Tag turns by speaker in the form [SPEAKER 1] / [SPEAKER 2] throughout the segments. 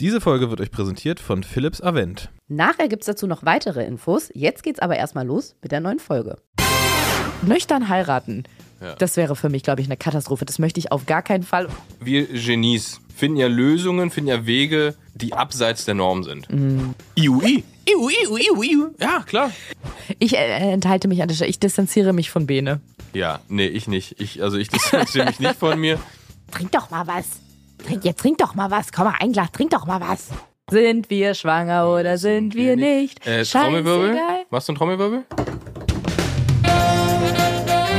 [SPEAKER 1] Diese Folge wird euch präsentiert von Philips Avent.
[SPEAKER 2] Nachher gibt es dazu noch weitere Infos. Jetzt geht's aber erstmal los mit der neuen Folge. Nüchtern heiraten.
[SPEAKER 3] Ja.
[SPEAKER 2] Das wäre für mich, glaube ich, eine Katastrophe. Das möchte ich auf gar keinen Fall.
[SPEAKER 3] Wir Genies finden ja Lösungen, finden ja Wege, die abseits der Norm sind.
[SPEAKER 2] Mhm.
[SPEAKER 3] Iui. Iu, iu, iu, iu. Ja, klar.
[SPEAKER 2] Ich äh, enthalte mich an der Stelle. Ich distanziere mich von Bene.
[SPEAKER 3] Ja, nee, ich nicht. Ich, also ich distanziere mich nicht von mir.
[SPEAKER 2] Trink doch mal was. Trink, jetzt trink doch mal was. Komm mal, ein Glas, trink doch mal was. Sind wir schwanger oder sind wir nicht?
[SPEAKER 3] Äh, Trommelwirbel?
[SPEAKER 2] Scheißegal.
[SPEAKER 3] Machst du einen Trommelwirbel?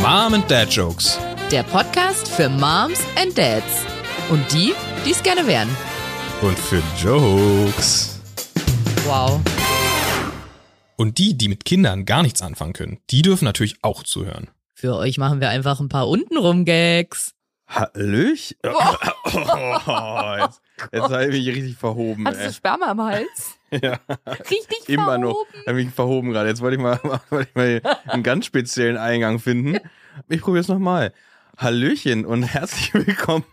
[SPEAKER 1] Mom and Dad Jokes.
[SPEAKER 4] Der Podcast für Moms and Dads. Und die, die es gerne wären.
[SPEAKER 1] Und für Jokes.
[SPEAKER 4] Wow.
[SPEAKER 1] Und die, die mit Kindern gar nichts anfangen können, die dürfen natürlich auch zuhören.
[SPEAKER 4] Für euch machen wir einfach ein paar untenrum Gags.
[SPEAKER 1] Hallöch? Oh, jetzt jetzt habe ich mich richtig verhoben.
[SPEAKER 2] Hattest du Sperma im Hals?
[SPEAKER 1] Ja,
[SPEAKER 2] Richtig
[SPEAKER 1] immer noch.
[SPEAKER 2] verhoben.
[SPEAKER 1] Habe mich verhoben gerade. Jetzt wollte ich mal, wollte ich mal einen ganz speziellen Eingang finden. Ich probiere es nochmal. Hallöchen und herzlich willkommen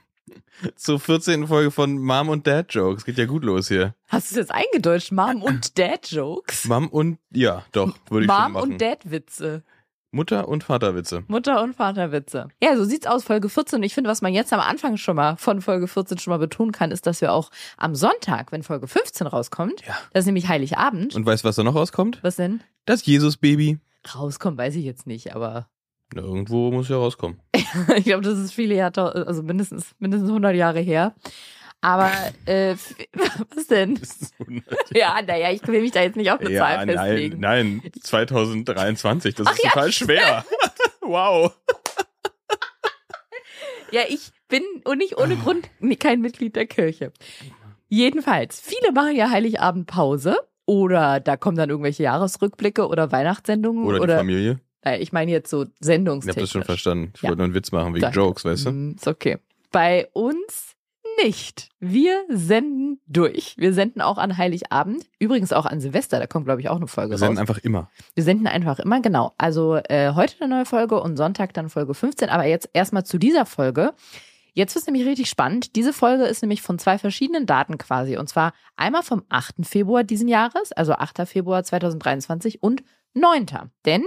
[SPEAKER 1] zur 14. Folge von Mom und Dad Jokes. Geht ja gut los hier.
[SPEAKER 2] Hast du es jetzt eingedeutscht? Mom und Dad-Jokes?
[SPEAKER 1] Mom und, ja, doch, würde ich schon
[SPEAKER 2] Mom
[SPEAKER 1] machen.
[SPEAKER 2] und Dad-Witze.
[SPEAKER 1] Mutter und Vaterwitze.
[SPEAKER 2] Mutter- und Vaterwitze. Ja, so sieht's aus, Folge 14. Ich finde, was man jetzt am Anfang schon mal von Folge 14 schon mal betonen kann, ist, dass wir auch am Sonntag, wenn Folge 15 rauskommt,
[SPEAKER 1] Ja.
[SPEAKER 2] das ist nämlich Heiligabend.
[SPEAKER 1] Und weißt du, was da noch rauskommt?
[SPEAKER 2] was denn?
[SPEAKER 1] Das Jesus-Baby.
[SPEAKER 2] Rauskommt, weiß ich jetzt nicht, aber
[SPEAKER 1] Na, Irgendwo muss ja rauskommen.
[SPEAKER 2] ich glaube, das ist viele Jahre, also mindestens, mindestens 100 Jahre her. Aber, äh, was denn? Ja, naja, ich will mich da jetzt nicht auf eine
[SPEAKER 1] ja,
[SPEAKER 2] Zahl
[SPEAKER 1] nein,
[SPEAKER 2] festlegen.
[SPEAKER 1] nein, 2023, das ist
[SPEAKER 2] ja,
[SPEAKER 1] total schwer. wow.
[SPEAKER 2] Ja, ich bin und nicht ohne Grund kein Mitglied der Kirche. Jedenfalls, viele machen ja Heiligabend Pause oder da kommen dann irgendwelche Jahresrückblicke oder Weihnachtssendungen
[SPEAKER 1] Oder,
[SPEAKER 2] oder,
[SPEAKER 1] die Familie.
[SPEAKER 2] Naja, ich meine jetzt so
[SPEAKER 1] Ich
[SPEAKER 2] sendungstechnisch.
[SPEAKER 1] hab das schon verstanden. Ich
[SPEAKER 2] Ja.
[SPEAKER 1] wollte nur einen Witz machen wegen
[SPEAKER 2] Danke.
[SPEAKER 1] Jokes, weißt du?
[SPEAKER 2] Mm, Ist okay. Bei uns nicht. Wir senden durch. Wir senden auch an Heiligabend. Übrigens auch an Silvester. Da kommt, glaube ich, auch eine Folge
[SPEAKER 1] Wir
[SPEAKER 2] raus.
[SPEAKER 1] senden einfach immer.
[SPEAKER 2] Wir senden einfach immer, genau. Also äh, heute eine neue Folge und Sonntag dann Folge 15. Aber jetzt erstmal zu dieser Folge. Jetzt wird es nämlich richtig spannend. Diese Folge ist nämlich von zwei verschiedenen Daten quasi. Und zwar einmal vom 8. Februar diesen Jahres, also 8. Februar 2023 und 9. Denn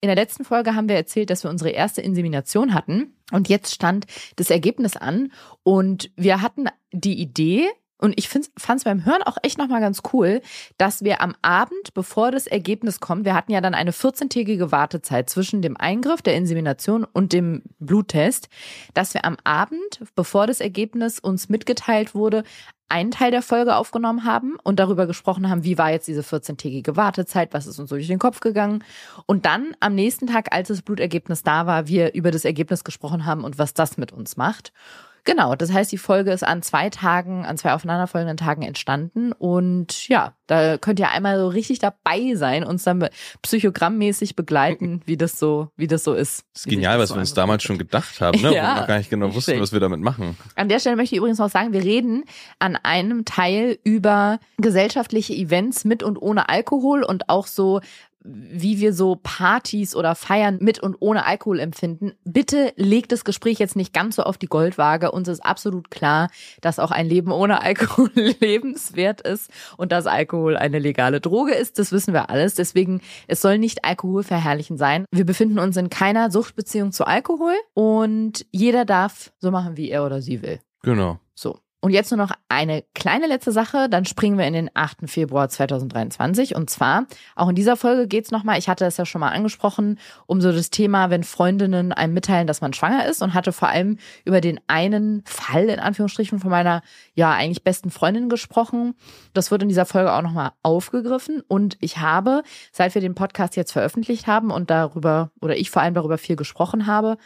[SPEAKER 2] in der letzten Folge haben wir erzählt, dass wir unsere erste Insemination hatten. Und jetzt stand das Ergebnis an. Und wir hatten die Idee, und ich fand es beim Hören auch echt nochmal ganz cool, dass wir am Abend, bevor das Ergebnis kommt, wir hatten ja dann eine 14-tägige Wartezeit zwischen dem Eingriff der Insemination und dem Bluttest, dass wir am Abend, bevor das Ergebnis uns mitgeteilt wurde, einen Teil der Folge aufgenommen haben und darüber gesprochen haben, wie war jetzt diese 14-tägige Wartezeit, was ist uns so durch den Kopf gegangen. Und dann am nächsten Tag, als das Blutergebnis da war, wir über das Ergebnis gesprochen haben und was das mit uns macht. Genau, das heißt, die Folge ist an zwei Tagen, an zwei aufeinanderfolgenden Tagen entstanden. Und ja, da könnt ihr einmal so richtig dabei sein, uns dann psychogrammmäßig begleiten, wie das so, wie das so ist.
[SPEAKER 1] Das ist genial, was wir uns damals schon gedacht haben, ne? Wo
[SPEAKER 2] Ja,
[SPEAKER 1] wir noch gar nicht genau wussten, was wir damit machen.
[SPEAKER 2] An der Stelle möchte ich übrigens noch sagen, wir reden an einem Teil über gesellschaftliche Events mit und ohne Alkohol und auch so wie wir so Partys oder Feiern mit und ohne Alkohol empfinden. Bitte legt das Gespräch jetzt nicht ganz so auf die Goldwaage. Uns ist absolut klar, dass auch ein Leben ohne Alkohol lebenswert ist und dass Alkohol eine legale Droge ist. Das wissen wir alles. Deswegen, es soll nicht alkoholverherrlichen sein. Wir befinden uns in keiner Suchtbeziehung zu Alkohol und jeder darf so machen, wie er oder sie will.
[SPEAKER 1] Genau.
[SPEAKER 2] So. Und jetzt nur noch eine kleine letzte Sache, dann springen wir in den 8. Februar 2023. Und zwar, auch in dieser Folge geht's nochmal, ich hatte es ja schon mal angesprochen, um so das Thema, wenn Freundinnen einem mitteilen, dass man schwanger ist und hatte vor allem über den einen Fall, in Anführungsstrichen, von meiner, ja, eigentlich besten Freundin gesprochen. Das wird in dieser Folge auch nochmal aufgegriffen. Und ich habe, seit wir den Podcast jetzt veröffentlicht haben und darüber, oder ich vor allem darüber viel gesprochen habe,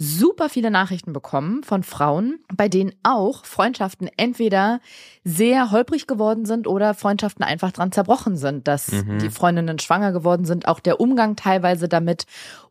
[SPEAKER 2] super viele Nachrichten bekommen von Frauen, bei denen auch Freundschaften entweder sehr holprig geworden sind oder Freundschaften einfach dran zerbrochen sind, dass
[SPEAKER 1] Mhm.
[SPEAKER 2] die Freundinnen schwanger geworden sind, auch der Umgang teilweise damit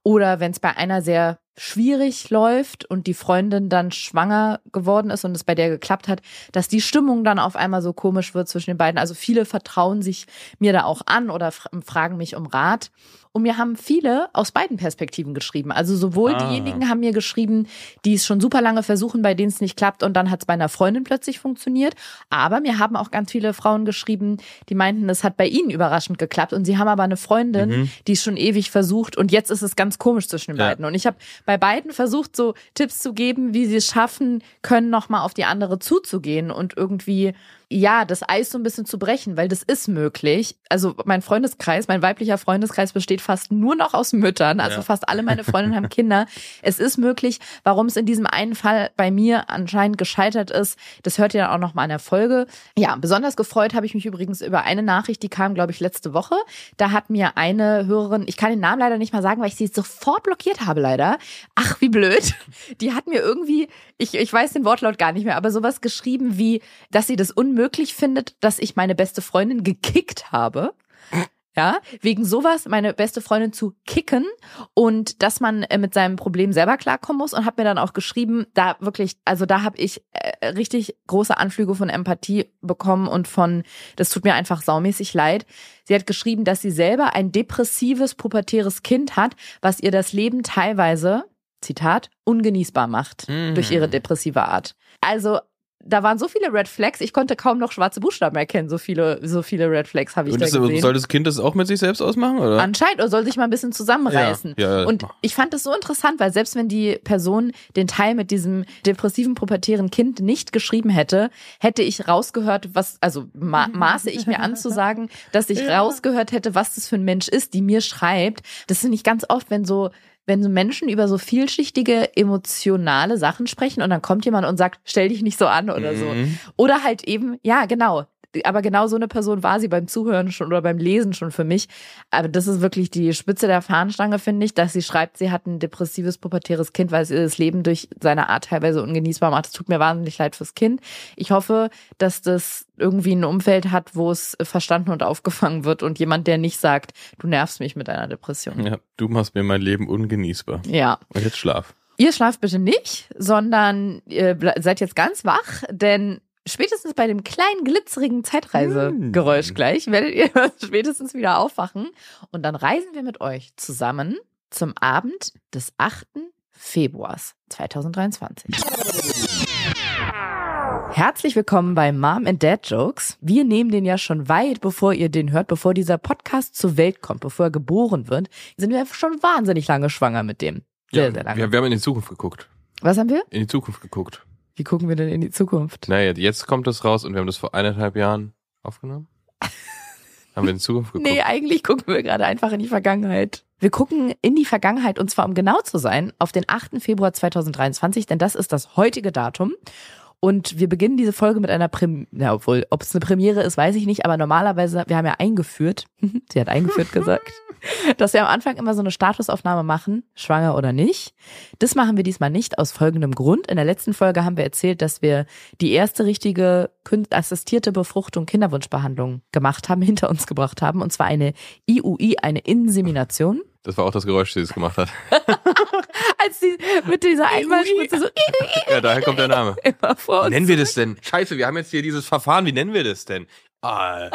[SPEAKER 2] Oder wenn es bei einer sehr schwierig läuft und die Freundin dann schwanger geworden ist und es bei der geklappt hat, dass die Stimmung dann auf einmal so komisch wird zwischen den beiden. Also viele vertrauen sich mir da auch an oder fragen mich um Rat. Und mir haben viele aus beiden Perspektiven geschrieben. Also sowohl
[SPEAKER 1] Ah.
[SPEAKER 2] diejenigen haben mir geschrieben, die es schon super lange versuchen, bei denen es nicht klappt und dann hat es bei einer Freundin plötzlich funktioniert. Aber mir haben auch ganz viele Frauen geschrieben, die meinten, es hat bei ihnen überraschend geklappt und sie haben aber eine Freundin,
[SPEAKER 1] Mhm.
[SPEAKER 2] die es schon ewig versucht und jetzt ist es ganz komisch zwischen den
[SPEAKER 1] Ja.
[SPEAKER 2] beiden. Und ich habe bei beiden versucht, so Tipps zu geben, wie sie es schaffen können, nochmal auf die andere zuzugehen und irgendwie ja, das Eis so ein bisschen zu brechen, weil das ist möglich. Also mein Freundeskreis, mein weiblicher Freundeskreis besteht fast nur noch aus Müttern. Also
[SPEAKER 1] Ja.
[SPEAKER 2] fast alle meine Freundinnen haben Kinder. Es ist möglich. Warum es in diesem einen Fall bei mir anscheinend gescheitert ist, das hört ihr dann auch noch mal in der Folge. Ja, besonders gefreut habe ich mich übrigens über eine Nachricht, die kam, glaube ich, letzte Woche. Da hat mir eine Hörerin, ich kann den Namen leider nicht mal sagen, weil ich sie sofort blockiert habe, leider. Ach, wie blöd. Die hat mir irgendwie, ich, ich weiß den Wortlaut gar nicht mehr, aber sowas geschrieben wie, dass sie das unmöglich findet, dass ich meine beste Freundin gekickt habe. Ja, wegen sowas meine beste Freundin zu kicken und dass man äh, mit seinem Problem selber klarkommen muss und hat mir dann auch geschrieben, da wirklich, also da habe ich äh, richtig große Anflüge von Empathie bekommen und von, das tut mir einfach saumäßig leid. Sie hat geschrieben, dass sie selber ein depressives, pubertäres Kind hat, was ihr das Leben teilweise, Zitat, ungenießbar macht
[SPEAKER 1] Mhm.
[SPEAKER 2] durch ihre depressive Art. Also da waren so viele Red Flags, ich konnte kaum noch schwarze Buchstaben erkennen. So viele, so viele Red Flags habe ich
[SPEAKER 1] Und
[SPEAKER 2] da
[SPEAKER 1] das,
[SPEAKER 2] gesehen.
[SPEAKER 1] soll das Kind das auch mit sich selbst ausmachen, oder?
[SPEAKER 2] Anscheinend, oder soll sich mal ein bisschen zusammenreißen.
[SPEAKER 1] Ja, ja.
[SPEAKER 2] Und ich fand das so interessant, weil selbst wenn die Person den Teil mit diesem depressiven, pubertären Kind nicht geschrieben hätte, hätte ich rausgehört, was, also ma maße ich mir an zu sagen, dass ich rausgehört hätte, was das für ein Mensch ist, die mir schreibt. Das finde ich ganz oft, wenn so wenn so Menschen über so vielschichtige emotionale Sachen sprechen und dann kommt jemand und sagt, stell dich nicht so an oder so.
[SPEAKER 1] Mhm.
[SPEAKER 2] Oder halt eben, ja, genau. Aber genau so eine Person war sie beim Zuhören schon oder beim Lesen schon für mich. Aber das ist wirklich die Spitze der Fahnenstange, finde ich, dass sie schreibt, sie hat ein depressives, pubertäres Kind, weil sie das Leben durch seine Art teilweise ungenießbar macht. Es tut mir wahnsinnig leid fürs Kind. Ich hoffe, dass das irgendwie ein Umfeld hat, wo es verstanden und aufgefangen wird und jemand, der nicht sagt, du nervst mich mit deiner Depression.
[SPEAKER 1] Ja, du machst mir mein Leben ungenießbar.
[SPEAKER 2] Ja.
[SPEAKER 1] Und jetzt schlaf.
[SPEAKER 2] Ihr schlaft bitte nicht, sondern ihr seid jetzt ganz wach, denn spätestens bei dem kleinen glitzerigen Zeitreisegeräusch
[SPEAKER 1] Hm.
[SPEAKER 2] gleich werdet ihr spätestens wieder aufwachen und dann reisen wir mit euch zusammen zum Abend des 8. Februars 2023. Herzlich willkommen bei Mom and Dad Jokes. Wir nehmen den ja schon weit, bevor ihr den hört, bevor dieser Podcast zur Welt kommt, bevor er geboren wird, sind wir schon wahnsinnig lange schwanger mit dem. Sehr,
[SPEAKER 3] ja,
[SPEAKER 2] sehr lange.
[SPEAKER 3] Wir, wir haben in die Zukunft geguckt.
[SPEAKER 2] Was haben wir?
[SPEAKER 3] In die Zukunft geguckt.
[SPEAKER 2] Wie gucken wir denn in die Zukunft?
[SPEAKER 3] Naja, jetzt kommt das raus und wir haben das vor eineinhalb Jahren aufgenommen. haben wir in die Zukunft geguckt.
[SPEAKER 2] Nee, eigentlich gucken wir gerade einfach in die Vergangenheit. Wir gucken in die Vergangenheit und zwar, um genau zu sein, auf den 8. Februar 2023, denn das ist das heutige Datum. Und wir beginnen diese Folge mit einer Premiere, ja, obwohl, ob es eine Premiere ist, weiß ich nicht, aber normalerweise, wir haben ja eingeführt, sie hat eingeführt gesagt, dass wir am Anfang immer so eine Statusaufnahme machen, schwanger oder nicht. Das machen wir diesmal nicht aus folgendem Grund. In der letzten Folge haben wir erzählt, dass wir die erste richtige assistierte Befruchtung Kinderwunschbehandlung gemacht haben, hinter uns gebracht haben, und zwar eine IUI, eine Insemination.
[SPEAKER 3] Das war auch das Geräusch, das es gemacht hat.
[SPEAKER 2] Als sie mit dieser Einmalspritze so
[SPEAKER 3] Ja, daher kommt der Name.
[SPEAKER 2] immer vor
[SPEAKER 3] Wie
[SPEAKER 2] uns.
[SPEAKER 3] nennen wir das denn? Scheiße, wir haben jetzt hier dieses Verfahren. Wie nennen wir das denn? Ah,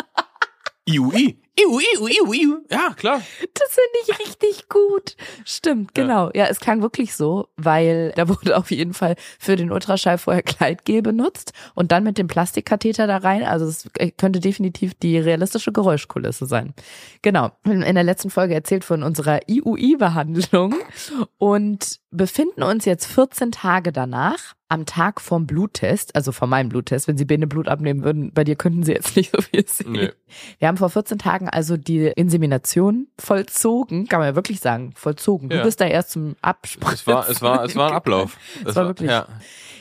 [SPEAKER 3] IUI. IUI, IUI, IUI. Ja, klar.
[SPEAKER 2] Das finde ich richtig gut. Stimmt, genau. Ja. es klang wirklich so, weil da wurde auf jeden Fall für den Ultraschall vorher Kleidgel benutzt und dann mit dem Plastikkatheter da rein. Also es könnte definitiv die realistische Geräuschkulisse sein. Genau. In der letzten Folge erzählt von unserer IUI-Behandlung und befinden uns jetzt 14 Tage danach am Tag vom Bluttest, also von meinem Bluttest. Wenn Sie Bene Blut abnehmen würden, bei dir könnten Sie jetzt nicht so viel sehen.
[SPEAKER 3] Nee.
[SPEAKER 2] Wir haben vor 14 Tagen also die Insemination vollzogen, kann man ja wirklich sagen, vollzogen. Du
[SPEAKER 3] Ja.
[SPEAKER 2] bist da erst zum Absprechen.
[SPEAKER 3] Es war, es war, es war ein Ablauf.
[SPEAKER 2] Es war wirklich-
[SPEAKER 3] Ja.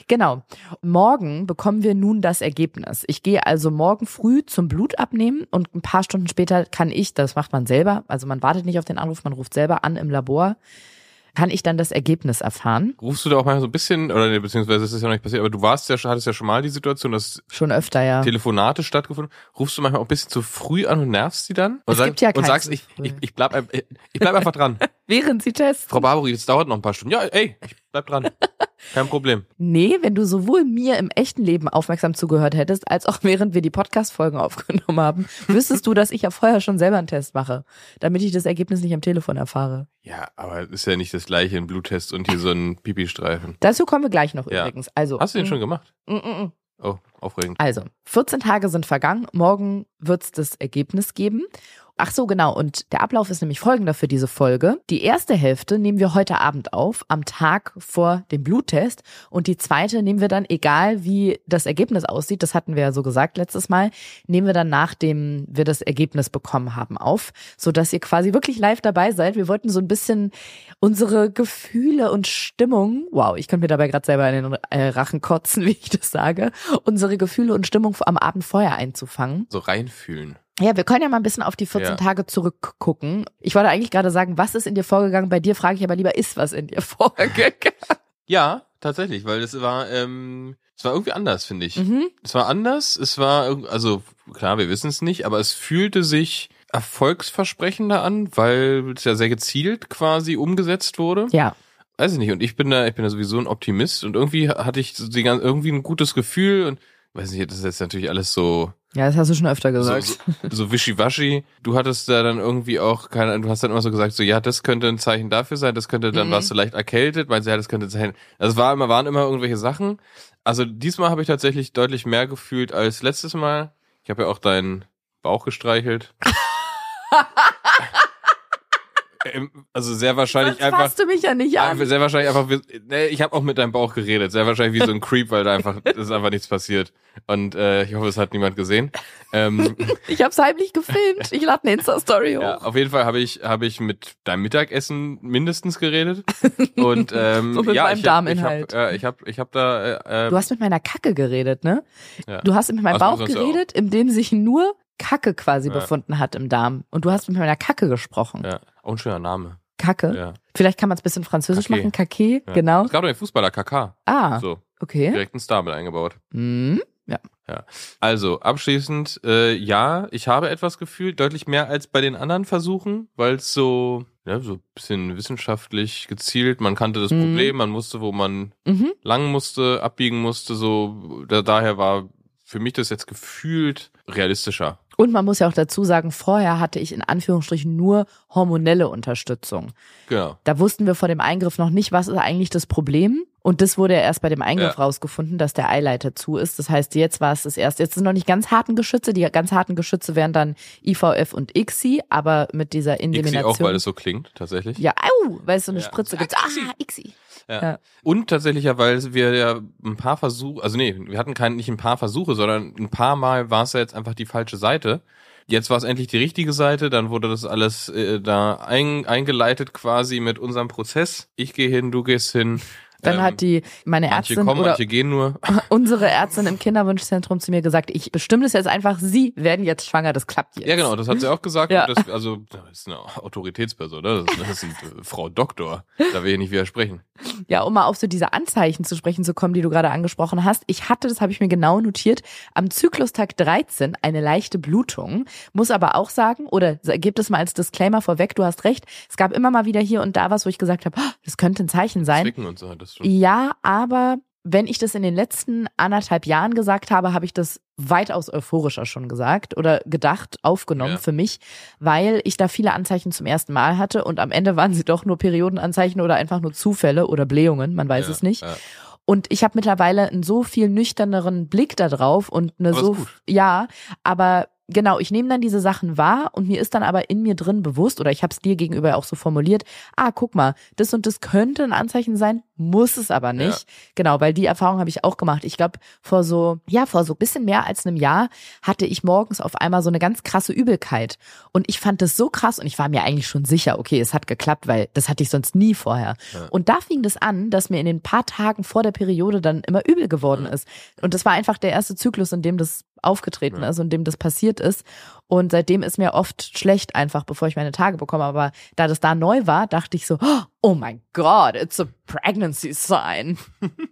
[SPEAKER 2] Genau. Morgen bekommen wir nun das Ergebnis. Ich gehe also morgen früh zum Blut abnehmen und ein paar Stunden später kann ich, das macht man selber, also man wartet nicht auf den Anruf, man ruft selber an im Labor, kann ich dann das Ergebnis erfahren.
[SPEAKER 3] Rufst du da auch mal so ein bisschen, oder nee, beziehungsweise es ist ja noch nicht passiert, aber du warst ja, hattest ja schon mal die Situation, dass
[SPEAKER 2] Schon öfter, ja.
[SPEAKER 3] Telefonate stattgefunden. Rufst du manchmal auch ein bisschen zu früh an und nervst sie dann? Und,
[SPEAKER 2] Es gibt ja
[SPEAKER 3] und sagst, ich, ich, ich, bleib, ein- ich bleib einfach dran.
[SPEAKER 2] Während sie testen.
[SPEAKER 3] Frau Barbary, es dauert noch ein paar Stunden. Ja, ey, ich bleib dran. Kein Problem.
[SPEAKER 2] Nee, wenn du sowohl mir im echten Leben aufmerksam zugehört hättest, als auch während wir die Podcast-Folgen aufgenommen haben, wüsstest du, dass ich ja vorher schon selber einen Test mache, damit ich das Ergebnis nicht am Telefon erfahre.
[SPEAKER 3] Ja, aber ist ja nicht das gleiche, ein Bluttest und hier so ein Pipi-Streifen.
[SPEAKER 2] Dazu kommen wir gleich noch
[SPEAKER 3] Ja.
[SPEAKER 2] übrigens. Also,
[SPEAKER 3] Hast du den
[SPEAKER 2] mm,
[SPEAKER 3] schon gemacht?
[SPEAKER 2] mm, mm, mm.
[SPEAKER 3] Oh, aufregend.
[SPEAKER 2] Also, 14 Tage sind vergangen. Morgen wird's das Ergebnis geben. Ach so, genau. Und der Ablauf ist nämlich folgender für diese Folge. Die erste Hälfte nehmen wir heute Abend auf, am Tag vor dem Bluttest. Und die zweite nehmen wir dann, egal wie das Ergebnis aussieht, das hatten wir ja so gesagt letztes Mal, nehmen wir dann nachdem wir das Ergebnis bekommen haben auf, sodass ihr quasi wirklich live dabei seid. Wir wollten so ein bisschen unsere Gefühle und Stimmung, wow, ich könnte mir dabei gerade selber in den äh, Rachen kotzen, wie ich das sage, unsere Gefühle und Stimmung am Abend vorher einzufangen.
[SPEAKER 3] So reinfühlen.
[SPEAKER 2] Ja, wir können ja mal ein bisschen auf die 14
[SPEAKER 3] Ja.
[SPEAKER 2] Tage zurückgucken. Ich wollte eigentlich gerade sagen, was ist in dir vorgegangen? Bei dir frage ich aber lieber, ist was in dir vorgegangen?
[SPEAKER 3] Ja, tatsächlich, weil das war, ähm, es war irgendwie anders, finde ich.
[SPEAKER 2] Mhm.
[SPEAKER 3] Es war anders, es war, also klar, wir wissen es nicht, aber es fühlte sich erfolgsversprechender an, weil es ja sehr gezielt quasi umgesetzt wurde.
[SPEAKER 2] Ja,
[SPEAKER 3] Weiß ich nicht, und ich bin da, ich bin da sowieso ein Optimist und irgendwie hatte ich die, irgendwie ein gutes Gefühl und weiß nicht, das ist jetzt natürlich alles so,
[SPEAKER 2] ja, das hast du schon öfter
[SPEAKER 3] so,
[SPEAKER 2] gesagt.
[SPEAKER 3] so, so wischiwaschi. Du hattest da dann irgendwie auch keine, du hast dann immer so gesagt, so ja, das könnte ein Zeichen dafür sein, das könnte dann
[SPEAKER 2] Mhm.
[SPEAKER 3] warst du leicht erkältet, meinst du, ja, das könnte sein. Also es war immer, waren immer irgendwelche Sachen. Also diesmal habe ich tatsächlich deutlich mehr gefühlt als letztes Mal. Ich habe ja auch deinen Bauch gestreichelt. Ähm, also sehr wahrscheinlich
[SPEAKER 2] Sonst
[SPEAKER 3] einfach.
[SPEAKER 2] du mich ja nicht
[SPEAKER 3] Ja,
[SPEAKER 2] an.
[SPEAKER 3] sehr wahrscheinlich einfach, nee, ich habe auch mit deinem Bauch geredet. Sehr wahrscheinlich wie so ein Creep, weil da einfach, es ist einfach nichts passiert. Und äh, ich hoffe, es hat niemand gesehen. Ähm,
[SPEAKER 2] Ich hab's heimlich gefilmt. Ich lade eine Insta-Story hoch.
[SPEAKER 3] ja, auf jeden Fall habe ich, habe ich mit deinem Mittagessen mindestens geredet. Und ähm,
[SPEAKER 2] Und mit
[SPEAKER 3] ja,
[SPEAKER 2] meinem
[SPEAKER 3] ich
[SPEAKER 2] Darminhalt.
[SPEAKER 3] Hab, ich habe, äh, ich habe, habe da. Äh,
[SPEAKER 2] Du hast mit meiner Kacke geredet, ne?
[SPEAKER 3] Ja.
[SPEAKER 2] Du hast mit meinem Bauch geredet, in dem sich nur Kacke quasi
[SPEAKER 3] Ja.
[SPEAKER 2] befunden hat im Darm. Und du hast mit meiner Kacke gesprochen.
[SPEAKER 3] ja, auch ein schöner Name.
[SPEAKER 2] Kacke.
[SPEAKER 3] Ja.
[SPEAKER 2] Vielleicht kann man es ein bisschen französisch
[SPEAKER 3] Kake.
[SPEAKER 2] machen. Kake,
[SPEAKER 3] Ja.
[SPEAKER 2] genau.
[SPEAKER 3] Es gab doch den Fußballer KK.
[SPEAKER 2] Ah,
[SPEAKER 3] So,
[SPEAKER 2] okay.
[SPEAKER 3] direkt ein Star mit eingebaut.
[SPEAKER 2] Hm.
[SPEAKER 3] Also, abschließend, äh, ja, ich habe etwas gefühlt, deutlich mehr als bei den anderen Versuchen, weil es so, ja, so ein bisschen wissenschaftlich gezielt, man kannte das
[SPEAKER 2] Mhm.
[SPEAKER 3] Problem, man wusste, wo man
[SPEAKER 2] Mhm.
[SPEAKER 3] lang musste, abbiegen musste, so, da, daher war für mich das jetzt gefühlt realistischer.
[SPEAKER 2] Und man muss ja auch dazu sagen, vorher hatte ich in Anführungsstrichen nur hormonelle Unterstützung.
[SPEAKER 3] Genau.
[SPEAKER 2] Da wussten wir vor dem Eingriff noch nicht, was ist eigentlich das Problem. Und das wurde ja erst bei dem Eingriff
[SPEAKER 3] Ja.
[SPEAKER 2] rausgefunden, dass der Eileiter zu ist. Das heißt, jetzt war es das erste. Jetzt sind noch nicht ganz harten Geschütze. Die ganz harten Geschütze wären dann IVF und ICSI, aber mit dieser Insemination.
[SPEAKER 3] auch, weil es so klingt, tatsächlich.
[SPEAKER 2] ja, au, weil es so eine
[SPEAKER 3] Ja.
[SPEAKER 2] Spritze gibt.
[SPEAKER 3] Ah,
[SPEAKER 2] ICSI.
[SPEAKER 3] Ja.
[SPEAKER 2] Ja.
[SPEAKER 3] Und tatsächlich ja, weil wir ja ein paar Versuche, also nee, wir hatten kein, nicht ein paar Versuche, sondern ein paar Mal war es ja jetzt einfach die falsche Seite. Jetzt war es endlich die richtige Seite, dann wurde das alles äh, da ein, eingeleitet quasi mit unserem Prozess. Ich gehe hin, du gehst hin.
[SPEAKER 2] Dann
[SPEAKER 3] Ähm,
[SPEAKER 2] hat die, meine
[SPEAKER 3] manche
[SPEAKER 2] Ärztin
[SPEAKER 3] kommen,
[SPEAKER 2] oder
[SPEAKER 3] manche gehen nur.
[SPEAKER 2] unsere Ärztin im Kinderwunschzentrum zu mir gesagt, ich bestimme das jetzt einfach, Sie werden jetzt schwanger, das klappt jetzt.
[SPEAKER 3] Ja, genau, das hat sie auch gesagt.
[SPEAKER 2] Ja.
[SPEAKER 3] Das, also, das ist eine Autoritätsperson, ne? Das ist, das ist eine Frau Doktor. Da will ich nicht widersprechen.
[SPEAKER 2] Ja, um mal auf so diese Anzeichen zu sprechen zu kommen, die du gerade angesprochen hast. Ich hatte, das habe ich mir genau notiert, am Zyklustag 13 eine leichte Blutung. Muss aber auch sagen, oder gib es mal als Disclaimer vorweg, du hast recht, es gab immer mal wieder hier und da was, wo ich gesagt habe, oh, das könnte ein Zeichen sein.
[SPEAKER 3] Zwicken und so hat das schon.
[SPEAKER 2] Ja, aber wenn ich das in den letzten anderthalb Jahren gesagt habe, habe ich das weitaus euphorischer schon gesagt oder gedacht, aufgenommen
[SPEAKER 3] Ja.
[SPEAKER 2] für mich, weil ich da viele Anzeichen zum ersten Mal hatte und am Ende waren sie doch nur Periodenanzeichen oder einfach nur Zufälle oder Blähungen, man weiß
[SPEAKER 3] Ja,
[SPEAKER 2] es nicht.
[SPEAKER 3] Ja.
[SPEAKER 2] Und ich habe mittlerweile einen so viel nüchterneren Blick da drauf und eine
[SPEAKER 3] Aber
[SPEAKER 2] so ja, aber genau, ich nehme dann diese Sachen wahr und mir ist dann aber in mir drin bewusst oder ich habe es dir gegenüber auch so formuliert, ah, guck mal, das und das könnte ein Anzeichen sein, muss es aber nicht. Genau, weil die Erfahrung habe ich auch gemacht. Ich glaube, vor so, ja, vor so bisschen mehr als einem Jahr hatte ich morgens auf einmal so eine ganz krasse Übelkeit. Und ich fand das so krass und ich war mir eigentlich schon sicher, okay, es hat geklappt, weil das hatte ich sonst nie vorher.
[SPEAKER 3] Ja.
[SPEAKER 2] Und da fing das an, dass mir in den paar Tagen vor der Periode dann immer übel geworden ist. Und das war einfach der erste Zyklus, in dem das aufgetreten
[SPEAKER 3] Ja.
[SPEAKER 2] ist und in dem das passiert ist. Und seitdem ist mir oft schlecht einfach, bevor ich meine Tage bekomme. Aber da das da neu war, dachte ich so, oh, oh mein Gott, it's a pregnancy sign.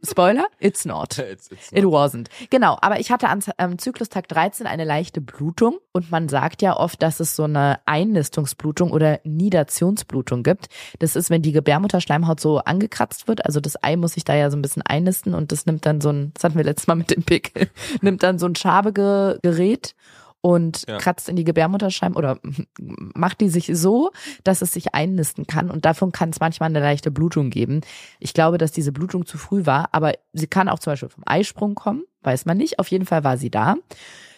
[SPEAKER 2] Spoiler, it's not.
[SPEAKER 3] It's, it's
[SPEAKER 2] It wasn't. Genau, aber ich hatte am, am Zyklustag 13 eine leichte Blutung und man sagt ja oft, dass es so eine Einnistungsblutung oder Nidationsblutung gibt. Das ist, wenn die Gebärmutterschleimhaut so angekratzt wird, also das Ei muss sich da ja so ein bisschen einnisten und das nimmt dann so ein, das hatten wir letztes Mal mit dem Pickel, nimmt dann so ein Schabegerät und
[SPEAKER 3] Ja.
[SPEAKER 2] kratzt in die Gebärmutterschleim oder macht die sich so, dass es sich einnisten kann und davon kann es manchmal eine leichte Blutung geben. Ich glaube, dass diese Blutung zu früh war, aber sie kann auch zum Beispiel vom Eisprung kommen, weiß man nicht. Auf jeden Fall war sie da.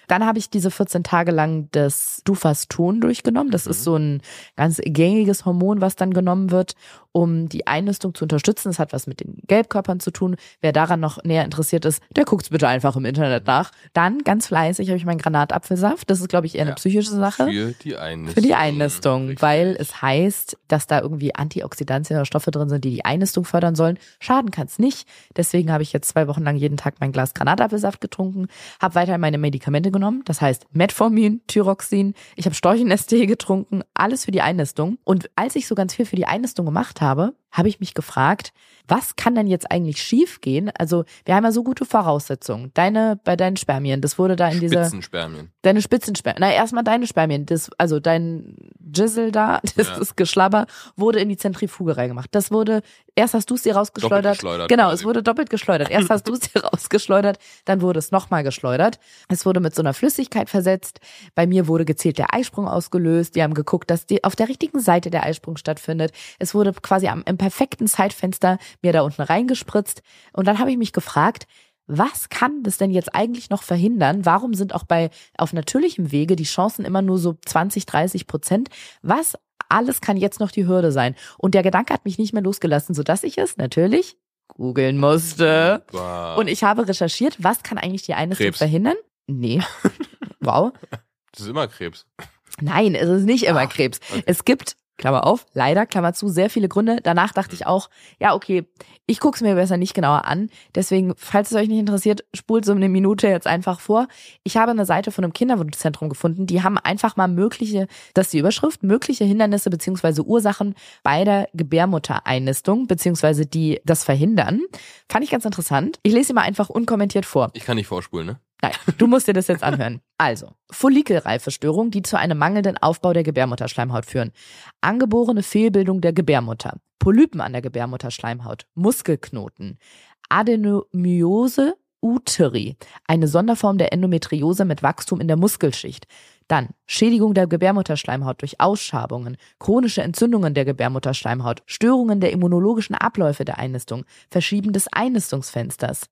[SPEAKER 2] Dann habe ich diese 14 Tage lang das Dufaston durchgenommen. Das ist so ein ganz gängiges Hormon, was dann genommen wird, um die Einnistung zu unterstützen. Das hat was mit den Gelbkörpern zu tun. Wer daran noch näher interessiert ist, der guckt's bitte einfach im Internet nach. Dann ganz fleißig habe ich meinen Granatapfelsaft. Das ist, glaube ich, eher eine
[SPEAKER 3] Ja.
[SPEAKER 2] psychische Sache.
[SPEAKER 3] Für die Einnistung.
[SPEAKER 2] Für die Einnistung,
[SPEAKER 3] Richtig.
[SPEAKER 2] weil es heißt, dass da irgendwie Antioxidantien oder Stoffe drin sind, die die Einnistung fördern sollen. Schaden kann es nicht. Deswegen habe ich jetzt zwei Wochen lang jeden Tag mein Glas Granatapfelsaft getrunken, habe weiterhin meine Medikamente genommen. Das heißt Metformin, Thyroxin. Ich habe Storchennestee getrunken, alles für die Einnistung. Und als ich so ganz viel für die Einnistung gemacht habe, habe ich mich gefragt, was kann denn jetzt eigentlich schiefgehen? Also wir haben ja so gute Voraussetzungen. Deine bei deinen Spermien, das wurde da in dieser
[SPEAKER 3] Spitzenspermien.
[SPEAKER 2] Deine Spitzenspermien. Na, erstmal deine Spermien. Das, also dein Jizzle da, das
[SPEAKER 3] Ja.
[SPEAKER 2] ist Geschlabber, wurde in die Zentrifuge reingemacht. Das wurde, erst hast du es dir rausgeschleudert. Genau,
[SPEAKER 3] quasi.
[SPEAKER 2] es wurde doppelt geschleudert. Erst hast du es dir rausgeschleudert, dann wurde es nochmal geschleudert. Es wurde mit so einer Flüssigkeit versetzt. Bei mir wurde gezielt der Eisprung ausgelöst. Die haben geguckt, dass die auf der richtigen Seite der Eisprung stattfindet. Es wurde quasi am, perfekten Zeitfenster mir da unten reingespritzt. Und dann habe ich mich gefragt, was kann das denn jetzt eigentlich noch verhindern? Warum sind auch bei auf natürlichem Wege die Chancen immer nur so 20, 30 Prozent? Was alles kann jetzt noch die Hürde sein? Und der Gedanke hat mich nicht mehr losgelassen, sodass ich es natürlich googeln musste.
[SPEAKER 3] Wow.
[SPEAKER 2] Und ich habe recherchiert, was kann eigentlich die Einnistung
[SPEAKER 3] Krebs.
[SPEAKER 2] verhindern? Nee. wow.
[SPEAKER 3] das ist immer Krebs.
[SPEAKER 2] Nein, es ist nicht immer
[SPEAKER 3] Ach,
[SPEAKER 2] Krebs.
[SPEAKER 3] okay.
[SPEAKER 2] Es gibt, Klammer auf, leider, Klammer zu, sehr viele Gründe. Danach dachte ich auch, ja, okay, ich gucke es mir besser nicht genauer an. Deswegen, falls es euch nicht interessiert, spult so eine Minute jetzt einfach vor. Ich habe eine Seite von einem Kinderwunschzentrum gefunden, die haben einfach mal mögliche, das ist die Überschrift, mögliche Hindernisse beziehungsweise Ursachen bei der Gebärmuttereinistung beziehungsweise die das verhindern. Fand ich ganz interessant. Ich lese sie mal einfach unkommentiert vor.
[SPEAKER 3] Ich kann nicht vorspulen, ne?
[SPEAKER 2] Nein, du musst dir das jetzt anhören. Also, Follikelreifestörung, die zu einem mangelnden Aufbau der Gebärmutterschleimhaut führen. Angeborene Fehlbildung der Gebärmutter. Polypen an der Gebärmutterschleimhaut. Muskelknoten. Adenomyose uteri. Eine Sonderform der Endometriose mit Wachstum in der Muskelschicht. Dann Schädigung der Gebärmutterschleimhaut durch Ausschabungen, chronische Entzündungen der Gebärmutterschleimhaut, Störungen der immunologischen Abläufe der Einnistung, Verschieben des Einnistungsfensters,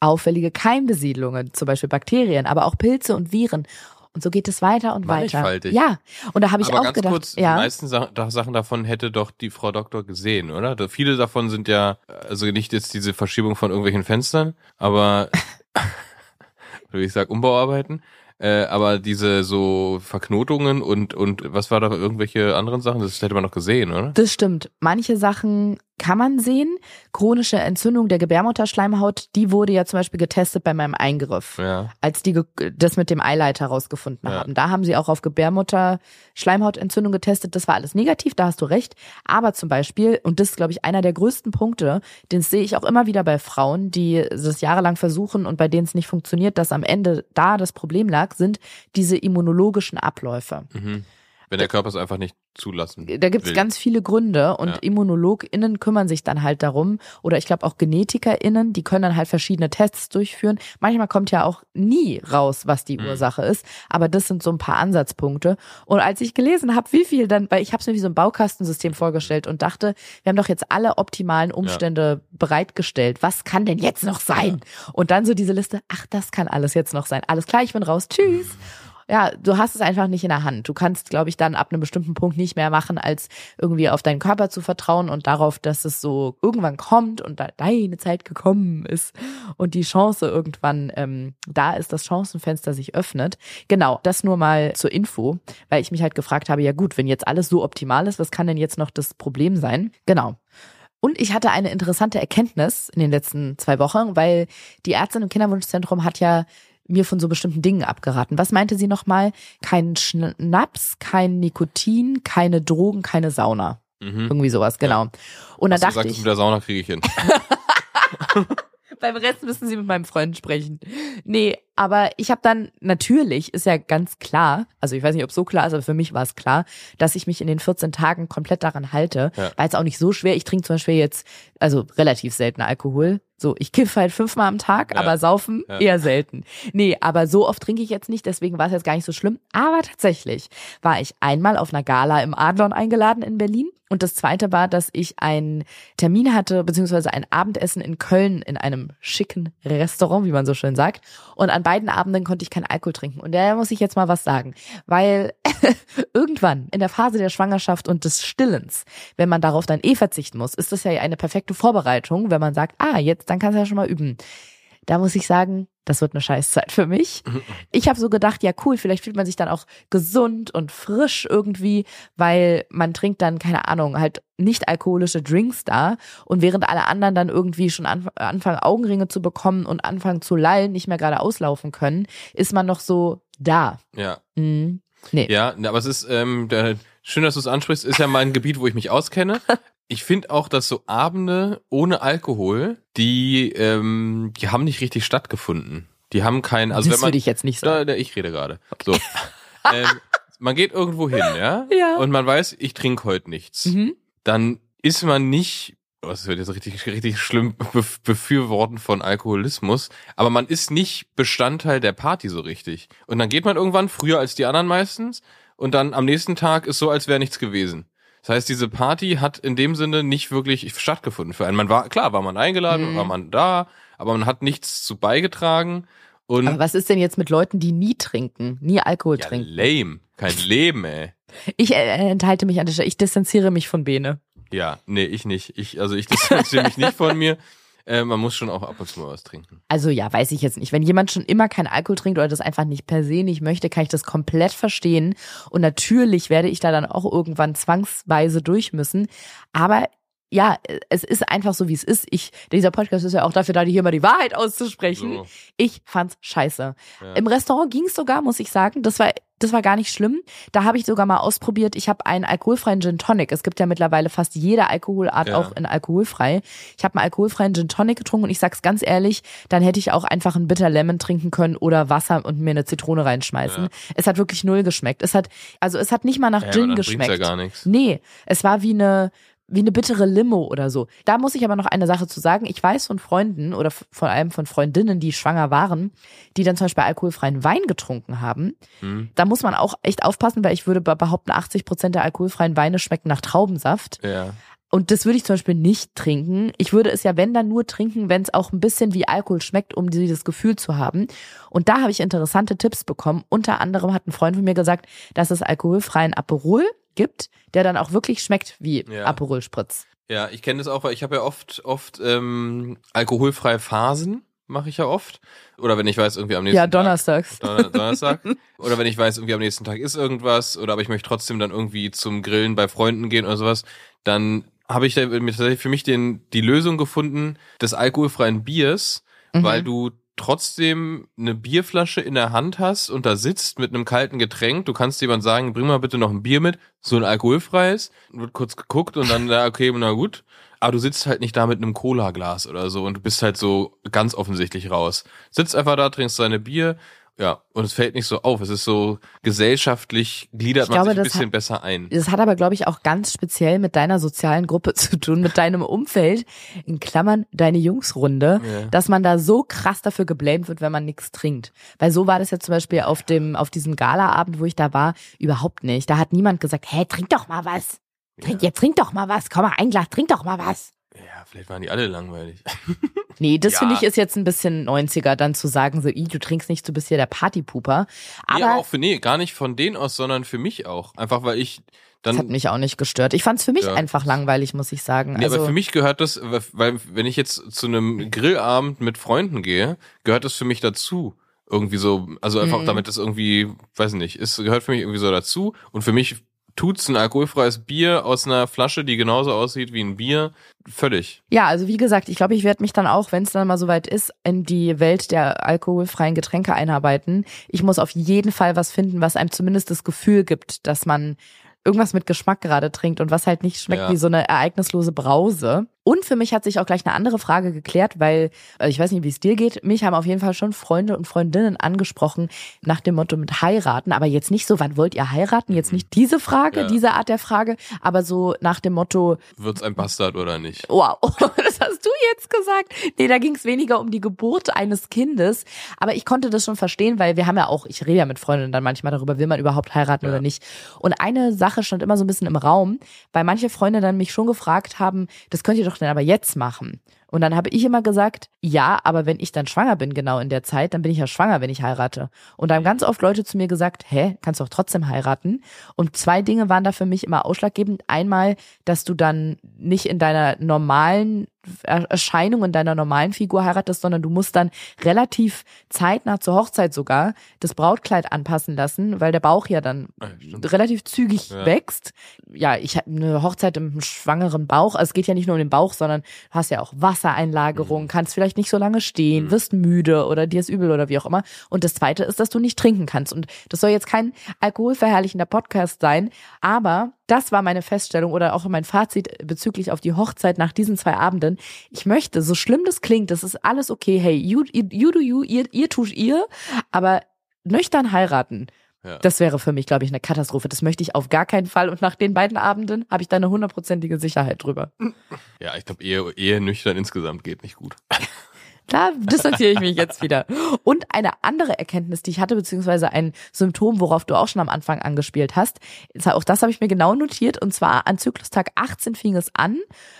[SPEAKER 2] auffällige Keimbesiedlungen, zum Beispiel Bakterien, aber auch Pilze und Viren. Und so geht es weiter und weiter. Ja, und da habe ich
[SPEAKER 3] Aber
[SPEAKER 2] auch
[SPEAKER 3] ganz
[SPEAKER 2] gedacht,
[SPEAKER 3] kurz, die
[SPEAKER 2] ja,
[SPEAKER 3] meisten Sa da- Sachen davon hätte doch die Frau Doktor gesehen, oder? Viele davon sind ja, also nicht jetzt diese Verschiebung von irgendwelchen Fenstern, aber, wie ich sag, Umbauarbeiten, äh, aber diese so Verknotungen und, und was war da, irgendwelche anderen Sachen, das hätte man doch gesehen, oder?
[SPEAKER 2] das stimmt. Manche Sachen kann man sehen. Chronische Entzündung der Gebärmutterschleimhaut, die wurde ja zum Beispiel getestet bei meinem Eingriff.
[SPEAKER 3] Ja.
[SPEAKER 2] als die das mit dem Eileiter rausgefunden
[SPEAKER 3] Ja.
[SPEAKER 2] haben. Da haben sie auch auf Gebärmutter Schleimhautentzündung getestet. Das war alles negativ, da hast du recht. Aber zum Beispiel, und das ist, glaube ich, einer der größten Punkte, den sehe ich auch immer wieder bei Frauen, die das jahrelang versuchen und bei denen es nicht funktioniert, dass am Ende da das Problem lag, sind diese immunologischen Abläufe.
[SPEAKER 3] Mhm. Wenn der Körper es einfach nicht zulassen
[SPEAKER 2] Da gibt es ganz viele Gründe und
[SPEAKER 3] Ja.
[SPEAKER 2] ImmunologInnen kümmern sich dann halt darum oder ich glaube auch GenetikerInnen, die können dann halt verschiedene Tests durchführen. Manchmal kommt ja auch nie raus, was die
[SPEAKER 3] Mhm.
[SPEAKER 2] Ursache ist, aber das sind so ein paar Ansatzpunkte. Und als ich gelesen habe, wie viel dann, weil ich habe es mir wie so ein Baukastensystem vorgestellt und dachte, wir haben doch jetzt alle optimalen Umstände bereitgestellt. Was kann denn jetzt noch sein? Und dann so diese Liste, ach, das kann alles jetzt noch sein. Alles klar, ich bin raus. Tschüss ja, du hast es einfach nicht in der Hand. Du kannst, glaube ich, dann ab einem bestimmten Punkt nicht mehr machen, als irgendwie auf deinen Körper zu vertrauen und darauf, dass es so irgendwann kommt und da deine Zeit gekommen ist und die Chance irgendwann ähm, da ist, das Chancenfenster sich öffnet. Genau, das nur mal zur Info, weil ich mich halt gefragt habe, ja gut, wenn jetzt alles so optimal ist, was kann denn jetzt noch das Problem sein? Genau. Und ich hatte eine interessante Erkenntnis in den letzten zwei Wochen, weil die Ärztin im Kinderwunschzentrum hat ja mir von so bestimmten Dingen abgeraten. Was meinte sie nochmal? Kein Schnaps, kein Nikotin, keine Drogen, keine Sauna.
[SPEAKER 3] Mhm.
[SPEAKER 2] Irgendwie sowas, genau. Und dann dachte
[SPEAKER 3] gesagt,
[SPEAKER 2] ich,
[SPEAKER 3] mit der Sauna kriege ich hin.
[SPEAKER 2] beim Rest müssen Sie mit meinem Freund sprechen. Nee, aber ich habe dann natürlich, ist ja ganz klar, also ich weiß nicht, ob so klar ist, aber für mich war es klar, dass ich mich in den 14 Tagen komplett daran halte.
[SPEAKER 3] Ja.
[SPEAKER 2] War jetzt auch nicht so schwer. Ich trinke zum Beispiel jetzt, also relativ selten Alkohol. So, ich kiffe halt fünfmal am Tag,
[SPEAKER 3] Ja.
[SPEAKER 2] aber saufen
[SPEAKER 3] Ja.
[SPEAKER 2] eher selten. Nee, aber so oft trinke ich jetzt nicht, deswegen war es jetzt gar nicht so schlimm. Aber tatsächlich war ich einmal auf einer Gala im Adlon eingeladen in Berlin. Und das zweite war, dass ich einen Termin hatte, beziehungsweise ein Abendessen in Köln in einem schicken Restaurant, wie man so schön sagt. Und an beiden Abenden konnte ich keinen Alkohol trinken. Und da muss ich jetzt mal was sagen. Weil irgendwann in der Phase der Schwangerschaft und des Stillens, wenn man darauf dann eh verzichten muss, ist das ja eine perfekte Vorbereitung, wenn man sagt, ah, jetzt, dann kannst du ja schon mal üben. Da muss ich sagen, das wird eine Scheißzeit für mich. Ich habe so gedacht, ja cool, vielleicht fühlt man sich dann auch gesund und frisch irgendwie, weil man trinkt dann, keine Ahnung, halt nicht alkoholische Drinks da und während alle anderen dann irgendwie schon anf anfangen, Augenringe zu bekommen und anfangen zu lallen, nicht mehr gerade auslaufen können, ist man noch so da.
[SPEAKER 3] Ja.
[SPEAKER 2] Mhm. Nee.
[SPEAKER 3] Ja, aber es ist ähm, schön, dass du es ansprichst, ist ja mein Gebiet, wo ich mich auskenne. Ich finde auch, dass so Abende ohne Alkohol, die, ähm, die haben nicht richtig stattgefunden. Die haben keinen, also
[SPEAKER 2] das
[SPEAKER 3] wenn man,
[SPEAKER 2] würde ich jetzt nicht sagen.
[SPEAKER 3] da, da, ich rede gerade. So, ähm, man geht irgendwo hin, ja,
[SPEAKER 2] Ja.
[SPEAKER 3] und man weiß, ich trinke heute nichts.
[SPEAKER 2] Mhm.
[SPEAKER 3] Dann ist man nicht, oh, das wird jetzt richtig, richtig schlimm bef- befürworten von Alkoholismus, aber man ist nicht Bestandteil der Party so richtig. Und dann geht man irgendwann früher als die anderen meistens und dann am nächsten Tag ist so, als wäre nichts gewesen. Das heißt, diese Party hat in dem Sinne nicht wirklich stattgefunden für einen. Man war, klar, war man eingeladen,
[SPEAKER 2] Mhm.
[SPEAKER 3] war man da, aber man hat nichts zu beigetragen. Und
[SPEAKER 2] Aber was ist denn jetzt mit Leuten, die nie trinken, nie Alkohol
[SPEAKER 3] ja,
[SPEAKER 2] trinken?
[SPEAKER 3] lame. Kein Leben, ey.
[SPEAKER 2] Ich äh, enthalte mich an der Stelle, ich distanziere mich von Bene.
[SPEAKER 3] Ja, nee, ich nicht. Ich, also ich distanziere mich nicht von mir. Äh, man muss schon auch ab und zu mal was trinken.
[SPEAKER 2] Also ja, weiß ich jetzt nicht. Wenn jemand schon immer keinen Alkohol trinkt oder das einfach nicht per se nicht möchte, kann ich das komplett verstehen. Und natürlich werde ich da dann auch irgendwann zwangsweise durch müssen. Aber ja, es ist einfach so, wie es ist. Ich, dieser Podcast ist ja auch dafür da, hier mal die Wahrheit auszusprechen.
[SPEAKER 3] So,
[SPEAKER 2] Ich fand's scheiße.
[SPEAKER 3] ja.
[SPEAKER 2] Im Restaurant ging's sogar, muss ich sagen. Das war, das war gar nicht schlimm. Da habe ich sogar mal ausprobiert. Ich habe einen alkoholfreien Gin Tonic. Es gibt ja mittlerweile fast jede Alkoholart
[SPEAKER 3] Ja.
[SPEAKER 2] auch in alkoholfrei. Ich habe einen alkoholfreien Gin Tonic getrunken und ich sag's ganz ehrlich, dann hätte ich auch einfach einen Bitter Lemon trinken können oder Wasser und mir eine Zitrone reinschmeißen.
[SPEAKER 3] Ja.
[SPEAKER 2] Es hat wirklich null geschmeckt. Es hat, also es hat nicht mal nach
[SPEAKER 3] Ja,
[SPEAKER 2] Gin geschmeckt.
[SPEAKER 3] ja gar nichts.
[SPEAKER 2] Nee, es war wie eine wie eine bittere Limo oder so. Da muss ich aber noch eine Sache zu sagen. Ich weiß von Freunden oder vor allem von Freundinnen, die schwanger waren, die dann zum Beispiel alkoholfreien Wein getrunken haben.
[SPEAKER 3] Hm?
[SPEAKER 2] Da muss man auch echt aufpassen, weil ich würde be- behaupten, 80 Prozent der alkoholfreien Weine schmecken nach Traubensaft.
[SPEAKER 3] Ja.
[SPEAKER 2] Und das würde ich zum Beispiel nicht trinken. Ich würde es ja, wenn dann nur trinken, wenn es auch ein bisschen wie Alkohol schmeckt, um dieses Gefühl zu haben. Und da habe ich interessante Tipps bekommen. Unter anderem hat ein Freund von mir gesagt, dass es alkoholfreien Aperol gibt, der dann auch wirklich schmeckt wie
[SPEAKER 3] Ja.
[SPEAKER 2] Aperol Spritz.
[SPEAKER 3] Ja, ich kenne das auch, weil ich habe ja oft, oft ähm, alkoholfreie Phasen, mache ich ja oft. Oder wenn ich weiß, irgendwie am nächsten
[SPEAKER 2] Ja,
[SPEAKER 3] Tag.
[SPEAKER 2] donnerstags.
[SPEAKER 3] Donner Donnerstag. oder wenn ich weiß, irgendwie am nächsten Tag ist irgendwas, oder aber ich möchte trotzdem dann irgendwie zum Grillen bei Freunden gehen oder sowas, dann habe ich da tatsächlich für mich den, die Lösung gefunden des alkoholfreien Biers,
[SPEAKER 2] Mhm.
[SPEAKER 3] weil du trotzdem eine Bierflasche in der Hand hast und da sitzt mit einem kalten Getränk. Du kannst jemand sagen, bring mal bitte noch ein Bier mit, so ein alkoholfreies. Wird kurz geguckt und dann, okay, na gut. Aber du sitzt halt nicht da mit einem Cola-Glas oder so und du bist halt so ganz offensichtlich raus. Sitzt einfach da, trinkst deine Bier, ja, und es fällt nicht so auf. Es ist so gesellschaftlich, gliedert
[SPEAKER 2] Ich
[SPEAKER 3] man
[SPEAKER 2] glaube,
[SPEAKER 3] sich ein bisschen
[SPEAKER 2] hat-
[SPEAKER 3] besser ein.
[SPEAKER 2] Das hat aber, glaube ich, auch ganz speziell mit deiner sozialen Gruppe zu tun, mit deinem Umfeld, in Klammern deine Jungsrunde,
[SPEAKER 3] Ja.
[SPEAKER 2] dass man da so krass dafür geblamed wird, wenn man nichts trinkt. Weil so war das ja zum Beispiel auf dem, auf diesem Galaabend, wo ich da war, überhaupt nicht. Da hat niemand gesagt, hey, trink doch mal was. Trink, jetzt trink doch mal was. Komm mal, ein Glas, trink doch mal was.
[SPEAKER 3] Ja, vielleicht waren die alle langweilig.
[SPEAKER 2] Nee, das
[SPEAKER 3] Ja.
[SPEAKER 2] finde ich ist jetzt ein bisschen 90er, dann zu sagen, so, "Ih, du trinkst nicht, du bist hier der Partypuper.
[SPEAKER 3] Aber nee,
[SPEAKER 2] Aber
[SPEAKER 3] auch für, nee, gar nicht von denen aus, sondern für mich auch. Einfach weil ich
[SPEAKER 2] das hat
[SPEAKER 3] dann.
[SPEAKER 2] mich auch nicht gestört. Ich fand es für mich
[SPEAKER 3] Ja.
[SPEAKER 2] einfach langweilig, muss ich sagen.
[SPEAKER 3] Nee,
[SPEAKER 2] also,
[SPEAKER 3] aber für mich gehört das, weil wenn ich jetzt zu einem Grillabend mit Freunden gehe, gehört das für mich dazu. Irgendwie so, also einfach
[SPEAKER 2] Mhm.
[SPEAKER 3] damit das irgendwie, weiß nicht, ist, gehört für mich irgendwie so dazu. Und für mich tut's ein alkoholfreies Bier aus einer Flasche, die genauso aussieht wie ein Bier, völlig.
[SPEAKER 2] Ja, also wie gesagt, ich glaube, ich werde mich dann auch, wenn es dann mal soweit ist, in die Welt der alkoholfreien Getränke einarbeiten. Ich muss auf jeden Fall was finden, was einem zumindest das Gefühl gibt, dass man irgendwas mit Geschmack gerade trinkt und was halt nicht schmeckt
[SPEAKER 3] Ja.
[SPEAKER 2] wie so eine ereignislose Brause. Und für mich hat sich auch gleich eine andere Frage geklärt, weil äh, ich weiß nicht, wie es dir geht. Mich haben auf jeden Fall schon Freunde und Freundinnen angesprochen nach dem Motto mit heiraten, aber jetzt nicht so, wann wollt ihr heiraten? Jetzt nicht diese Frage,
[SPEAKER 3] Ja.
[SPEAKER 2] diese Art der Frage, aber so nach dem Motto,
[SPEAKER 3] Wird's ein Bastard oder nicht?
[SPEAKER 2] Wow, das hast du jetzt gesagt. Nee, da ging es weniger um die Geburt eines Kindes. Aber ich konnte das schon verstehen, weil wir haben ja auch, ich rede ja mit Freundinnen dann manchmal darüber, will man überhaupt heiraten
[SPEAKER 3] Ja.
[SPEAKER 2] oder nicht. Und eine Sache stand immer so ein bisschen im Raum, weil manche Freunde dann mich schon gefragt haben, das könnt ihr doch dann aber jetzt machen. Und dann habe ich immer gesagt, ja, aber wenn ich dann schwanger bin, genau in der Zeit, dann bin ich ja schwanger, wenn ich heirate. Und da haben ganz oft Leute zu mir gesagt, hä, kannst du doch trotzdem heiraten. Und zwei Dinge waren da für mich immer ausschlaggebend. Einmal, dass du dann nicht in deiner normalen Er- Erscheinung, in deiner normalen Figur heiratest, sondern du musst dann relativ zeitnah zur Hochzeit sogar das Brautkleid anpassen lassen, weil der Bauch ja dann
[SPEAKER 3] Ja, stimmt.
[SPEAKER 2] relativ zügig
[SPEAKER 3] Ja.
[SPEAKER 2] wächst. Ja, ich habe eine Hochzeit im schwangeren Bauch. Also es geht ja nicht nur um den Bauch, sondern du hast ja auch Wassereinlagerung, kannst vielleicht nicht so lange stehen,
[SPEAKER 3] Mhm.
[SPEAKER 2] wirst müde oder dir ist übel oder wie auch immer. Und das zweite ist, dass du nicht trinken kannst. Und das soll jetzt kein alkoholverherrlichender Podcast sein, aber das war meine Feststellung oder auch mein Fazit bezüglich auf die Hochzeit nach diesen zwei Abenden. Ich möchte, so schlimm das klingt, das ist alles okay. Hey, you, you, do you, ihr, ihr tut ihr, aber nüchtern heiraten.
[SPEAKER 3] Ja.
[SPEAKER 2] Das wäre für mich, glaube ich, eine Katastrophe. Das möchte ich auf gar keinen Fall. Und nach den beiden Abenden habe ich da eine hundertprozentige Sicherheit drüber.
[SPEAKER 3] Ja, ich glaube, Ehe, Ehe nüchtern insgesamt geht nicht gut.
[SPEAKER 2] Da distanziere ich mich jetzt wieder. Und eine andere Erkenntnis, die ich hatte, beziehungsweise ein Symptom, worauf du auch schon am Anfang angespielt hast, auch das habe ich mir genau notiert. Und zwar an Zyklustag 18 fing es an.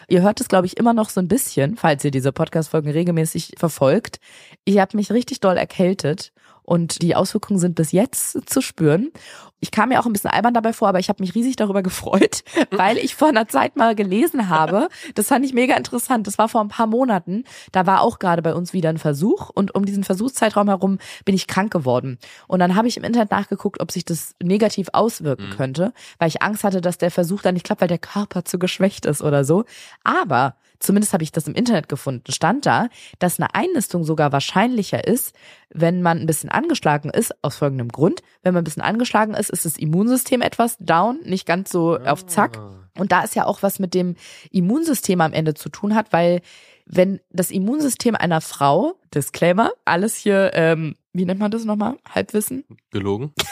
[SPEAKER 2] Ihr hört es, glaube ich, immer noch so ein bisschen, falls ihr diese Podcast-Folgen regelmäßig verfolgt. Ich habe mich richtig doll erkältet. Und die Auswirkungen sind bis jetzt zu spüren. Ich kam mir auch ein bisschen albern dabei vor, aber ich habe mich riesig darüber gefreut, weil ich vor einer Zeit mal gelesen habe. Das fand ich mega interessant. Das war vor ein paar Monaten. Da war auch gerade bei uns wieder ein Versuch und um diesen Versuchszeitraum herum bin ich krank geworden. Und dann habe ich im Internet nachgeguckt, ob sich das negativ auswirken
[SPEAKER 3] Mhm.
[SPEAKER 2] könnte, weil ich Angst hatte, dass der Versuch dann nicht klappt, weil der Körper zu geschwächt ist oder so. Aber zumindest habe ich das im Internet gefunden, stand da, dass eine Einnistung sogar wahrscheinlicher ist, wenn man ein bisschen angeschlagen ist, aus folgendem Grund. Wenn man ein bisschen angeschlagen ist, ist das Immunsystem etwas down, nicht ganz so auf Zack. Und da ist ja auch was mit dem Immunsystem am Ende zu tun hat, weil wenn das Immunsystem einer Frau, Disclaimer, alles hier, ähm, wie nennt man das nochmal? Halbwissen?
[SPEAKER 3] Gelogen.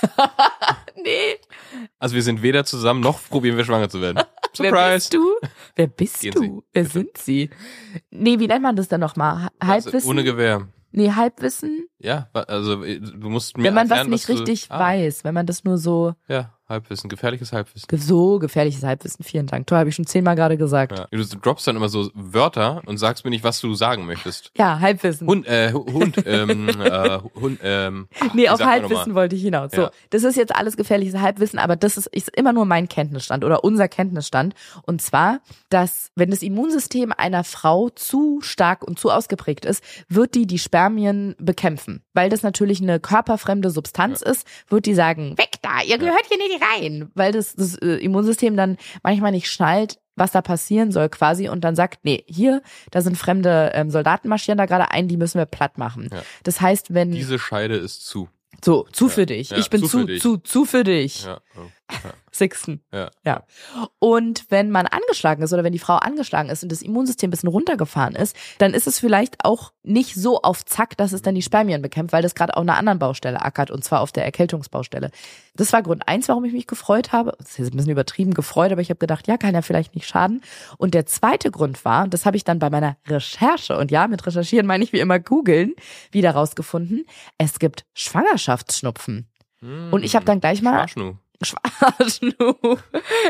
[SPEAKER 2] Nee.
[SPEAKER 3] Also wir sind weder zusammen, noch probieren wir schwanger zu werden.
[SPEAKER 2] Wer
[SPEAKER 3] Surprise.
[SPEAKER 2] bist du? Wer bist
[SPEAKER 3] Gehen
[SPEAKER 2] du?
[SPEAKER 3] Sie,
[SPEAKER 2] Wer
[SPEAKER 3] bitte.
[SPEAKER 2] sind sie? Nee, wie nennt man das denn nochmal? Ha- Halbwissen?
[SPEAKER 3] Also ohne Gewehr.
[SPEAKER 2] nee, Halbwissen?
[SPEAKER 3] Ja, also äh, du musst mir
[SPEAKER 2] Wenn man was
[SPEAKER 3] erklären,
[SPEAKER 2] nicht
[SPEAKER 3] du-
[SPEAKER 2] richtig
[SPEAKER 3] ah,
[SPEAKER 2] weiß, wenn man das nur so,
[SPEAKER 3] Ja, Halbwissen, gefährliches Halbwissen.
[SPEAKER 2] so gefährliches Halbwissen, vielen Dank. Toll, habe ich schon zehnmal gerade gesagt.
[SPEAKER 3] Ja. Du droppst dann immer so Wörter und sagst mir nicht, was du sagen möchtest.
[SPEAKER 2] Ja, Halbwissen.
[SPEAKER 3] Hund, äh, Hu- Hund, ähm, äh, Hund, ähm,
[SPEAKER 2] Nee, auf Halbwissen wollte ich hinaus. So,
[SPEAKER 3] Ja.
[SPEAKER 2] das ist jetzt alles gefährliches Halbwissen, aber das ist, ist immer nur mein Kenntnisstand oder unser Kenntnisstand. Und zwar, dass wenn das Immunsystem einer Frau zu stark und zu ausgeprägt ist, wird die die Spermien bekämpfen. Weil das natürlich eine körperfremde Substanz ist, wird die sagen, weg da, ihr gehört hier nicht rein. Weil das, das äh, Immunsystem dann manchmal nicht schnallt, was da passieren soll quasi und dann sagt, nee, hier, da sind fremde ähm, Soldaten marschieren da gerade ein, die müssen wir platt machen.
[SPEAKER 3] Ja.
[SPEAKER 2] Das heißt, wenn
[SPEAKER 3] Diese Scheide ist zu.
[SPEAKER 2] so, zu
[SPEAKER 3] Ja.
[SPEAKER 2] für dich.
[SPEAKER 3] Ja,
[SPEAKER 2] ich bin
[SPEAKER 3] zu
[SPEAKER 2] zu, zu für dich.
[SPEAKER 3] Ja. oh.
[SPEAKER 2] Sixten.
[SPEAKER 3] Ja.
[SPEAKER 2] Ja. Und wenn man angeschlagen ist oder wenn die Frau angeschlagen ist und das Immunsystem ein bisschen runtergefahren ist, dann ist es vielleicht auch nicht so auf Zack, dass es dann die Spermien bekämpft, weil das gerade auf einer anderen Baustelle ackert und zwar auf der Erkältungsbaustelle. Das war Grund eins, warum ich mich gefreut habe. Das ist jetzt ein bisschen übertrieben gefreut, aber ich habe gedacht, ja, kann ja vielleicht nicht schaden. Und der zweite Grund war, das habe ich dann bei meiner Recherche, und ja, mit recherchieren meine ich wie immer googeln, wieder rausgefunden, es gibt Schwangerschaftsschnupfen. Und ich habe dann gleich mal
[SPEAKER 3] Schwarschnu.
[SPEAKER 2] Schwarschnu.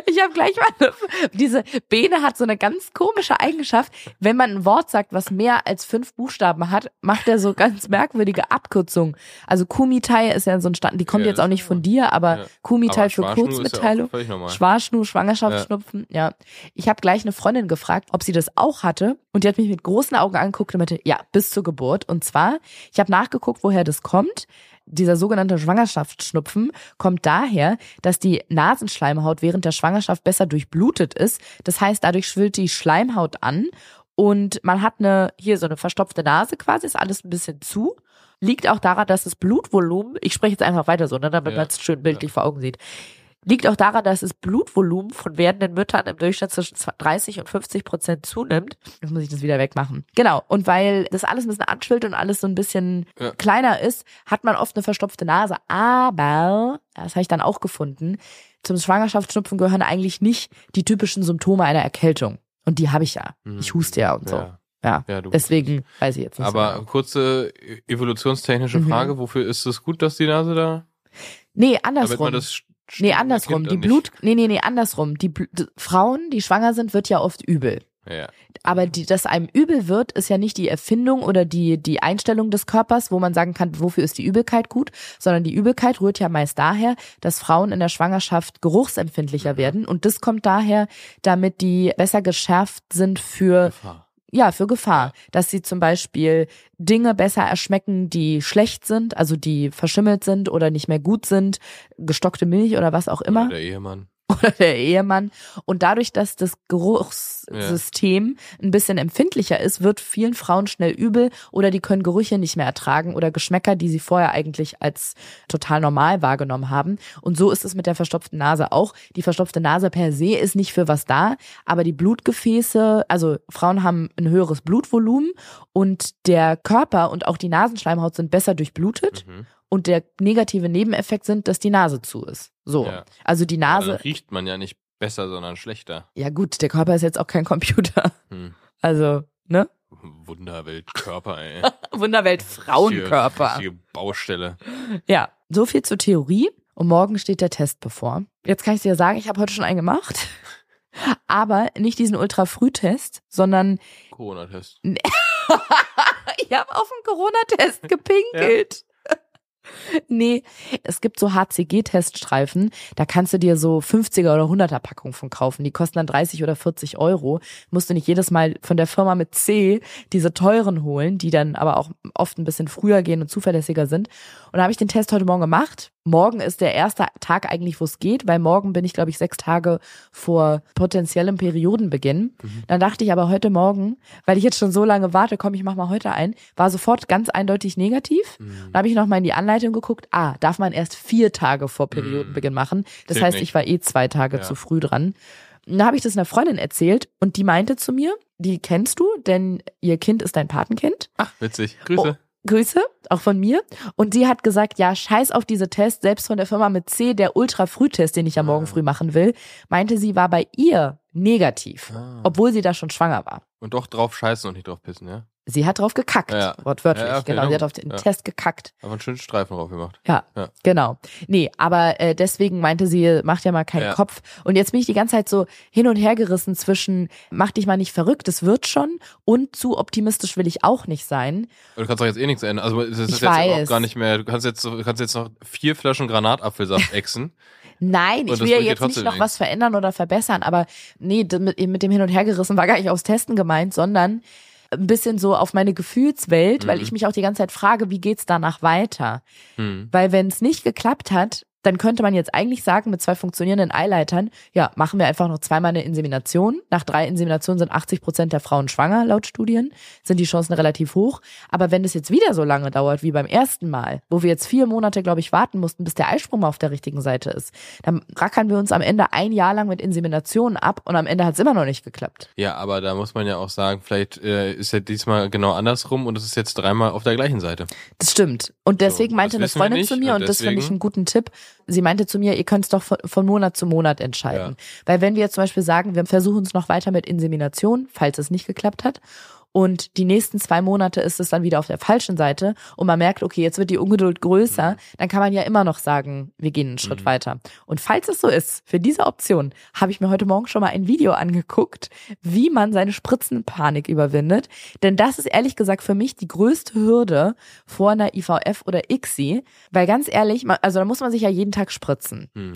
[SPEAKER 2] Ich habe gleich mal diese Bene hat so eine ganz komische Eigenschaft. Wenn man ein Wort sagt, was mehr als fünf Buchstaben hat, macht er so ganz merkwürdige Abkürzungen. Also Kumitai ist ja so ein Stand, die kommt
[SPEAKER 3] Ja,
[SPEAKER 2] jetzt auch nicht von dir, aber
[SPEAKER 3] Ja.
[SPEAKER 2] Kumitai
[SPEAKER 3] Aber
[SPEAKER 2] für
[SPEAKER 3] ja
[SPEAKER 2] Kurzmitteilung.
[SPEAKER 3] normal.
[SPEAKER 2] Schwarschnu, Schwangerschaftsschnupfen, ja. Ich habe gleich eine Freundin gefragt, ob sie das auch hatte und die hat mich mit großen Augen angeguckt und meinte, ja, bis zur Geburt. Und zwar, ich habe nachgeguckt, woher das kommt. Dieser sogenannte Schwangerschaftsschnupfen kommt daher, dass die Nasenschleimhaut während der Schwangerschaft besser durchblutet ist. Das heißt, dadurch schwillt die Schleimhaut an und man hat eine, hier so eine verstopfte Nase quasi, ist alles ein bisschen zu. Liegt auch daran, dass das Blutvolumen, ich spreche jetzt einfach weiter so, ne, damit
[SPEAKER 3] Ja.
[SPEAKER 2] man es schön bildlich vor Augen sieht. Liegt auch daran, dass das Blutvolumen von werdenden Müttern im Durchschnitt zwischen 30 und 50 Prozent zunimmt. Jetzt muss ich das wieder wegmachen. Genau. Und weil das alles ein bisschen anschwillt und alles so ein bisschen
[SPEAKER 3] Ja.
[SPEAKER 2] kleiner ist, hat man oft eine verstopfte Nase. Aber, das habe ich dann auch gefunden, zum Schwangerschaftsschnupfen gehören eigentlich nicht die typischen Symptome einer Erkältung. Und die habe ich ja. Ich huste ja und so.
[SPEAKER 3] Ja.
[SPEAKER 2] Ja.
[SPEAKER 3] Ja, du-
[SPEAKER 2] Deswegen weiß ich jetzt nicht.
[SPEAKER 3] Aber
[SPEAKER 2] so genau.
[SPEAKER 3] kurze evolutionstechnische
[SPEAKER 2] Mhm.
[SPEAKER 3] Frage, wofür ist es gut, dass die Nase da?
[SPEAKER 2] Nee,
[SPEAKER 3] Damit
[SPEAKER 2] andersrum.
[SPEAKER 3] man das
[SPEAKER 2] Nee, andersrum. Die Blut, nee, nee, nee, andersrum. Die, Bl- Frauen, die schwanger sind, wird ja oft übel.
[SPEAKER 3] Ja.
[SPEAKER 2] Aber die, dass einem übel wird, ist ja nicht die Erfindung oder die, die Einstellung des Körpers, wo man sagen kann, wofür ist die Übelkeit gut, sondern die Übelkeit rührt ja meist daher, dass Frauen in der Schwangerschaft geruchsempfindlicher werden. Und das kommt daher, damit die besser geschärft sind für
[SPEAKER 3] Gefahr.
[SPEAKER 2] Ja, für Gefahr. Dass sie zum Beispiel Dinge besser erschmecken, die schlecht sind, also die verschimmelt sind oder nicht mehr gut sind, gestockte Milch oder was auch immer
[SPEAKER 3] Oder der Ehemann.
[SPEAKER 2] Oder der Ehemann. Und dadurch, dass das Geruchssystem ein bisschen empfindlicher ist, wird vielen Frauen schnell übel oder die können Gerüche nicht mehr ertragen oder Geschmäcker, die sie vorher eigentlich als total normal wahrgenommen haben. Und so ist es mit der verstopften Nase auch. Die verstopfte Nase per se ist nicht für was da, aber die Blutgefäße, also Frauen haben ein höheres Blutvolumen und der Körper und auch die Nasenschleimhaut sind besser durchblutet.
[SPEAKER 3] Mhm.
[SPEAKER 2] Und der negative Nebeneffekt sind, dass die Nase zu ist. So.
[SPEAKER 3] Ja.
[SPEAKER 2] Also die Nase.
[SPEAKER 3] Dann riecht man ja nicht besser, sondern schlechter.
[SPEAKER 2] Ja gut, der Körper ist jetzt auch kein Computer.
[SPEAKER 3] Hm.
[SPEAKER 2] Also, ne?
[SPEAKER 3] Wunderweltkörper, ey.
[SPEAKER 2] Wunderwelt Frauenkörper.
[SPEAKER 3] Richtige Baustelle.
[SPEAKER 2] Ja, so viel zur Theorie. Und morgen steht der Test bevor. Jetzt kann ich dir sagen, ich habe heute schon einen gemacht. Aber nicht diesen Ultra-Frühtest, sondern
[SPEAKER 3] Corona-Test.
[SPEAKER 2] ich habe auf den Corona-Test gepinkelt. Nee, es gibt so HCG-Teststreifen, da kannst du dir so 50er oder 100er Packungen von kaufen. Die kosten dann 30 oder 40 Euro. Musst du nicht jedes Mal von der Firma mit C diese teuren holen, die dann aber auch oft ein bisschen früher gehen und zuverlässiger sind. Und da habe ich den Test heute Morgen gemacht. Morgen ist der erste Tag eigentlich, wo es geht, weil morgen bin ich, glaube ich, sechs Tage vor potenziellem Periodenbeginn. Dann dachte ich aber heute Morgen, weil ich jetzt schon so lange warte, komm, ich mach mal heute ein, war sofort ganz eindeutig negativ.
[SPEAKER 3] Mhm.
[SPEAKER 2] Dann habe ich noch mal in die Anleitung geguckt. Ah, darf man erst vier Tage vor Periodenbeginn machen. Das
[SPEAKER 3] Zählt
[SPEAKER 2] heißt,
[SPEAKER 3] nicht.
[SPEAKER 2] ich war eh zwei Tage
[SPEAKER 3] Ja.
[SPEAKER 2] zu früh dran. Und Dann habe ich das einer Freundin erzählt und die meinte zu mir, die kennst du, denn ihr Kind ist dein Patenkind.
[SPEAKER 3] Ach, witzig. Grüße.
[SPEAKER 2] Grüße, auch von mir. Und sie hat gesagt, ja, scheiß auf diese Tests, selbst von der Firma mit C, der Ultra-Frühtest, den ich ja morgen
[SPEAKER 3] Ah.
[SPEAKER 2] früh machen will, meinte sie, war bei ihr negativ,
[SPEAKER 3] Ah.
[SPEAKER 2] obwohl sie da schon schwanger war.
[SPEAKER 3] Und doch drauf scheißen und nicht drauf pissen, ja?
[SPEAKER 2] Sie hat drauf gekackt,
[SPEAKER 3] Ja.
[SPEAKER 2] wortwörtlich,
[SPEAKER 3] Ja, okay,
[SPEAKER 2] genau. Sie hat auf den
[SPEAKER 3] Ja.
[SPEAKER 2] Test gekackt.
[SPEAKER 3] Aber einen schönen Streifen drauf gemacht.
[SPEAKER 2] Ja, genau. Nee, aber äh, deswegen meinte sie, macht ja mal keinen. Kopf. Und jetzt bin ich die ganze Zeit so hin und her gerissen zwischen, mach dich mal nicht verrückt, das wird schon, und zu optimistisch will ich auch nicht sein.
[SPEAKER 3] Du kannst doch jetzt eh nichts ändern. Also es ist
[SPEAKER 2] Ich
[SPEAKER 3] jetzt
[SPEAKER 2] weiß.
[SPEAKER 3] gar nicht mehr. Du kannst jetzt, du kannst jetzt noch vier Flaschen Granatapfelsaft exen.
[SPEAKER 2] Nein,
[SPEAKER 3] Und
[SPEAKER 2] ich will ja jetzt nicht noch was verändern oder verbessern, aber nee, mit dem Hin und Her gerissen war gar nicht aufs Testen gemeint, sondern ein bisschen so auf meine Gefühlswelt, weil
[SPEAKER 3] Mhm.
[SPEAKER 2] ich mich auch die ganze Zeit frage, wie geht's danach weiter?
[SPEAKER 3] Hm.
[SPEAKER 2] Weil wenn es nicht geklappt hat, dann könnte man jetzt eigentlich sagen, mit zwei funktionierenden Eileitern, ja, machen wir einfach noch zweimal eine Insemination. Nach drei Inseminationen sind 80 Prozent der Frauen schwanger, laut Studien, sind die Chancen relativ hoch. Aber wenn es jetzt wieder so lange dauert wie beim ersten Mal, wo wir jetzt vier Monate, glaube ich, warten mussten, bis der Eisprung mal auf der richtigen Seite ist, dann rackern wir uns am Ende ein Jahr lang mit Inseminationen ab und am Ende hat es immer noch nicht geklappt.
[SPEAKER 3] Ja, aber da muss man ja auch sagen, vielleicht äh, ist ja diesmal genau andersrum und es ist jetzt dreimal auf der gleichen Seite.
[SPEAKER 2] Das stimmt. Und deswegen
[SPEAKER 3] So,
[SPEAKER 2] meinte eine Freundin
[SPEAKER 3] nicht
[SPEAKER 2] zu mir,
[SPEAKER 3] und
[SPEAKER 2] und das finde ich einen guten Tipp, sie meinte zu mir, ihr könnt es doch von, von Monat zu Monat entscheiden. Weil wenn wir jetzt zum Beispiel sagen, wir versuchen es noch weiter mit Insemination, falls es nicht geklappt hat, und die nächsten zwei Monate ist es dann wieder auf der falschen Seite und man merkt, okay, jetzt wird die Ungeduld größer, dann kann man ja immer noch sagen, wir gehen einen Schritt
[SPEAKER 3] Mhm.
[SPEAKER 2] weiter. Und falls es so ist, für diese Option habe ich mir heute Morgen schon mal ein Video angeguckt, wie man seine Spritzenpanik überwindet. Denn das ist ehrlich gesagt für mich die größte Hürde vor einer IVF oder ICSI. Weil ganz ehrlich, also da muss man sich ja jeden Tag spritzen.
[SPEAKER 3] Hm.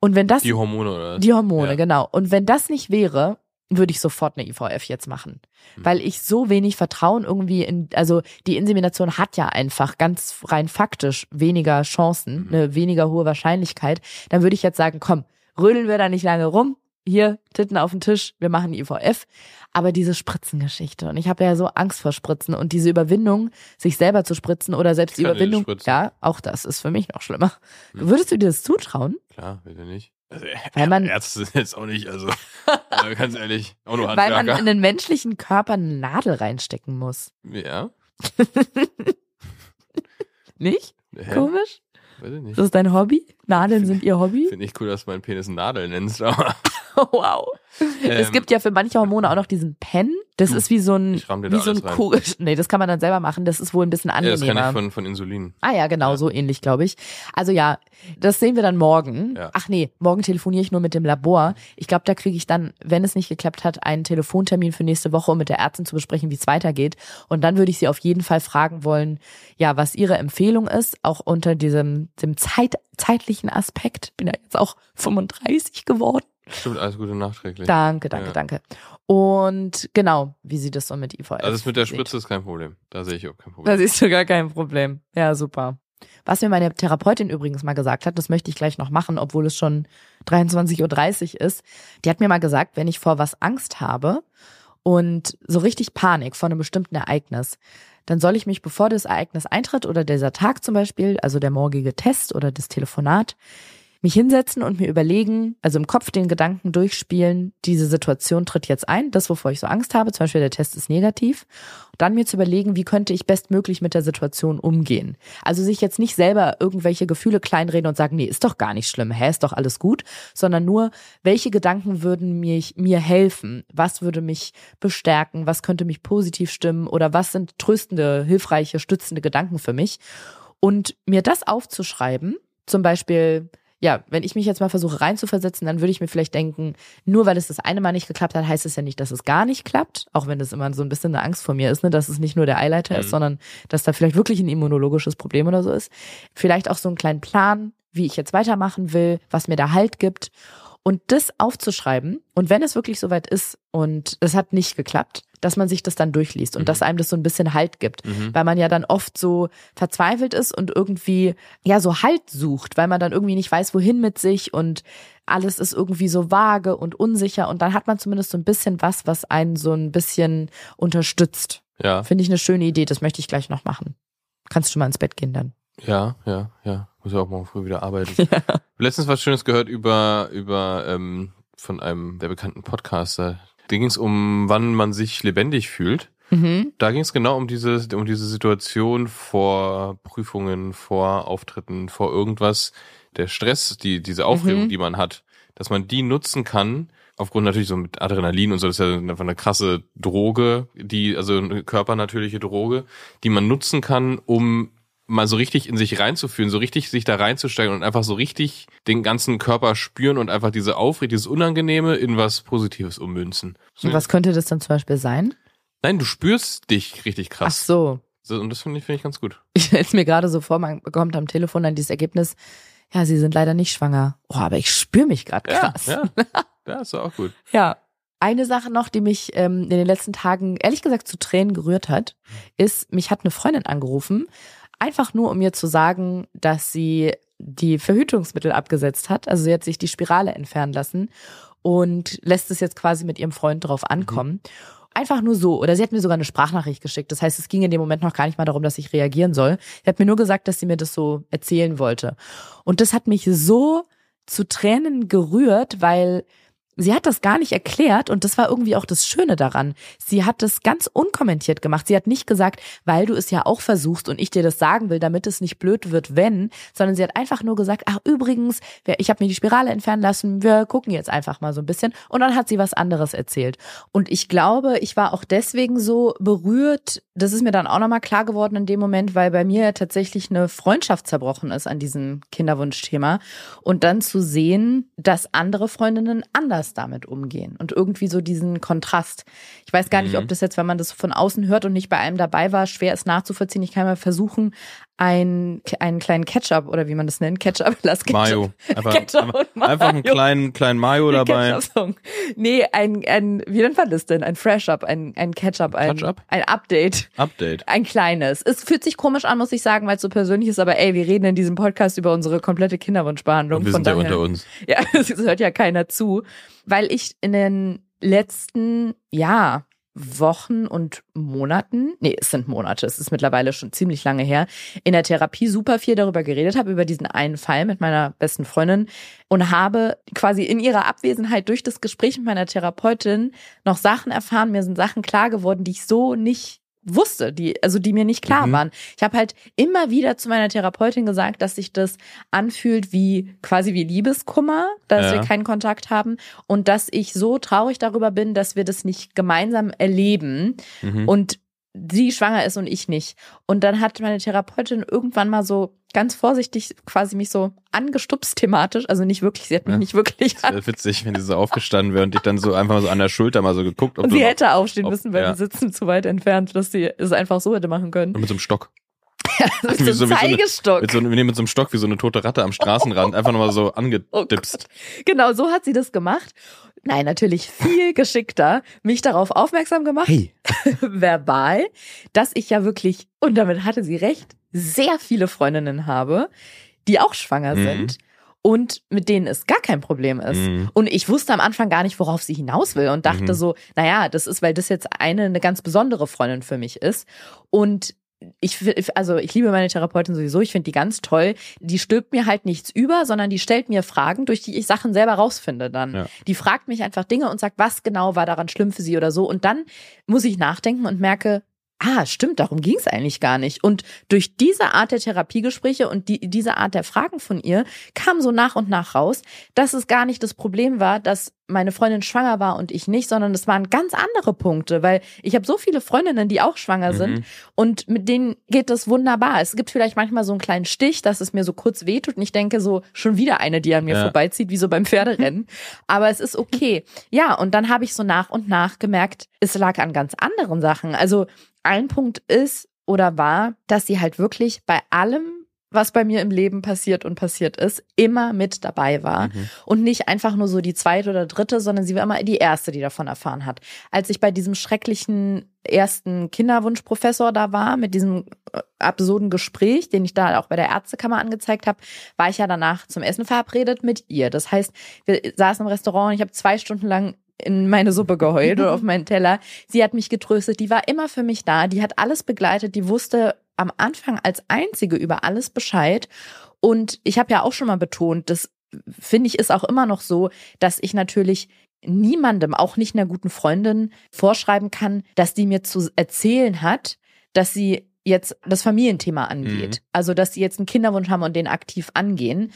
[SPEAKER 2] Und wenn das
[SPEAKER 3] Die Hormone oder?
[SPEAKER 2] die Hormone,
[SPEAKER 3] Ja.
[SPEAKER 2] genau. Und wenn das nicht wäre, würde ich sofort eine IVF jetzt machen.
[SPEAKER 3] Mhm.
[SPEAKER 2] Weil ich so wenig Vertrauen irgendwie in, also die Insemination hat ja einfach ganz rein faktisch weniger Chancen,
[SPEAKER 3] Mhm.
[SPEAKER 2] eine weniger hohe Wahrscheinlichkeit. Dann würde ich jetzt sagen, komm, rödeln wir da nicht lange rum. hier, Titten auf den Tisch, wir machen IVF. Aber diese Spritzengeschichte. Und ich habe ja so Angst vor Spritzen und diese Überwindung, sich selber zu spritzen oder selbst die Überwindung. Ja, auch das ist für mich noch schlimmer.
[SPEAKER 3] Hm.
[SPEAKER 2] Würdest du dir das zutrauen?
[SPEAKER 3] Klar, bitte nicht. Also,
[SPEAKER 2] Weil man-
[SPEAKER 3] Ärzte sind jetzt auch nicht, also äh, ganz ehrlich, auch nur
[SPEAKER 2] Weil man
[SPEAKER 3] Handwerker.
[SPEAKER 2] in den menschlichen Körper eine Nadel reinstecken muss.
[SPEAKER 3] ja,
[SPEAKER 2] Nicht?
[SPEAKER 3] hä?
[SPEAKER 2] Komisch?
[SPEAKER 3] Weiß ich nicht.
[SPEAKER 2] Ist das dein Hobby? Nadeln sind ihr Hobby?
[SPEAKER 3] Finde ich cool, dass du meinen Penis Nadel nennst, aber
[SPEAKER 2] wow. es
[SPEAKER 3] ähm,
[SPEAKER 2] gibt ja für manche Hormone auch noch diesen Pen. Das
[SPEAKER 3] Du,
[SPEAKER 2] ist wie so ein, wie so ein. Kugel. Nee, das kann man dann selber machen. Das ist wohl ein bisschen
[SPEAKER 3] ja, das
[SPEAKER 2] angenehmer.
[SPEAKER 3] kann ich von, von Insulin.
[SPEAKER 2] Ah ja, genau,
[SPEAKER 3] Ja.
[SPEAKER 2] so ähnlich, glaube ich. Also ja, das sehen wir dann morgen.
[SPEAKER 3] Ja.
[SPEAKER 2] Ach nee, morgen telefoniere ich nur mit dem Labor. Ich glaube, da kriege ich dann, wenn es nicht geklappt hat, einen Telefontermin für nächste Woche, um mit der Ärztin zu besprechen, wie es weitergeht. Und dann würde ich sie auf jeden Fall fragen wollen, ja, was ihre Empfehlung ist, auch unter diesem dem Zeit, zeitlichen Aspekt. Bin ja jetzt auch 35 geworden.
[SPEAKER 3] Stimmt, alles Gute nachträglich.
[SPEAKER 2] Danke, danke,
[SPEAKER 3] Ja.
[SPEAKER 2] danke. Und genau, wie sie das so mit IVF
[SPEAKER 3] Also das mit der
[SPEAKER 2] sieht.
[SPEAKER 3] Spritze ist kein Problem. Da sehe ich auch kein
[SPEAKER 2] Da
[SPEAKER 3] Problem.
[SPEAKER 2] siehst du gar kein Problem. Ja, super. Was mir meine Therapeutin übrigens mal gesagt hat, das möchte ich gleich noch machen, obwohl es schon 23.30 Uhr ist. Die hat mir mal gesagt, wenn ich vor was Angst habe und so richtig Panik vor einem bestimmten Ereignis, dann soll ich mich, bevor das Ereignis eintritt oder dieser Tag zum Beispiel, also der morgige Test oder das Telefonat, mich hinsetzen und mir überlegen, also im Kopf den Gedanken durchspielen, diese Situation tritt jetzt ein, das, wovor ich so Angst habe, zum Beispiel der Test ist negativ, und dann mir zu überlegen, wie könnte ich bestmöglich mit der Situation umgehen. Also sich jetzt nicht selber irgendwelche Gefühle kleinreden und sagen, nee, ist doch gar nicht schlimm, hä, ist doch alles gut, sondern nur, welche Gedanken würden mich, mir helfen? Was würde mich bestärken? Was könnte mich positiv stimmen? Oder was sind tröstende, hilfreiche, stützende Gedanken für mich? Und mir das aufzuschreiben, zum Beispiel, ja, wenn ich mich jetzt mal versuche reinzuversetzen, dann würde ich mir vielleicht denken, nur weil es das eine Mal nicht geklappt hat, heißt es ja nicht, dass es gar nicht klappt. Auch wenn das immer so ein bisschen eine Angst vor mir ist, ne, dass es nicht nur der Eileiter
[SPEAKER 3] Mhm.
[SPEAKER 2] ist, sondern dass da vielleicht wirklich ein immunologisches Problem oder so ist. Vielleicht auch so einen kleinen Plan, wie ich jetzt weitermachen will, was mir da Halt gibt. Und das aufzuschreiben und wenn es wirklich soweit ist und es hat nicht geklappt, dass man sich das dann durchliest und
[SPEAKER 3] Mhm.
[SPEAKER 2] dass einem das so ein bisschen Halt gibt
[SPEAKER 3] Mhm.
[SPEAKER 2] weil man ja dann oft so verzweifelt ist und irgendwie ja so Halt sucht, weil man dann irgendwie nicht weiß, wohin mit sich und alles ist irgendwie so vage und unsicher und dann hat man zumindest so ein bisschen was, was einen so ein bisschen unterstützt.
[SPEAKER 3] Ja,
[SPEAKER 2] Finde ich eine schöne Idee, das möchte ich gleich noch machen. Kannst du mal ins Bett gehen dann?
[SPEAKER 3] Ja, ja, ja. Muss ja auch morgen früh wieder arbeiten. Hab Letztens was Schönes gehört über, über ähm, von einem der bekannten Podcaster. Da ging es um, wann man sich lebendig fühlt.
[SPEAKER 2] Mhm.
[SPEAKER 3] Da ging es genau um diese, um diese Situation vor Prüfungen, vor Auftritten, vor irgendwas. Der Stress, die, diese Aufregung,
[SPEAKER 2] Mhm.
[SPEAKER 3] die man hat, dass man die nutzen kann, aufgrund natürlich so mit Adrenalin und so, das ist ja einfach eine krasse Droge, die, also eine körpernatürliche Droge, die man nutzen kann, um mal so richtig in sich reinzufühlen, so richtig sich da reinzusteigen und einfach so richtig den ganzen Körper spüren und einfach diese Aufregung, dieses Unangenehme in was Positives ummünzen.
[SPEAKER 2] Und was könnte das dann zum Beispiel sein?
[SPEAKER 3] Nein, du spürst dich richtig
[SPEAKER 2] Ach
[SPEAKER 3] krass.
[SPEAKER 2] so.
[SPEAKER 3] So, und das finde ich, finde ich ganz gut.
[SPEAKER 2] Ich stelle es mir gerade so vor, man bekommt am Telefon dann dieses Ergebnis, ja, sie sind leider nicht schwanger. Oh, aber ich spüre mich gerade krass.
[SPEAKER 3] Ja, ja. ja, ist doch auch gut.
[SPEAKER 2] Ja. Eine Sache noch, die mich ähm, in den letzten Tagen ehrlich gesagt zu Tränen gerührt hat, ist, mich hat eine Freundin angerufen, einfach nur um mir zu sagen, dass sie die Verhütungsmittel abgesetzt hat. Also sie hat sich die Spirale entfernen lassen und lässt es jetzt quasi mit ihrem Freund drauf ankommen. Einfach nur so. Oder sie hat mir sogar eine Sprachnachricht geschickt. Das heißt, es ging in dem Moment noch gar nicht mal darum, dass ich reagieren soll. Sie hat mir nur gesagt, dass sie mir das so erzählen wollte. Und das hat mich so zu Tränen gerührt, weil sie hat das gar nicht erklärt und das war irgendwie auch das Schöne daran. Sie hat das ganz unkommentiert gemacht. Sie hat nicht gesagt, weil du es ja auch versuchst und ich dir das sagen will, damit es nicht blöd wird, wenn, sondern sie hat einfach nur gesagt, ach übrigens, ich habe mir die Spirale entfernen lassen, wir gucken jetzt einfach mal so ein bisschen und dann hat sie was anderes erzählt. Und ich glaube, ich war auch deswegen so berührt, das ist mir dann auch nochmal klar geworden in dem Moment, weil bei mir tatsächlich eine Freundschaft zerbrochen ist an diesem Kinderwunschthema und dann zu sehen, dass andere Freundinnen anders damit umgehen und irgendwie so diesen Kontrast. Ich weiß gar nicht,
[SPEAKER 3] Mhm.
[SPEAKER 2] ob das jetzt, wenn man das von außen hört und nicht bei einem dabei war, schwer ist nachzuvollziehen. Ich kann mal versuchen, ein, einen kleinen Ketchup oder wie man das nennt. Ketchup, lass Ketchup.
[SPEAKER 3] Mayo. Einfach,
[SPEAKER 2] Ketchup
[SPEAKER 3] einfach,
[SPEAKER 2] und Mayo.
[SPEAKER 3] einfach einen kleinen, kleinen Mayo dabei.
[SPEAKER 2] Nee, ein, ein, wie nennt man das denn? Ein Fresh-Up, ein, ein Ketchup, ein,
[SPEAKER 3] Touch-up?
[SPEAKER 2] ein Update.
[SPEAKER 3] Update.
[SPEAKER 2] Ein kleines. Es fühlt sich komisch an, muss ich sagen, weil es so persönlich ist, aber ey, wir reden in diesem Podcast über unsere komplette Kinderwunschbehandlung.
[SPEAKER 3] Wir
[SPEAKER 2] von
[SPEAKER 3] sind ja
[SPEAKER 2] daher,
[SPEAKER 3] unter uns.
[SPEAKER 2] Ja, es hört ja keiner zu. Weil ich in den letzten, ja, Wochen und Monaten, nee, es sind Monate, es ist mittlerweile schon ziemlich lange her, in der Therapie super viel darüber geredet habe, über diesen einen Fall mit meiner besten Freundin und habe quasi in ihrer Abwesenheit durch das Gespräch mit meiner Therapeutin noch Sachen erfahren, mir sind Sachen klar geworden, die ich so nicht wusste, die also die mir nicht klar
[SPEAKER 3] Mhm.
[SPEAKER 2] waren. Ich habe halt immer wieder zu meiner Therapeutin gesagt, dass sich das anfühlt wie quasi wie Liebeskummer, dass
[SPEAKER 3] Ja.
[SPEAKER 2] wir keinen Kontakt haben und dass ich so traurig darüber bin, dass wir das nicht gemeinsam erleben
[SPEAKER 3] Mhm.
[SPEAKER 2] und sie schwanger ist und ich nicht. Und dann hat meine Therapeutin irgendwann mal so ganz vorsichtig quasi mich so angestupst thematisch, also nicht wirklich, sie hat mich
[SPEAKER 3] Ja.
[SPEAKER 2] nicht wirklich
[SPEAKER 3] Das wäre witzig, wenn die so aufgestanden wäre und dich dann so einfach so an der Schulter mal so geguckt, ob
[SPEAKER 2] und sie
[SPEAKER 3] noch-
[SPEAKER 2] hätte aufstehen
[SPEAKER 3] ob-
[SPEAKER 2] müssen, weil
[SPEAKER 3] ja.
[SPEAKER 2] wir sitzen zu weit entfernt, dass sie es einfach so hätte machen können.
[SPEAKER 3] mit so einem Stock.
[SPEAKER 2] Mit
[SPEAKER 3] Wie
[SPEAKER 2] so
[SPEAKER 3] so-
[SPEAKER 2] einem
[SPEAKER 3] so
[SPEAKER 2] Zeigestock.
[SPEAKER 3] Mit so, nee, mit so einem Stock wie so eine tote Ratte am Straßenrand. Einfach nochmal so
[SPEAKER 2] Oh
[SPEAKER 3] angedipst.
[SPEAKER 2] Genau, so hat sie das gemacht. Nein, natürlich viel geschickter, mich darauf aufmerksam gemacht,
[SPEAKER 3] hey.
[SPEAKER 2] verbal, dass ich ja wirklich, und damit hatte sie recht, sehr viele Freundinnen habe, die auch schwanger
[SPEAKER 3] Mhm.
[SPEAKER 2] sind und mit denen es gar kein Problem ist.
[SPEAKER 3] Mhm.
[SPEAKER 2] Und ich wusste am Anfang gar nicht, worauf sie hinaus will und dachte
[SPEAKER 3] Mhm.
[SPEAKER 2] so, naja, das ist, weil das jetzt eine, eine ganz besondere Freundin für mich ist. Und ich, also ich liebe meine Therapeutin sowieso, ich finde die ganz toll. Die stülpt mir halt nichts über, sondern die stellt mir Fragen, durch die ich Sachen selber rausfinde dann.
[SPEAKER 3] Ja.
[SPEAKER 2] Die fragt mich einfach Dinge und sagt, was genau war daran schlimm für sie oder so. Und dann muss ich nachdenken und merke, ah, stimmt, darum ging es eigentlich gar nicht. Und durch diese Art der Therapiegespräche und die, diese Art der Fragen von ihr kam so nach und nach raus, dass es gar nicht das Problem war, dass meine Freundin schwanger war und ich nicht, sondern es waren ganz andere Punkte, weil ich habe so viele Freundinnen, die auch schwanger
[SPEAKER 3] Mhm.
[SPEAKER 2] sind und mit denen geht das wunderbar. Es gibt vielleicht manchmal so einen kleinen Stich, dass es mir so kurz wehtut und ich denke so, schon wieder eine, die an mir
[SPEAKER 3] Ja.
[SPEAKER 2] vorbeizieht, wie so beim Pferderennen. Aber es ist okay. Ja, und dann habe ich so nach und nach gemerkt, es lag an ganz anderen Sachen. Also ein Punkt ist oder war, dass sie halt wirklich bei allem, was bei mir im Leben passiert und passiert ist, immer mit dabei war.
[SPEAKER 3] Mhm.
[SPEAKER 2] Und nicht einfach nur so die zweite oder dritte, sondern sie war immer die erste, die davon erfahren hat. Als ich bei diesem schrecklichen ersten Kinderwunschprofessor da war, mit diesem äh, absurden Gespräch, den ich da auch bei der Ärztekammer angezeigt habe, war ich ja danach zum Essen verabredet mit ihr. Das heißt, wir saßen im Restaurant und ich habe zwei Stunden lang in meine Suppe geheult oder auf meinen Teller. Sie hat mich getröstet, die war immer für mich da, die hat alles begleitet, die wusste am Anfang als einzige über alles Bescheid. Und ich habe ja auch schon mal betont, das finde ich ist auch immer noch so, dass ich natürlich niemandem, auch nicht einer guten Freundin, vorschreiben kann, dass die mir zu erzählen hat, dass sie jetzt das Familienthema angeht.
[SPEAKER 3] Mhm.
[SPEAKER 2] Also, dass sie jetzt einen Kinderwunsch haben und den aktiv angehen.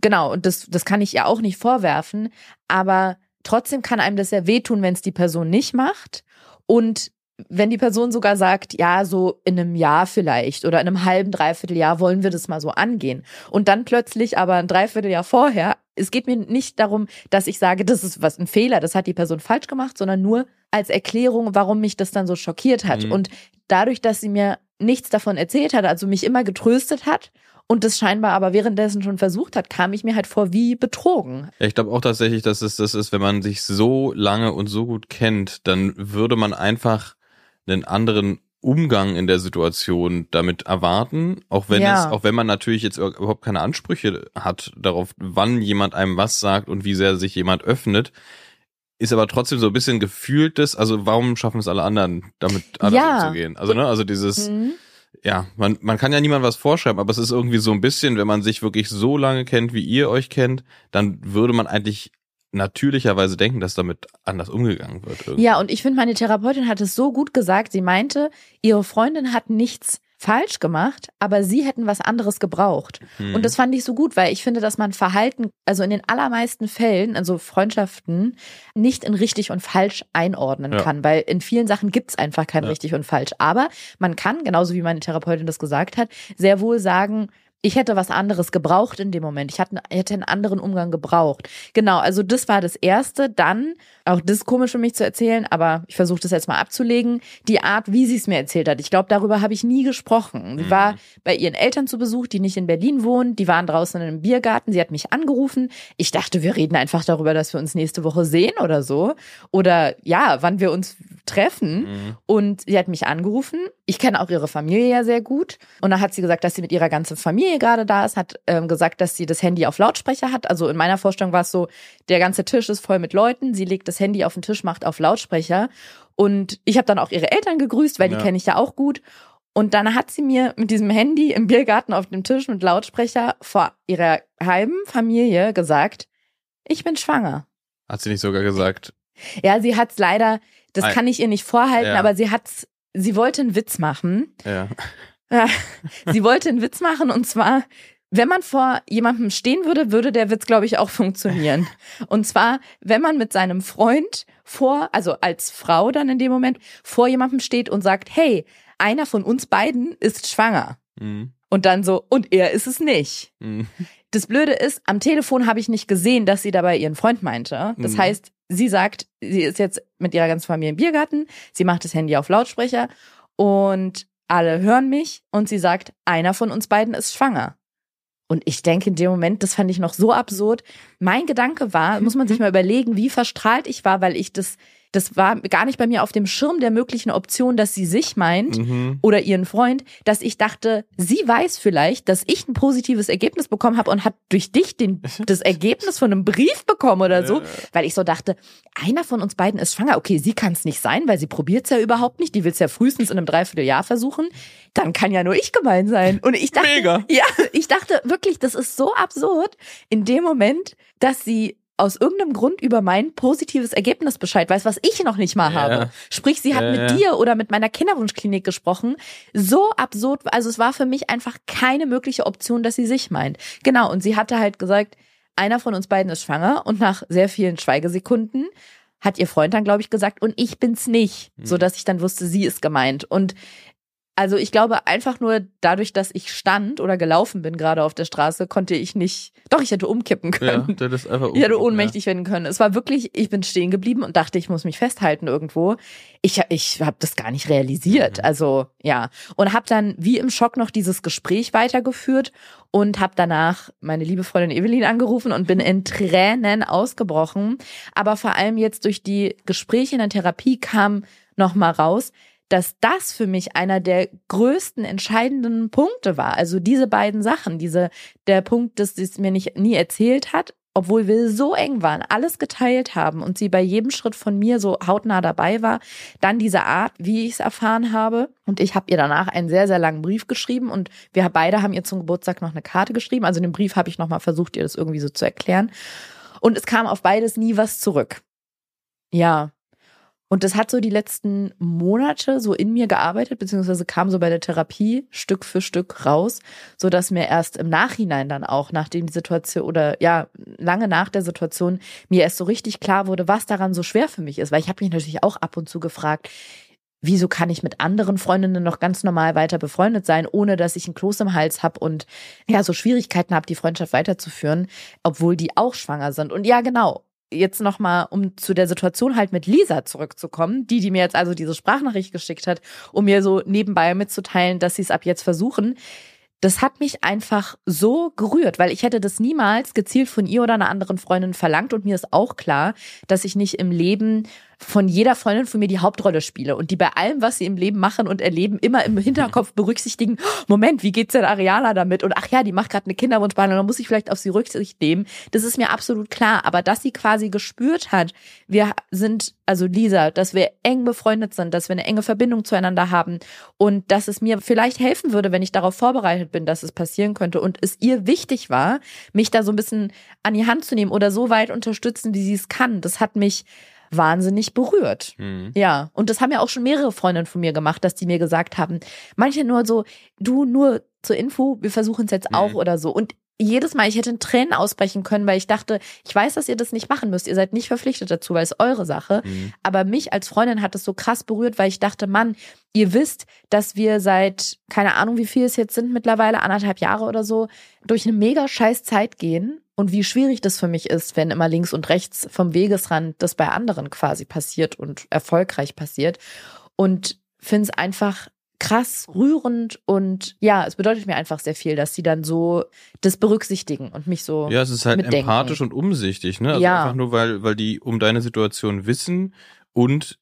[SPEAKER 2] Genau, und das, das kann ich ihr auch nicht vorwerfen, aber trotzdem kann einem das ja wehtun, wenn es die Person nicht macht. Und wenn die Person sogar sagt, ja, so in einem Jahr vielleicht oder in einem halben, dreiviertel Jahr wollen wir das mal so angehen. Und dann plötzlich aber ein Dreivierteljahr vorher, es geht mir nicht darum, dass ich sage, das ist was ein Fehler, das hat die Person falsch gemacht, sondern nur als Erklärung, warum mich das dann so schockiert hat.
[SPEAKER 3] Mhm.
[SPEAKER 2] Und dadurch, dass sie mir nichts davon erzählt hat, also mich immer getröstet hat und das scheinbar aber währenddessen schon versucht hat, kam ich mir halt vor wie betrogen.
[SPEAKER 3] Ja, ich glaube auch tatsächlich, dass es das ist, wenn man sich so lange und so gut kennt, dann würde man einfach einen anderen Umgang in der Situation damit erwarten, auch wenn
[SPEAKER 2] Ja.
[SPEAKER 3] es, auch wenn man natürlich jetzt überhaupt keine Ansprüche hat darauf, wann jemand einem was sagt und wie sehr sich jemand öffnet, ist aber trotzdem so ein bisschen gefühltes, also warum schaffen es alle anderen, damit anders
[SPEAKER 2] Ja.
[SPEAKER 3] umzugehen? Also, ne, also dieses,
[SPEAKER 2] Mhm.
[SPEAKER 3] Ja, man, man kann ja niemand was vorschreiben, aber es ist irgendwie so ein bisschen, wenn man sich wirklich so lange kennt, wie ihr euch kennt, dann würde man eigentlich natürlicherweise denken, dass damit anders umgegangen wird. Irgendwie.
[SPEAKER 2] Ja, und ich finde, meine Therapeutin hat es so gut gesagt. Sie meinte, ihre Freundin hat nichts falsch gemacht, aber sie hätten was anderes gebraucht.
[SPEAKER 3] Hm.
[SPEAKER 2] Und das fand ich so gut, weil ich finde, dass man Verhalten, also in den allermeisten Fällen, also Freundschaften, nicht in richtig und falsch einordnen
[SPEAKER 3] Ja.
[SPEAKER 2] kann, weil in vielen Sachen gibt es einfach kein
[SPEAKER 3] Ja.
[SPEAKER 2] richtig und falsch. Aber man kann, genauso wie meine Therapeutin das gesagt hat, sehr wohl sagen, ich hätte was anderes gebraucht in dem Moment. Ich hatte, hätte einen anderen Umgang gebraucht. Genau, also das war das Erste. Dann, auch das ist komisch für mich zu erzählen, aber ich versuche das jetzt mal abzulegen, die Art, wie sie es mir erzählt hat. Ich glaube, darüber habe ich nie gesprochen. Sie
[SPEAKER 3] Mhm.
[SPEAKER 2] war bei ihren Eltern zu Besuch, die nicht in Berlin wohnen. Die waren draußen in einem Biergarten. Sie hat mich angerufen. Ich dachte, wir reden einfach darüber, dass wir uns nächste Woche sehen oder so. Oder ja, wann wir uns treffen.
[SPEAKER 3] Mhm.
[SPEAKER 2] Und sie hat mich angerufen. Ich kenne auch ihre Familie ja sehr gut. Und dann hat sie gesagt, dass sie mit ihrer ganzen Familie gerade da ist, hat ähm, gesagt, dass sie das Handy auf Lautsprecher hat. Also in meiner Vorstellung war es so, der ganze Tisch ist voll mit Leuten. Sie legt das Handy auf den Tisch, macht auf Lautsprecher. Und ich habe dann auch ihre Eltern gegrüßt, weil
[SPEAKER 1] Ja.
[SPEAKER 2] die kenne ich ja auch gut. Und dann hat sie mir mit diesem Handy im Biergarten auf dem Tisch mit Lautsprecher vor ihrer halben Familie gesagt, ich bin schwanger.
[SPEAKER 1] Hat sie nicht sogar gesagt.
[SPEAKER 2] Ja, sie hat's leider, das
[SPEAKER 1] Ei.
[SPEAKER 2] kann ich ihr nicht vorhalten,
[SPEAKER 1] Ja.
[SPEAKER 2] aber sie hat's, sie wollte einen Witz machen.
[SPEAKER 1] Ja.
[SPEAKER 2] Ja, sie wollte einen Witz machen und zwar, wenn man vor jemandem stehen würde, würde der Witz, glaube ich, auch funktionieren. Und zwar, wenn man mit seinem Freund vor, also als Frau dann in dem Moment, vor jemandem steht und sagt, hey, einer von uns beiden ist schwanger.
[SPEAKER 1] Mhm.
[SPEAKER 2] Und dann so, und er ist es nicht.
[SPEAKER 1] Mhm.
[SPEAKER 2] Das Blöde ist, am Telefon habe ich nicht gesehen, dass sie dabei ihren Freund meinte. Das
[SPEAKER 1] Mhm.
[SPEAKER 2] heißt, sie sagt, sie ist jetzt mit ihrer ganzen Familie im Biergarten, sie macht das Handy auf Lautsprecher und alle hören mich und sie sagt, einer von uns beiden ist schwanger. Und ich denke in dem Moment, das fand ich noch so absurd. Mein Gedanke war, muss man sich mal überlegen, wie verstrahlt ich war, weil ich das, das war gar nicht bei mir auf dem Schirm der möglichen Option, dass sie sich meint
[SPEAKER 1] Mhm.
[SPEAKER 2] oder ihren Freund, dass ich dachte, sie weiß vielleicht, dass ich ein positives Ergebnis bekommen habe und hat durch dich den, das Ergebnis von einem Brief bekommen oder so, weil ich so dachte, einer von uns beiden ist schwanger. Okay, sie kann es nicht sein, weil sie probiert es ja überhaupt nicht. Die will es ja frühestens in einem Dreivierteljahr versuchen. Dann kann ja nur ich gemein sein. Und ich dachte,
[SPEAKER 1] Mega.
[SPEAKER 2] ja, ich dachte wirklich, das ist so absurd in dem Moment, dass sie aus irgendeinem Grund über mein positives Ergebnis Bescheid weiß, was ich noch nicht mal
[SPEAKER 3] Ja.
[SPEAKER 2] habe. Sprich, sie hat
[SPEAKER 3] Ja,
[SPEAKER 2] mit
[SPEAKER 3] ja.
[SPEAKER 2] dir oder mit meiner Kinderwunschklinik gesprochen. So absurd, also es war für mich einfach keine mögliche Option, dass sie sich meint. Genau, und sie hatte halt gesagt, einer von uns beiden ist schwanger und nach sehr vielen Schweigesekunden hat ihr Freund dann, glaube ich, gesagt, und ich bin's nicht,
[SPEAKER 3] Mhm.
[SPEAKER 2] so dass ich dann wusste, sie ist gemeint. Und also ich glaube einfach nur dadurch, dass ich stand oder gelaufen bin gerade auf der Straße, konnte ich nicht, doch, ich hätte umkippen
[SPEAKER 3] Ja,
[SPEAKER 2] können.
[SPEAKER 3] das ist einfach
[SPEAKER 2] Ich hätte ohnmächtig werden können. Es war wirklich, ich bin stehen geblieben und dachte, ich muss mich festhalten irgendwo. Ich, ich habe das gar nicht realisiert.
[SPEAKER 3] Mhm.
[SPEAKER 2] Also ja. Und habe dann wie im Schock noch dieses Gespräch weitergeführt und habe danach meine liebe Freundin Evelyn angerufen und bin in Tränen ausgebrochen. Aber vor allem jetzt durch die Gespräche in der Therapie kam noch mal raus, dass das für mich einer der größten entscheidenden Punkte war. Also diese beiden Sachen, diese der Punkt, dass sie es mir nicht nie erzählt hat, obwohl wir so eng waren, alles geteilt haben und sie bei jedem Schritt von mir so hautnah dabei war, dann diese Art, wie ich es erfahren habe. Und ich habe ihr danach einen sehr, sehr langen Brief geschrieben und wir beide haben ihr zum Geburtstag noch eine Karte geschrieben. Also dem Brief habe ich nochmal versucht, ihr das irgendwie so zu erklären. Und es kam auf beides nie was zurück. Ja. Und das hat so die letzten Monate so in mir gearbeitet, beziehungsweise kam so bei der Therapie Stück für Stück raus, so dass mir erst im Nachhinein dann auch, nachdem die Situation oder ja, lange nach der Situation, mir erst so richtig klar wurde, was daran so schwer für mich ist. Weil ich habe mich natürlich auch ab und zu gefragt, wieso kann ich mit anderen Freundinnen noch ganz normal weiter befreundet sein, ohne dass ich einen Kloß im Hals habe und ja, so Schwierigkeiten habe, die Freundschaft weiterzuführen, obwohl die auch schwanger sind. Und ja, genau, jetzt nochmal, um zu der Situation halt mit Lisa zurückzukommen, die, die mir jetzt also diese Sprachnachricht geschickt hat, um mir so nebenbei mitzuteilen, dass sie es ab jetzt versuchen. Das hat mich einfach so gerührt, weil ich hätte das niemals gezielt von ihr oder einer anderen Freundin verlangt und mir ist auch klar, dass ich nicht im Leben von jeder Freundin von mir die Hauptrolle spiele und die bei allem, was sie im Leben machen und erleben, immer im Hinterkopf berücksichtigen, Moment, wie geht's denn Ariana damit? Und ach ja, die macht gerade eine Kinderwunschbehandlung, da muss ich vielleicht auf sie Rücksicht nehmen. Das ist mir absolut klar. Aber dass sie quasi gespürt hat, wir sind, also Lisa, dass wir eng befreundet sind, dass wir eine enge Verbindung zueinander haben und dass es mir vielleicht helfen würde, wenn ich darauf vorbereitet bin, dass es passieren könnte und es ihr wichtig war, mich da so ein bisschen an die Hand zu nehmen oder so weit unterstützen, wie sie es kann. Das hat mich wahnsinnig berührt.
[SPEAKER 3] Mhm.
[SPEAKER 2] Ja, und das haben ja auch schon mehrere Freundinnen von mir gemacht, dass die mir gesagt haben, manche nur so, du nur zur Info, wir versuchen es jetzt auch
[SPEAKER 3] Mhm.
[SPEAKER 2] oder so. Und jedes Mal, ich hätte in Tränen ausbrechen können, weil ich dachte, ich weiß, dass ihr das nicht machen müsst. Ihr seid nicht verpflichtet dazu, weil es eure Sache.
[SPEAKER 3] Mhm.
[SPEAKER 2] Aber mich als Freundin hat es so krass berührt, weil ich dachte, Mann, ihr wisst, dass wir seit, keine Ahnung, wie viel es jetzt sind mittlerweile, anderthalb Jahre oder so, durch eine mega scheiß Zeit gehen und wie schwierig das für mich ist, wenn immer links und rechts vom Wegesrand das bei anderen quasi passiert und erfolgreich passiert. Und finde es einfach krass rührend und ja, es bedeutet mir einfach sehr viel, dass sie dann so das berücksichtigen und mich so
[SPEAKER 3] Ja, es ist halt
[SPEAKER 2] mitdenken.
[SPEAKER 3] empathisch und umsichtig, ne? Also
[SPEAKER 2] Ja.
[SPEAKER 3] einfach nur, weil, weil die um deine Situation wissen und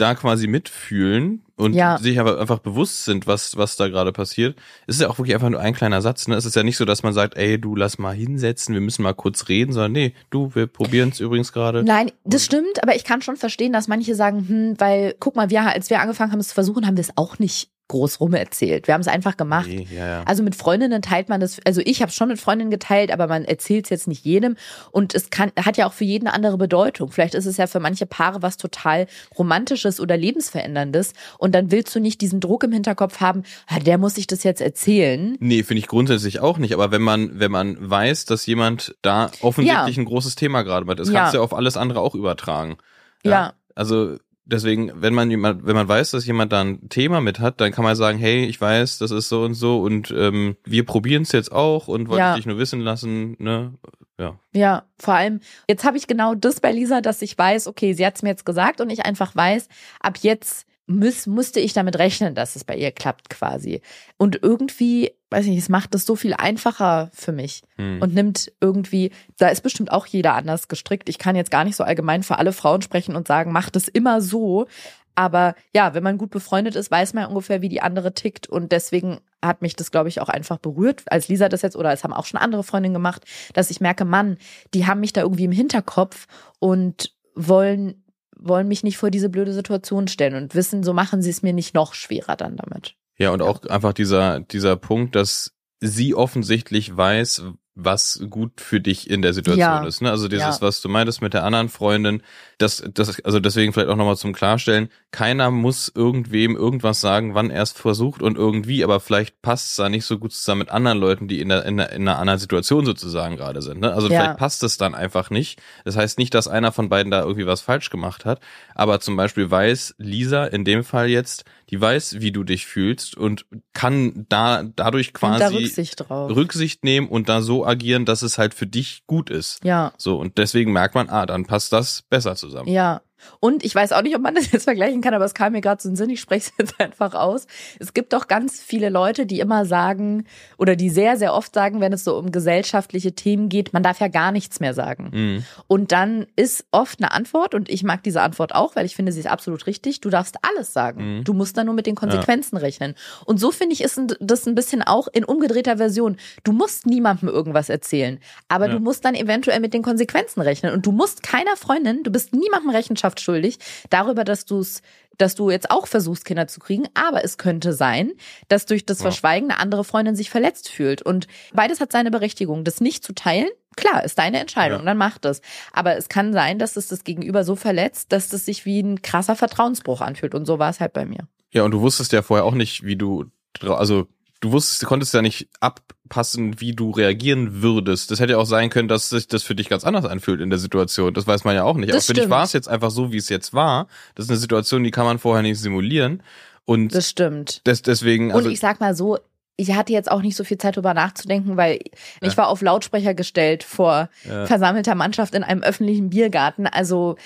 [SPEAKER 3] da quasi mitfühlen und
[SPEAKER 2] Ja.
[SPEAKER 3] sich aber einfach bewusst sind, was, was da gerade passiert. Es ist ja auch wirklich einfach nur ein kleiner Satz, ne? Es ist ja nicht so, dass man sagt, ey, du lass mal hinsetzen, wir müssen mal kurz reden, sondern nee, du, wir probieren es übrigens gerade.
[SPEAKER 2] Nein, das stimmt, aber ich kann schon verstehen, dass manche sagen, hm, weil, guck mal, wir, als wir angefangen haben, es zu versuchen, haben wir es auch nicht groß rum erzählt. Wir haben es einfach gemacht.
[SPEAKER 3] Nee, ja, ja.
[SPEAKER 2] Also mit Freundinnen teilt man das, also ich habe schon mit Freundinnen geteilt, aber man erzählt es jetzt nicht jedem. Und es kann, hat ja auch für jeden eine andere Bedeutung. Vielleicht ist es ja für manche Paare was total Romantisches oder Lebensveränderndes. Und dann willst du nicht diesen Druck im Hinterkopf haben, der muss sich das jetzt erzählen.
[SPEAKER 3] Nee, finde ich grundsätzlich auch nicht. Aber wenn man, wenn man weiß, dass jemand da offensichtlich ein großes Thema gerade hat, das
[SPEAKER 2] Ja.
[SPEAKER 3] kannst du ja auf alles andere auch übertragen.
[SPEAKER 2] Ja.
[SPEAKER 3] Also deswegen, wenn man jemand, wenn man weiß, dass jemand da ein Thema mit hat, dann kann man sagen, hey, ich weiß, das ist so und so und ähm, wir probieren es jetzt auch und wollte
[SPEAKER 2] Ja.
[SPEAKER 3] dich nur wissen lassen, ne? Ja.
[SPEAKER 2] Ja, vor allem, jetzt habe ich genau das bei Lisa, dass ich weiß, okay, sie hat es mir jetzt gesagt und ich einfach weiß, ab jetzt muss, musste ich damit rechnen, dass es bei ihr klappt quasi. Und irgendwie, weiß nicht, es macht es so viel einfacher für mich
[SPEAKER 3] Hm.
[SPEAKER 2] und nimmt irgendwie, da ist bestimmt auch jeder anders gestrickt. Ich kann jetzt gar nicht so allgemein für alle Frauen sprechen und sagen, macht es immer so. Aber ja, wenn man gut befreundet ist, weiß man ungefähr, wie die andere tickt. Und deswegen hat mich das, glaube ich, auch einfach berührt, als Lisa das jetzt, oder es haben auch schon andere Freundinnen gemacht, dass ich merke, Mann, die haben mich da irgendwie im Hinterkopf und wollen, wollen mich nicht vor diese blöde Situation stellen und wissen, so machen sie es mir nicht noch schwerer dann damit.
[SPEAKER 3] Ja, und auch einfach dieser, dieser Punkt, dass sie offensichtlich weiß, was gut für dich in der Situation
[SPEAKER 2] Ja.
[SPEAKER 3] ist. Ne? Also dieses,
[SPEAKER 2] Ja.
[SPEAKER 3] was du meintest mit der anderen Freundin, das, das, also deswegen vielleicht auch nochmal zum Klarstellen, keiner muss irgendwem irgendwas sagen, wann er es versucht und irgendwie, aber vielleicht passt es da nicht so gut zusammen mit anderen Leuten, die in, der, in, der, in einer anderen Situation sozusagen gerade sind. Ne? Also
[SPEAKER 2] Ja.
[SPEAKER 3] vielleicht passt es dann einfach nicht. Das heißt nicht, dass einer von beiden da irgendwie was falsch gemacht hat, aber zum Beispiel weiß Lisa in dem Fall jetzt, die weiß, wie du dich fühlst und kann da dadurch
[SPEAKER 2] Nimmt da
[SPEAKER 3] quasi
[SPEAKER 2] Rücksicht.
[SPEAKER 3] Rücksicht nehmen und da so agieren, dass es halt für dich gut ist.
[SPEAKER 2] ja.
[SPEAKER 3] So, und deswegen merkt man, ah, dann passt das besser zusammen.
[SPEAKER 2] Ja. Und ich weiß auch nicht, ob man das jetzt vergleichen kann, aber es kam mir gerade so in den Sinn, ich spreche es jetzt einfach aus. Es gibt doch ganz viele Leute, die immer sagen oder die sehr, sehr oft sagen, wenn es so um gesellschaftliche Themen geht, man darf ja gar nichts mehr sagen.
[SPEAKER 3] Mhm.
[SPEAKER 2] Und dann ist oft eine Antwort, und ich mag diese Antwort auch, weil ich finde, sie ist absolut richtig, du darfst alles sagen.
[SPEAKER 3] Mhm.
[SPEAKER 2] Du musst dann nur mit den Konsequenzen rechnen. Und so finde ich, ist das ein bisschen auch in umgedrehter Version. Du musst niemandem irgendwas erzählen, aber
[SPEAKER 3] Ja.
[SPEAKER 2] du musst dann eventuell mit den Konsequenzen rechnen. Und du musst keiner Freundin, du bist niemandem Rechenschaft schuldig darüber, dass du es dass du jetzt auch versuchst, Kinder zu kriegen, aber es könnte sein, dass durch das. Verschweigen eine andere Freundin sich verletzt fühlt. Und beides hat seine Berechtigung. Das nicht zu teilen, klar, ist deine Entscheidung,
[SPEAKER 3] Ja.
[SPEAKER 2] dann mach das. Aber es kann sein, dass es das Gegenüber so verletzt, dass es sich wie ein krasser Vertrauensbruch anfühlt. Und so war es halt bei mir.
[SPEAKER 3] Ja, und du wusstest ja vorher auch nicht, wie du, also du wusstest, du konntest ja nicht abpassen, wie du reagieren würdest. Das hätte ja auch sein können, dass sich das für dich ganz anders anfühlt in der Situation. Das weiß man ja auch nicht.
[SPEAKER 2] Das
[SPEAKER 3] Aber für dich
[SPEAKER 2] stimmt.
[SPEAKER 3] war es jetzt einfach so, wie es jetzt war. Das ist eine Situation, die kann man vorher nicht simulieren. Und
[SPEAKER 2] Das stimmt.
[SPEAKER 3] des, deswegen, also
[SPEAKER 2] und ich sag mal so, ich hatte jetzt auch nicht so viel Zeit drüber nachzudenken, weil ich war auf Lautsprecher gestellt vor
[SPEAKER 3] Ja.
[SPEAKER 2] versammelter Mannschaft in einem öffentlichen Biergarten. Also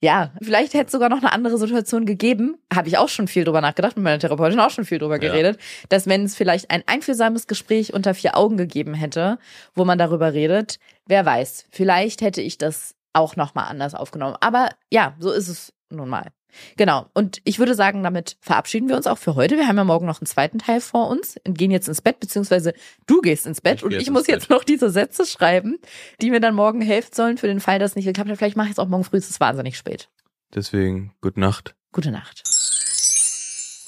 [SPEAKER 2] ja, vielleicht hätte es sogar noch eine andere Situation gegeben. Habe ich auch schon viel drüber nachgedacht, mit meiner Therapeutin auch schon viel drüber
[SPEAKER 3] Ja.
[SPEAKER 2] geredet, dass wenn es vielleicht ein einfühlsames Gespräch unter vier Augen gegeben hätte, wo man darüber redet, wer weiß, vielleicht hätte ich das auch nochmal anders aufgenommen. Aber ja, so ist es nun mal. Genau. Und ich würde sagen, damit verabschieden wir uns auch für heute. Wir haben ja morgen noch einen zweiten Teil vor uns und gehen jetzt ins Bett, beziehungsweise du gehst ins Bett
[SPEAKER 3] Ich
[SPEAKER 2] und ich muss
[SPEAKER 3] ins
[SPEAKER 2] jetzt noch diese Sätze schreiben, die mir dann morgen helfen sollen für den Fall, dass es nicht geklappt hat. Vielleicht mache ich es auch morgen früh, es ist wahnsinnig spät.
[SPEAKER 3] deswegen, gute Nacht.
[SPEAKER 2] Gute Nacht.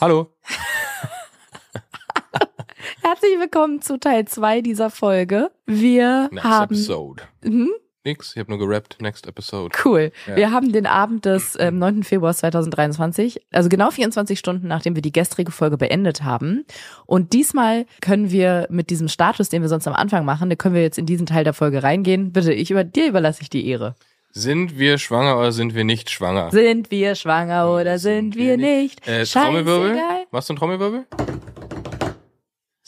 [SPEAKER 3] Hallo.
[SPEAKER 2] Herzlich willkommen zu Teil 2 dieser Folge. Wir
[SPEAKER 5] Next
[SPEAKER 2] haben
[SPEAKER 5] episode.
[SPEAKER 2] Mhm.
[SPEAKER 3] Nix. Ich habe nur gerappt. Next episode.
[SPEAKER 2] Cool.
[SPEAKER 3] Ja.
[SPEAKER 2] Wir haben den Abend des ähm, 9. Februars 2023, also genau 24 Stunden, nachdem wir die gestrige Folge beendet haben. Und diesmal können wir mit diesem Status, den wir sonst am Anfang machen, da können wir jetzt in diesen Teil der Folge reingehen. Bitte, ich über dir überlasse ich die Ehre.
[SPEAKER 3] Sind wir schwanger oder sind wir nicht schwanger?
[SPEAKER 2] Sind wir schwanger oder sind wir nicht?
[SPEAKER 3] Äh, Trommelwirbel?
[SPEAKER 2] Scheißegal.
[SPEAKER 3] Machst du einen Trommelwirbel?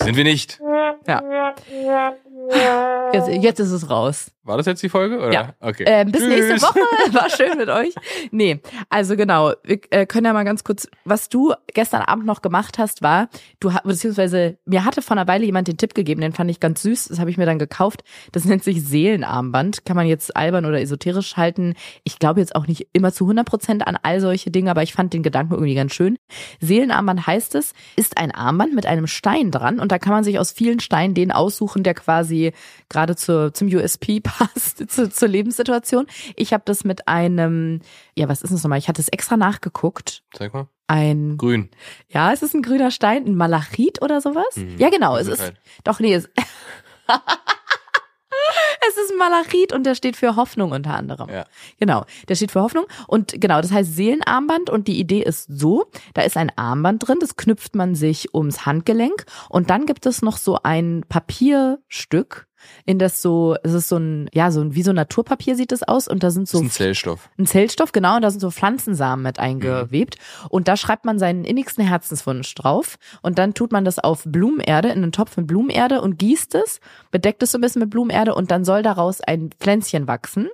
[SPEAKER 3] Sind wir nicht.
[SPEAKER 2] Ja. Jetzt, jetzt ist es raus.
[SPEAKER 3] War das jetzt die Folge? Oder?
[SPEAKER 2] Ja.
[SPEAKER 3] Okay.
[SPEAKER 2] Ähm, bis
[SPEAKER 3] Tschüss.
[SPEAKER 2] nächste Woche. War schön mit euch. Nee, also genau. Wir äh, können ja mal ganz kurz, was du gestern Abend noch gemacht hast, war, du beziehungsweise mir hatte vor einer Weile jemand den Tipp gegeben, den fand ich ganz süß, das habe ich mir dann gekauft. Das nennt sich Seelenarmband. Kann man jetzt albern oder esoterisch halten. Ich glaube jetzt auch nicht immer zu 100 Prozent an all solche Dinge, aber ich fand den Gedanken irgendwie ganz schön. Seelenarmband heißt es, ist ein Armband mit einem Stein dran und da kann man sich aus vielen Steinen den aussuchen, der quasi gerade zur, zum USP passt, zu, zur Lebenssituation. Ich habe das mit einem, ja, was ist das nochmal? Ich hatte es extra nachgeguckt.
[SPEAKER 3] Zeig mal.
[SPEAKER 2] Ein,
[SPEAKER 3] Grün.
[SPEAKER 2] ja, es ist ein grüner Stein, ein Malachit oder sowas.
[SPEAKER 3] Mhm.
[SPEAKER 2] Ja, genau, es ist,
[SPEAKER 3] Gesundheit.
[SPEAKER 2] doch, nee, es, es ist ein Malachit und der steht für Hoffnung unter anderem.
[SPEAKER 3] Ja.
[SPEAKER 2] Genau, der steht für Hoffnung. Und genau, das heißt Seelenarmband. Und die Idee ist so, da ist ein Armband drin, das knüpft man sich ums Handgelenk. Und dann gibt es noch so ein Papierstück, in das so, es ist so ein, ja, so ein, wie so ein Naturpapier sieht es aus. Und da sind so
[SPEAKER 3] ein Zellstoff.
[SPEAKER 2] ein Zellstoff, genau, und da sind so Pflanzensamen mit eingewebt. Und da schreibt man seinen innigsten Herzenswunsch drauf. Und dann tut man das auf Blumenerde, in einen Topf mit Blumenerde und gießt es, bedeckt es so ein bisschen mit Blumenerde und dann soll daraus ein Pflänzchen wachsen.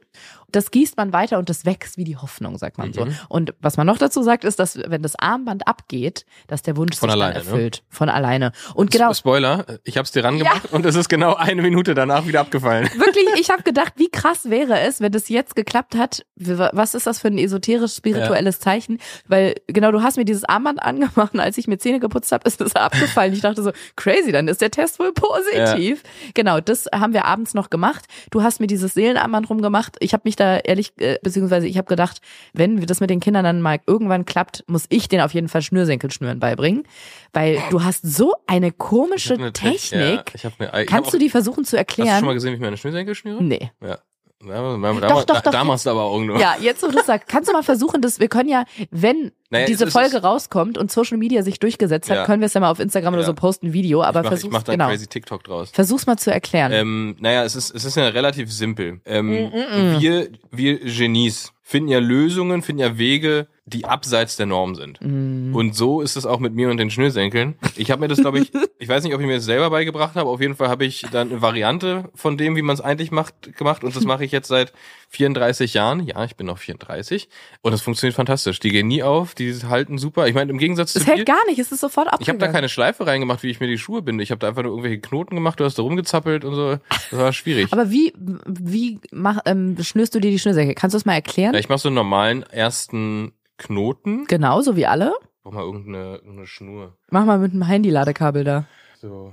[SPEAKER 2] Das gießt man weiter und das wächst wie die Hoffnung, sagt man so.
[SPEAKER 3] Mhm.
[SPEAKER 2] Und was man noch dazu sagt, ist, dass wenn das Armband abgeht, dass der Wunsch
[SPEAKER 3] Von
[SPEAKER 2] sich
[SPEAKER 3] alleine,
[SPEAKER 2] dann
[SPEAKER 3] ne?
[SPEAKER 2] erfüllt. Von alleine. Und genau,
[SPEAKER 3] Spoiler, ich hab's dir rangemacht und es ist genau eine Minute danach wieder abgefallen.
[SPEAKER 2] Wirklich, ich habe gedacht, wie krass wäre es, wenn das jetzt geklappt hat. Was ist das für ein esoterisch-spirituelles Zeichen? Weil genau, du hast mir dieses Armband angemacht und als ich mir Zähne geputzt habe, ist das abgefallen. Ich dachte so, crazy, dann ist der Test wohl positiv. Genau, das haben wir abends noch gemacht. Du hast mir dieses Seelenarmband rumgemacht. Ich habe mich da ehrlich, äh, beziehungsweise ich habe gedacht, wenn das mit den Kindern dann mal irgendwann klappt, muss ich denen auf jeden Fall Schnürsenkelschnüren beibringen. Weil du hast so eine komische
[SPEAKER 3] Ich hab eine Te-
[SPEAKER 2] Technik.
[SPEAKER 3] Ja, ich hab eine, ich hab
[SPEAKER 2] Kannst
[SPEAKER 3] auch,
[SPEAKER 2] du die versuchen zu
[SPEAKER 3] Hast du
[SPEAKER 2] erklären?
[SPEAKER 3] schon mal gesehen, wie ich meine Schnürsenkel schnüre?
[SPEAKER 2] nee.
[SPEAKER 3] Ja. Da, da,
[SPEAKER 2] Doch,
[SPEAKER 3] da,
[SPEAKER 2] doch, doch.
[SPEAKER 3] da machst du aber Augen nur.
[SPEAKER 2] Ja, jetzt wo du sagst, kannst du mal versuchen, dass wir können ja, wenn
[SPEAKER 3] Naja,
[SPEAKER 2] diese
[SPEAKER 3] es
[SPEAKER 2] Folge rauskommt und Social Media sich durchgesetzt hat,
[SPEAKER 3] Ja.
[SPEAKER 2] können wir es ja mal auf Instagram oder
[SPEAKER 3] Ja.
[SPEAKER 2] so posten, Video, aber
[SPEAKER 3] ich mach, ich
[SPEAKER 2] versuch's,
[SPEAKER 3] mach da
[SPEAKER 2] genau.
[SPEAKER 3] crazy TikTok draus.
[SPEAKER 2] Versuch's mal zu erklären.
[SPEAKER 3] Ähm, naja, es ist, es ist ja relativ simpel. Ähm,
[SPEAKER 2] Mm,
[SPEAKER 3] wir, wir Genies finden ja Lösungen, finden ja Wege, die abseits der Norm sind.
[SPEAKER 2] Mm.
[SPEAKER 3] Und so ist es auch mit mir und den Schnürsenkeln. Ich habe mir das, glaube ich, ich weiß nicht, ob ich mir das selber beigebracht habe. Auf jeden Fall habe ich dann eine Variante von dem, wie man es eigentlich macht, gemacht. Und das mache ich jetzt seit 34 Jahren. Ja, ich bin noch 34. Und es funktioniert fantastisch. Die gehen nie auf, die halten super. Ich meine, im Gegensatz
[SPEAKER 2] Es
[SPEAKER 3] zu dir.
[SPEAKER 2] hält gar nicht, es ist sofort
[SPEAKER 3] Ich habe da keine Schleife reingemacht, wie ich mir die Schuhe binde. Ich habe da einfach nur irgendwelche Knoten gemacht, du hast da rumgezappelt und so. Das war schwierig.
[SPEAKER 2] aber wie, wie mach, ähm, schnürst du dir die Schnürsenkel? Kannst du es mal erklären?
[SPEAKER 3] Ja, ich mache so einen normalen ersten Knoten.
[SPEAKER 2] Genauso wie alle?
[SPEAKER 3] Brauch mal irgendeine, irgendeine Schnur.
[SPEAKER 2] Mach mal mit einem Handy-Ladekabel da.
[SPEAKER 3] So,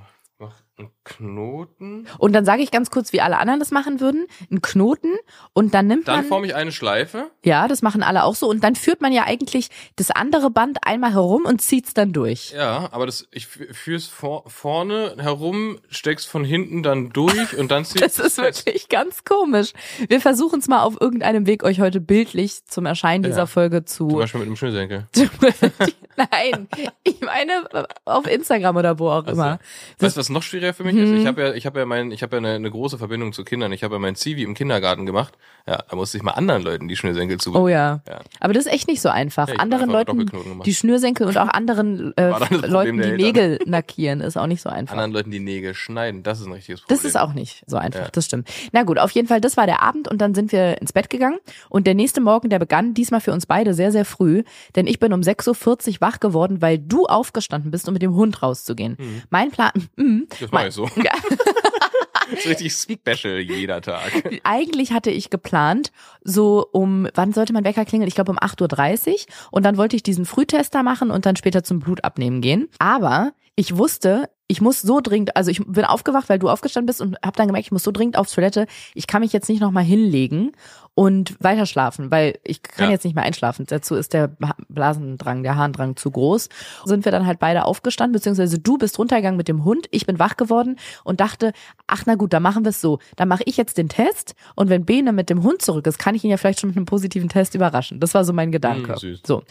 [SPEAKER 3] einen Knoten.
[SPEAKER 2] Und dann sage ich ganz kurz, wie alle anderen das machen würden. Ein Knoten und dann nimmt
[SPEAKER 3] Dann
[SPEAKER 2] man.
[SPEAKER 3] forme ich eine Schleife.
[SPEAKER 2] Ja, das machen alle auch so. Und dann führt man ja eigentlich das andere Band einmal herum und zieht's dann durch.
[SPEAKER 3] Ja, aber das, ich fü- führ's vor, vorne herum, steck's von hinten dann durch und dann zieh
[SPEAKER 2] Das ist wirklich ganz komisch. Wir versuchen es mal auf irgendeinem Weg, euch heute bildlich zum Erscheinen
[SPEAKER 3] Ja.
[SPEAKER 2] dieser Folge
[SPEAKER 3] Zum
[SPEAKER 2] zu.
[SPEAKER 3] Beispiel mit dem Schnürsenkel.
[SPEAKER 2] Nein, ich meine auf Instagram oder wo auch
[SPEAKER 3] Also,
[SPEAKER 2] immer.
[SPEAKER 3] Weißt du, was noch schwieriger für mich
[SPEAKER 2] Mhm.
[SPEAKER 3] ist? Ich habe ja, ich habe ja mein, ich habe ja eine, eine große Verbindung zu Kindern. Ich habe ja mein Zivi im Kindergarten gemacht. Ja, da musste ich mal anderen Leuten die Schnürsenkel zu.
[SPEAKER 2] Oh ja.
[SPEAKER 3] Ja.
[SPEAKER 2] Aber das ist echt nicht so einfach.
[SPEAKER 3] Ja,
[SPEAKER 2] anderen Leuten die Schnürsenkel und auch anderen äh, Leuten die. Nägel lackieren ist auch nicht so einfach.
[SPEAKER 3] Anderen Leuten die Nägel schneiden, das ist ein richtiges Problem.
[SPEAKER 2] Das ist auch nicht so einfach,
[SPEAKER 3] Ja.
[SPEAKER 2] das stimmt. Na gut, auf jeden Fall, das war der Abend und dann sind wir ins Bett gegangen. Und der nächste Morgen, der begann diesmal für uns beide sehr, sehr früh, denn ich bin um 6.40 Uhr wach geworden, weil du aufgestanden bist, um mit dem Hund rauszugehen. Mein Plan, mm,
[SPEAKER 3] Ich so. Das ist richtig special jeder Tag.
[SPEAKER 2] eigentlich hatte ich geplant, so um, wann sollte mein Wecker klingeln? Ich glaube um 8.30 Uhr. Und dann wollte ich diesen Frühtester machen und dann später zum Blutabnehmen gehen. Aber ich wusste, ich muss so dringend, also ich bin aufgewacht, weil du aufgestanden bist und habe dann gemerkt, ich muss so dringend aufs Toilette, ich kann mich jetzt nicht nochmal hinlegen und weiter schlafen, weil ich kann
[SPEAKER 3] Ja.
[SPEAKER 2] jetzt nicht mehr einschlafen. Dazu ist der Blasendrang, der Harndrang zu groß. Sind wir dann halt beide aufgestanden, beziehungsweise du bist runtergegangen mit dem Hund, ich bin wach geworden und dachte, ach na gut, dann machen wir es so. Dann mache ich jetzt den Test und wenn Bene mit dem Hund zurück ist, kann ich ihn ja vielleicht schon mit einem positiven Test überraschen. Das war so mein Gedanke.
[SPEAKER 3] Süß.
[SPEAKER 2] So.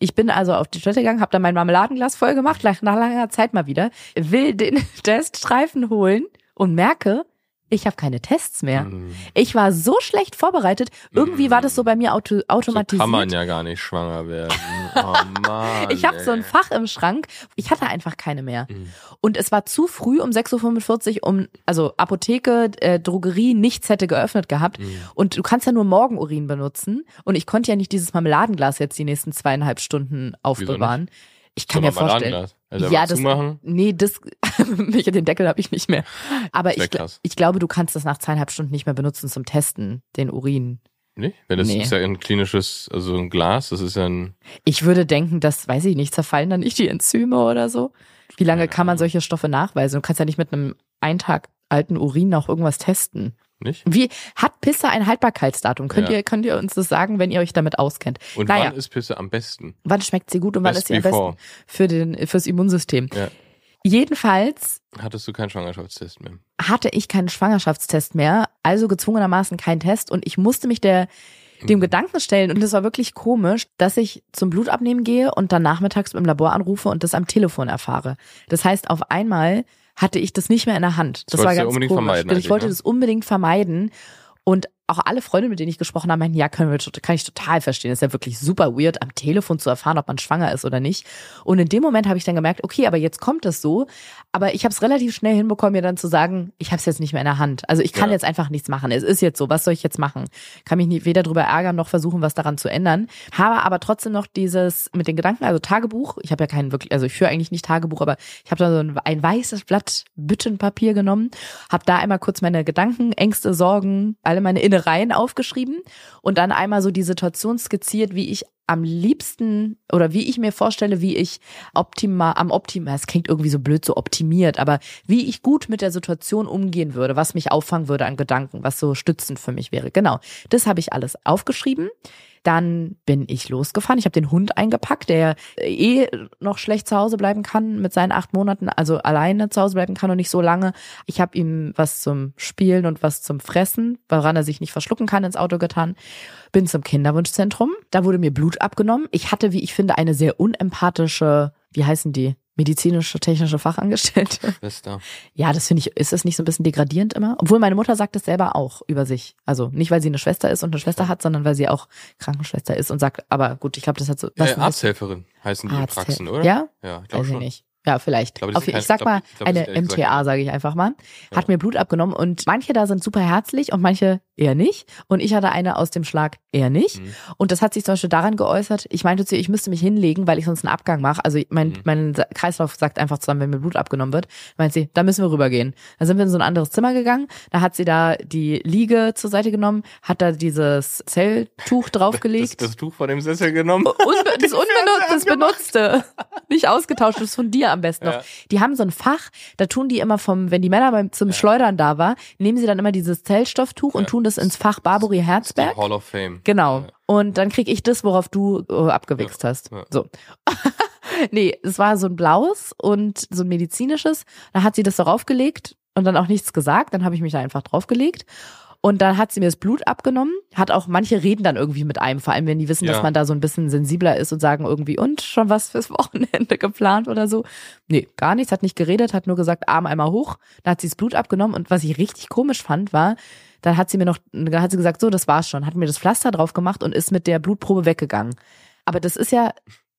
[SPEAKER 2] Ich bin also auf die Toilette gegangen, habe dann mein Marmeladenglas voll gemacht, nach langer Zeit mal wieder, will den Teststreifen holen und merke, ich habe keine Tests mehr.
[SPEAKER 3] Mm.
[SPEAKER 2] Ich war so schlecht vorbereitet. Irgendwie war das so bei mir auto
[SPEAKER 3] So
[SPEAKER 2] automatisiert.
[SPEAKER 3] kann man ja gar nicht schwanger werden. Oh Mann.
[SPEAKER 2] ich habe so ein. Fach im Schrank. Ich hatte einfach keine mehr.
[SPEAKER 3] Mhm.
[SPEAKER 2] Und es war zu früh um 6.45 Uhr, um, also Apotheke, äh, Drogerie, nichts hätte geöffnet gehabt.
[SPEAKER 3] Mhm.
[SPEAKER 2] Und du kannst ja nur Morgenurin benutzen. Und ich konnte ja nicht dieses Marmeladenglas jetzt die nächsten zweieinhalb Stunden aufbewahren. Ich kann
[SPEAKER 3] So
[SPEAKER 2] mir vorstellen.
[SPEAKER 3] Also
[SPEAKER 2] Ja, das-
[SPEAKER 3] zumachen.
[SPEAKER 2] Nee, das, den Deckel habe ich nicht mehr. Aber ich,
[SPEAKER 3] krass.
[SPEAKER 2] ich glaube, du kannst das nach zweieinhalb Stunden nicht mehr benutzen zum Testen, den Urin.
[SPEAKER 3] Nee, wenn das
[SPEAKER 2] Nee.
[SPEAKER 3] ist ja ein klinisches, also ein Glas, das ist ja ein,
[SPEAKER 2] Ich würde denken, das, weiß ich nicht, zerfallen dann nicht die Enzyme oder so? Wie lange kann man solche Stoffe nachweisen? Du kannst ja nicht mit einem einen Tag alten Urin noch irgendwas testen.
[SPEAKER 3] Nicht?
[SPEAKER 2] Wie hat Pisse ein Haltbarkeitsdatum? Könnt
[SPEAKER 3] Ja.
[SPEAKER 2] ihr könnt ihr uns das sagen, wenn ihr euch damit auskennt?
[SPEAKER 3] Und
[SPEAKER 2] naja,
[SPEAKER 3] wann ist Pisse am besten?
[SPEAKER 2] wann schmeckt sie gut und wann
[SPEAKER 3] Best
[SPEAKER 2] ist sie am
[SPEAKER 3] before.
[SPEAKER 2] besten für den fürs Immunsystem?
[SPEAKER 3] Ja.
[SPEAKER 2] Jedenfalls
[SPEAKER 3] Hattest du keinen Schwangerschaftstest mehr?
[SPEAKER 2] hatte ich keinen Schwangerschaftstest mehr, also gezwungenermaßen keinen Test und ich musste mich der dem
[SPEAKER 3] Mhm.
[SPEAKER 2] Gedanken stellen und es war wirklich komisch, dass ich zum Blutabnehmen gehe und dann nachmittags im Labor anrufe und das am Telefon erfahre. Das heißt, auf einmal hatte ich das nicht mehr in der Hand. Das,
[SPEAKER 3] Das
[SPEAKER 2] war ganz komisch. ich wollte
[SPEAKER 3] ne?
[SPEAKER 2] das unbedingt vermeiden und auch alle Freunde, mit denen ich gesprochen habe, meinten, ja, können wir, kann ich total verstehen. Das ist ja wirklich super weird, am Telefon zu erfahren, ob man schwanger ist oder nicht. Und in dem Moment habe ich dann gemerkt, okay, aber jetzt kommt es so. Aber ich habe es relativ schnell hinbekommen, mir dann zu sagen, ich habe es jetzt nicht mehr in der Hand. Also ich kann
[SPEAKER 3] Ja.
[SPEAKER 2] jetzt einfach nichts machen. Es ist jetzt so, was soll ich jetzt machen? Kann mich nie, weder drüber ärgern noch versuchen, was daran zu ändern. Habe aber trotzdem noch dieses mit den Gedanken, also Tagebuch. Ich habe ja keinen wirklich, also ich führe eigentlich nicht Tagebuch, aber ich habe da so ein, ein weißes Blatt Büttenpapier genommen, habe da einmal kurz meine Gedanken, Ängste, Sorgen, alle meine Innereien aufgeschrieben und dann einmal so die Situation skizziert, wie ich am liebsten oder wie ich mir vorstelle, wie ich optimal am optimal, es klingt irgendwie so blöd so optimiert, aber wie ich gut mit der Situation umgehen würde, was mich auffangen würde an Gedanken, was so stützend für mich wäre. Genau, das habe ich alles aufgeschrieben. Dann bin ich losgefahren. Ich habe den Hund eingepackt, der eh noch schlecht zu Hause bleiben kann mit seinen acht Monaten, also alleine zu Hause bleiben kann und nicht so lange. Ich habe ihm was zum Spielen und was zum Fressen, woran er sich nicht verschlucken kann, ins Auto getan. Bin zum Kinderwunschzentrum. Da wurde mir Blut abgenommen. Ich hatte, wie ich finde, eine sehr unempathische, wie heißen die? Medizinische, technische Fachangestellte.
[SPEAKER 3] Schwester.
[SPEAKER 2] Ja, das finde ich, ist das nicht so ein bisschen degradierend immer? Obwohl meine Mutter sagt das selber auch über sich. Also nicht, weil sie eine Schwester ist und eine Schwester hat, sondern weil sie auch Krankenschwester ist und sagt, aber gut, ich glaube, das hat so.
[SPEAKER 3] Äh,
[SPEAKER 2] was ein
[SPEAKER 3] Arzthelferin heißen die in
[SPEAKER 2] Arzt-
[SPEAKER 3] Praxen, oder?
[SPEAKER 2] Ja?
[SPEAKER 3] Ja, ich glaube
[SPEAKER 2] Weiß ich
[SPEAKER 3] schon.
[SPEAKER 2] nicht. Ja, vielleicht.
[SPEAKER 3] Ich glaube, das
[SPEAKER 2] Auf,
[SPEAKER 3] ist kein-
[SPEAKER 2] ich sag mal,
[SPEAKER 3] ich glaub,
[SPEAKER 2] eine MTA, sage ich einfach mal, hat
[SPEAKER 3] Ja.
[SPEAKER 2] mir Blut abgenommen und manche da sind super herzlich und manche eher nicht. Und ich hatte eine aus dem Schlag eher nicht.
[SPEAKER 3] Mhm.
[SPEAKER 2] Und das hat sich zum Beispiel daran geäußert, ich meinte zu ihr, ich müsste mich hinlegen, weil ich sonst einen Abgang mache. Also mein,
[SPEAKER 3] Mhm.
[SPEAKER 2] mein Kreislauf sagt einfach zusammen, wenn mir Blut abgenommen wird, meint sie, da müssen wir rübergehen. Dann sind wir in so ein anderes Zimmer gegangen, da hat sie da die Liege zur Seite genommen, hat da dieses Zelltuch
[SPEAKER 3] Das,
[SPEAKER 2] draufgelegt.
[SPEAKER 3] das Tuch von dem Sessel genommen.
[SPEAKER 2] Unbe das unbenutzt, das benutzte. Nicht ausgetauscht, das ist von dir am besten noch.
[SPEAKER 3] Ja.
[SPEAKER 2] Die haben so ein Fach, da tun die immer vom, wenn die Männer beim, zum Schleudern da war, nehmen sie dann immer dieses Zellstofftuch und
[SPEAKER 3] Ja.
[SPEAKER 2] tun das ins Fach Barbary Herzberg.
[SPEAKER 3] Hall of Fame.
[SPEAKER 2] Genau.
[SPEAKER 3] Ja.
[SPEAKER 2] Und dann krieg ich das, worauf du äh, abgewichst hast.
[SPEAKER 3] Ja.
[SPEAKER 2] So. nee, es war so ein blaues und so ein medizinisches. Da hat sie das darauf gelegt und dann auch nichts gesagt. Dann habe ich mich da einfach draufgelegt. Und dann hat sie mir das Blut abgenommen. Hat auch manche reden dann irgendwie mit einem, vor allem wenn die wissen,
[SPEAKER 3] Ja.
[SPEAKER 2] dass man da so ein bisschen sensibler ist und sagen irgendwie, und schon was fürs Wochenende geplant oder so. Nee, gar nichts, hat nicht geredet, hat nur gesagt, Arm einmal hoch. Dann hat sie das Blut abgenommen und was ich richtig komisch fand, war, dann hat sie mir noch, dann hat sie gesagt, so, das war's schon, hat mir das Pflaster drauf gemacht und ist mit der Blutprobe weggegangen. Aber das ist ja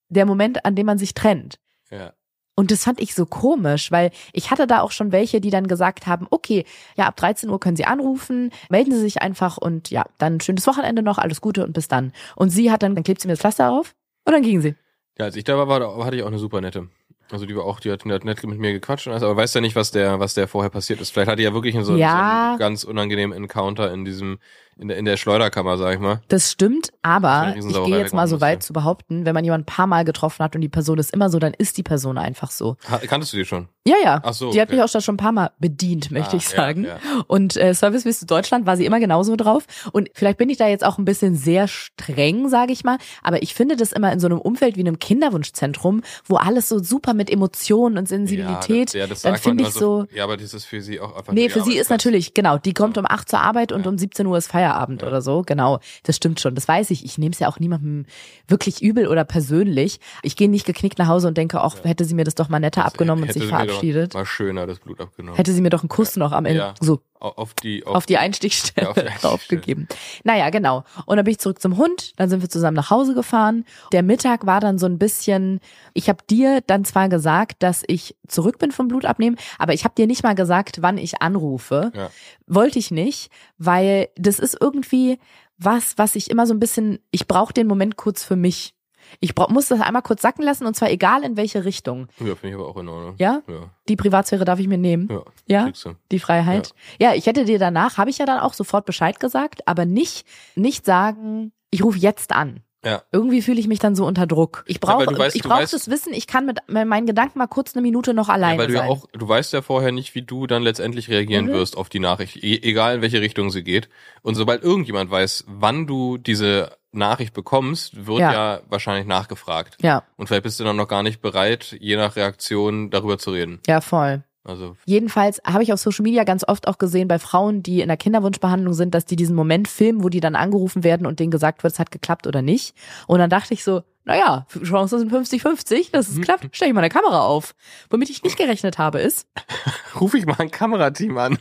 [SPEAKER 2] der Moment, an dem man sich trennt.
[SPEAKER 3] Ja.
[SPEAKER 2] Und das fand ich so komisch, weil ich hatte da auch schon welche, die dann gesagt haben, okay, ja, ab 13 Uhr können Sie anrufen, melden Sie sich einfach und ja, dann schönes Wochenende noch, alles Gute und bis dann. Und sie hat dann, dann klebt sie mir das Pflaster auf und dann ging sie.
[SPEAKER 3] Ja, als ich da war, hatte ich auch eine super nette. Also die war auch, die hat, die hat nett mit mir gequatscht und alles, aber weiß ja nicht, was der, was der vorher passiert ist. Vielleicht hatte die ja wirklich so,
[SPEAKER 2] Ja.
[SPEAKER 3] so einen ganz unangenehmen Encounter in diesem, in der, in der Schleuderkammer, sag ich mal.
[SPEAKER 2] Das stimmt, aber ich gehe jetzt mal so weit zu behaupten, wenn man jemanden ein paar Mal getroffen hat und die Person ist immer so, dann ist die Person einfach so.
[SPEAKER 3] Ha, kanntest du die schon?
[SPEAKER 2] Ja, ja.
[SPEAKER 3] Ach so,
[SPEAKER 2] Die hat
[SPEAKER 3] okay.
[SPEAKER 2] mich auch schon ein paar Mal bedient, möchte
[SPEAKER 3] Ah,
[SPEAKER 2] ich
[SPEAKER 3] ja,
[SPEAKER 2] sagen.
[SPEAKER 3] ja.
[SPEAKER 2] Und äh, Service Wüste Deutschland war sie immer genauso drauf. Und vielleicht bin ich da jetzt auch ein bisschen sehr streng, sage ich mal. Aber ich finde das immer in so einem Umfeld wie einem Kinderwunschzentrum, wo alles so super mit Emotionen und Sensibilität,
[SPEAKER 3] ja, das, ja, das
[SPEAKER 2] dann finde ich so,
[SPEAKER 3] Ja, aber das ist für sie auch einfach
[SPEAKER 2] Nee, für sie ist natürlich, genau, die kommt um 8 zur Arbeit und
[SPEAKER 3] Ja.
[SPEAKER 2] um 17 Uhr ist Feierabend oder so, genau. Das stimmt schon, das weiß ich. Ich nehme es ja auch niemandem wirklich übel oder persönlich. Ich gehe nicht geknickt nach Hause und denke, ach, hätte sie mir das doch mal netter abgenommen und sich verabschiedet.
[SPEAKER 3] Mal schöner das Blut abgenommen.
[SPEAKER 2] Hätte sie mir doch einen Kuss noch am Ende
[SPEAKER 3] Ja.
[SPEAKER 2] so
[SPEAKER 3] auf die,
[SPEAKER 2] auf die Einstichstelle
[SPEAKER 3] Ja, auf die Einstichstelle.
[SPEAKER 2] draufgegeben. Naja, genau. Und dann bin ich zurück zum Hund, dann sind wir zusammen nach Hause gefahren. Der Mittag war dann so ein bisschen, ich habe dir dann zwar gesagt, dass ich zurück bin vom Blutabnehmen, aber ich habe dir nicht mal gesagt, wann ich anrufe.
[SPEAKER 3] Ja.
[SPEAKER 2] Wollte ich nicht, weil das ist irgendwie was, was ich immer so ein bisschen, ich brauche den Moment kurz für mich. Ich muss das einmal kurz sacken lassen und zwar egal in welche Richtung.
[SPEAKER 3] Ja, finde ich aber auch in Ordnung.
[SPEAKER 2] Ja?
[SPEAKER 3] Ja,
[SPEAKER 2] Die Privatsphäre darf ich mir nehmen.
[SPEAKER 3] ja.
[SPEAKER 2] Ja? Die Freiheit. Ja. ich hätte dir danach, habe ich ja dann auch sofort Bescheid gesagt, aber nicht, nicht sagen, ich rufe jetzt an.
[SPEAKER 3] Ja.
[SPEAKER 2] Irgendwie fühle ich mich dann so unter Druck. Ich brauche
[SPEAKER 3] weißt-
[SPEAKER 2] ich
[SPEAKER 3] weißt-
[SPEAKER 2] das Wissen, ich kann mit meinen Gedanken mal kurz eine Minute noch
[SPEAKER 3] Ja,
[SPEAKER 2] alleine
[SPEAKER 3] weil du ja
[SPEAKER 2] sein.
[SPEAKER 3] auch, du weißt ja vorher nicht, wie du dann letztendlich reagieren
[SPEAKER 2] Mhm.
[SPEAKER 3] wirst auf die Nachricht, e egal in welche Richtung sie geht. Und sobald irgendjemand weiß, wann du diese Nachricht bekommst, wird
[SPEAKER 2] Ja.
[SPEAKER 3] ja, wahrscheinlich nachgefragt.
[SPEAKER 2] ja,
[SPEAKER 3] Und vielleicht bist du dann noch gar nicht bereit, je nach Reaktion darüber zu reden.
[SPEAKER 2] ja, voll.
[SPEAKER 3] Also
[SPEAKER 2] Jedenfalls habe ich auf Social Media ganz oft auch gesehen bei Frauen, die in der Kinderwunschbehandlung sind, dass die diesen Moment filmen, wo die dann angerufen werden und denen gesagt wird, es hat geklappt oder nicht. Und dann dachte ich so, naja, Chancen sind 50-50, dass es
[SPEAKER 3] Mhm.
[SPEAKER 2] klappt, stelle ich mal eine Kamera auf. Womit ich nicht gerechnet habe, ist,
[SPEAKER 3] ruf ich mal ein Kamerateam an.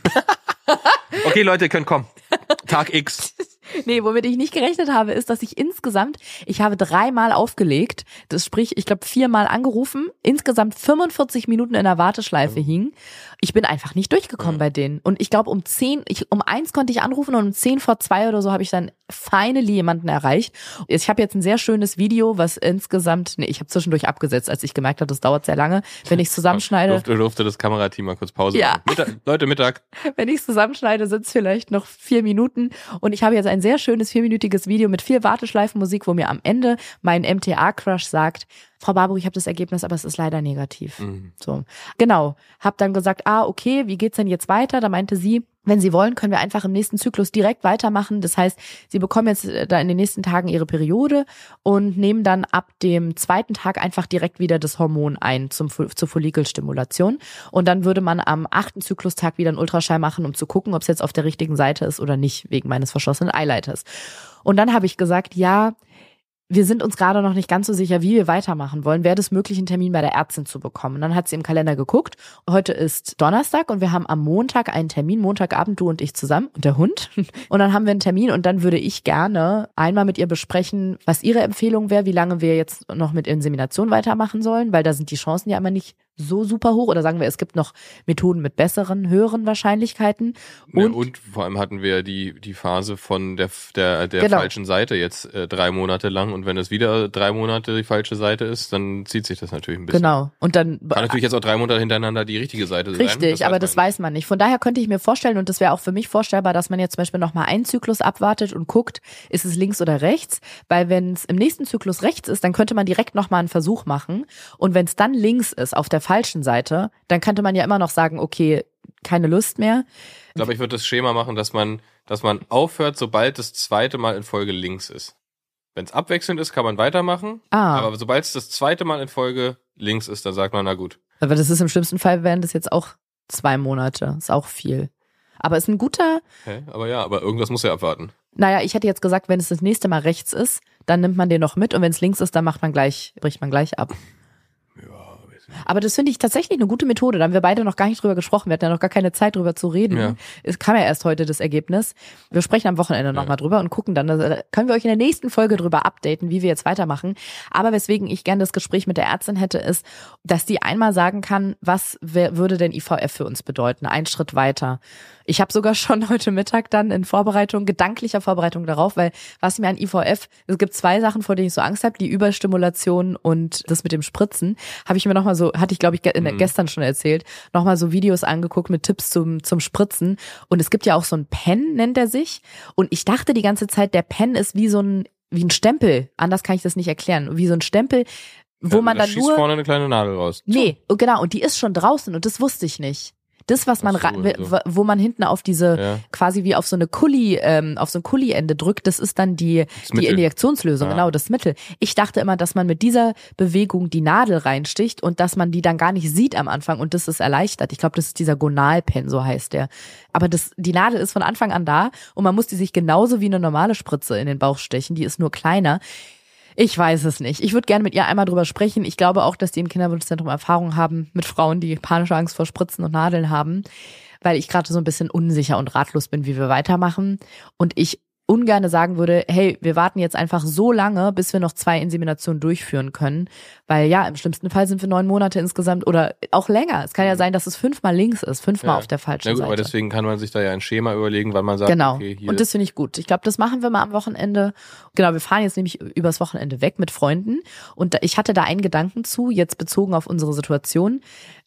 [SPEAKER 3] okay, Leute, ihr könnt kommen. Tag X.
[SPEAKER 2] Nee, womit ich nicht gerechnet habe, ist, dass ich insgesamt, ich habe dreimal aufgelegt, das sprich, ich glaube viermal angerufen, insgesamt 45 Minuten in der Warteschleife hing. Ich bin einfach nicht durchgekommen
[SPEAKER 3] Ja.
[SPEAKER 2] bei denen. Und ich glaube, um zehn, ich, um eins konnte ich anrufen und um zehn vor zwei oder so habe ich dann finally jemanden erreicht. Ich habe jetzt ein sehr schönes Video, was insgesamt, nee, ich habe zwischendurch abgesetzt, als ich gemerkt habe, das dauert sehr lange. Wenn ich zusammenschneide,
[SPEAKER 3] Durfte, durfte das Kamerateam mal kurz Pause
[SPEAKER 2] Ja.
[SPEAKER 3] machen. Mittag, Leute, Mittag.
[SPEAKER 2] wenn ich es zusammenschneide, sind es vielleicht noch vier Minuten. Und ich habe jetzt ein sehr schönes vierminütiges Video mit viel Warteschleifenmusik, wo mir am Ende mein MTA-Crush sagt, Frau Barbu, ich habe das Ergebnis, aber es ist leider negativ.
[SPEAKER 3] Mhm.
[SPEAKER 2] So, genau. Hab dann gesagt, ah, okay, wie geht's denn jetzt weiter? Da meinte sie, wenn Sie wollen, können wir einfach im nächsten Zyklus direkt weitermachen. Das heißt, Sie bekommen jetzt äh, da in den nächsten Tagen Ihre Periode und nehmen dann ab dem zweiten Tag einfach direkt wieder das Hormon ein zum, zur Follikelstimulation. Und dann würde man am achten Zyklustag wieder einen Ultraschall machen, um zu gucken, ob es jetzt auf der richtigen Seite ist oder nicht, wegen meines verschlossenen Eileiters. Und dann habe ich gesagt, ja, wir sind uns gerade noch nicht ganz so sicher, wie wir weitermachen wollen. Wäre es möglich, einen Termin bei der Ärztin zu bekommen? Und dann hat sie im Kalender geguckt. Heute ist Donnerstag und wir haben am Montag einen Termin, Montagabend du und ich zusammen und der Hund. Und dann haben wir einen Termin und dann würde ich gerne einmal mit ihr besprechen, was ihre Empfehlung wäre, wie lange wir jetzt noch mit Insemination weitermachen sollen, weil da sind die Chancen ja immer nicht so super hoch. Oder sagen wir, es gibt noch Methoden mit besseren, höheren Wahrscheinlichkeiten.
[SPEAKER 3] Und,
[SPEAKER 2] Und,
[SPEAKER 3] ja, und vor allem hatten wir die, die Phase von der, der, der
[SPEAKER 2] Genau.
[SPEAKER 3] falschen Seite jetzt äh, drei Monate lang. Und wenn es wieder drei Monate die falsche Seite ist, dann zieht sich das natürlich ein bisschen.
[SPEAKER 2] genau. Und dann
[SPEAKER 3] Kann natürlich jetzt auch drei Monate hintereinander die richtige Seite sein.
[SPEAKER 2] Richtig, aber das weiß man nicht. Von daher könnte ich mir vorstellen, und das wäre auch für mich vorstellbar, dass man jetzt zum Beispiel nochmal einen Zyklus abwartet und guckt, ist es links oder rechts. Weil wenn es im nächsten Zyklus rechts ist, dann könnte man direkt nochmal einen Versuch machen. Und wenn es dann links ist, auf der falschen Seite, dann könnte man ja immer noch sagen, okay, keine Lust mehr.
[SPEAKER 3] Ich glaube, ich würde das Schema machen, dass man, dass man aufhört, sobald das zweite Mal in Folge links ist. Wenn es abwechselnd ist, kann man weitermachen.
[SPEAKER 2] Ah,
[SPEAKER 3] Aber sobald es das zweite Mal in Folge links ist, dann sagt man, na gut.
[SPEAKER 2] aber das ist im schlimmsten Fall, wären das jetzt auch zwei Monate. Ist auch viel. Aber ist ein guter,
[SPEAKER 3] Hä? Aber ja, aber irgendwas muss ja abwarten.
[SPEAKER 2] naja, ich hätte jetzt gesagt, wenn es das nächste Mal rechts ist, dann nimmt man den noch mit und wenn es links ist, dann macht man gleich, bricht man gleich ab.
[SPEAKER 3] Ja.
[SPEAKER 2] Aber das finde ich tatsächlich eine gute Methode. Da haben wir beide noch gar nicht drüber gesprochen. Wir hatten ja noch gar keine Zeit drüber zu reden.
[SPEAKER 3] Ja.
[SPEAKER 2] Es kam ja erst heute das Ergebnis. Wir sprechen am Wochenende nochmal drüber und gucken dann. Da können wir euch in der nächsten Folge drüber updaten, wie wir jetzt weitermachen. Aber weswegen ich gerne das Gespräch mit der Ärztin hätte, ist, dass die einmal sagen kann, was würde denn IVF für uns bedeuten? Ein Schritt weiter. Ich habe sogar schon heute Mittag dann in Vorbereitung, gedanklicher Vorbereitung darauf, weil was mir an IVF, es gibt zwei Sachen, vor denen ich so Angst habe, die Überstimulation und das mit dem Spritzen, habe ich mir nochmal so so, hatte ich glaube ich ge
[SPEAKER 3] Mhm.
[SPEAKER 2] gestern schon erzählt, nochmal so Videos angeguckt mit Tipps zum, zum Spritzen. Und es gibt ja auch so ein Pen, nennt er sich. Und ich dachte die ganze Zeit, der Pen ist wie so ein, wie ein Stempel. Anders kann ich das nicht erklären. Wie so ein Stempel, wo
[SPEAKER 3] Ja,
[SPEAKER 2] man
[SPEAKER 3] da
[SPEAKER 2] dann
[SPEAKER 3] schießt
[SPEAKER 2] nur.
[SPEAKER 3] vorne eine kleine Nadel raus.
[SPEAKER 2] Nee, oh, genau, und die ist schon draußen und das wusste ich nicht. Das, was man,
[SPEAKER 3] so,
[SPEAKER 2] ra-
[SPEAKER 3] also.
[SPEAKER 2] wo man hinten auf diese,
[SPEAKER 3] Ja.
[SPEAKER 2] quasi wie auf so eine Kuli, ähm, auf so ein Kuli-Ende drückt, das ist dann die, die
[SPEAKER 3] Mittel.
[SPEAKER 2] Injektionslösung,
[SPEAKER 3] Ja.
[SPEAKER 2] genau, das Mittel. Ich dachte immer, dass man mit dieser Bewegung die Nadel reinsticht und dass man die dann gar nicht sieht am Anfang und das ist erleichtert. Ich glaube, das ist dieser Gonalpen, so heißt der. Aber das, die Nadel ist von Anfang an da und man muss die sich genauso wie eine normale Spritze in den Bauch stechen, die ist nur kleiner. Ich weiß es nicht. Ich würde gerne mit ihr einmal drüber sprechen. Ich glaube auch, dass die im Kinderwunschzentrum Erfahrung haben mit Frauen, die panische Angst vor Spritzen und Nadeln haben, weil ich gerade so ein bisschen unsicher und ratlos bin, wie wir weitermachen. Und ich ungerne sagen würde, hey, wir warten jetzt einfach so lange, bis wir noch zwei Inseminationen durchführen können. Weil ja, im schlimmsten Fall sind wir neun Monate insgesamt oder auch länger. Es kann ja sein, dass es fünfmal links ist, fünfmal
[SPEAKER 3] Ja.
[SPEAKER 2] auf der falschen
[SPEAKER 3] Na gut,
[SPEAKER 2] Seite.
[SPEAKER 3] aber deswegen kann man sich da ja ein Schema überlegen, wann man sagt,
[SPEAKER 2] Genau.
[SPEAKER 3] okay, hier.
[SPEAKER 2] und das finde ich gut. Ich glaube, das machen wir mal am Wochenende. Genau, wir fahren jetzt nämlich übers Wochenende weg mit Freunden. Und ich hatte da einen Gedanken zu, jetzt bezogen auf unsere Situation.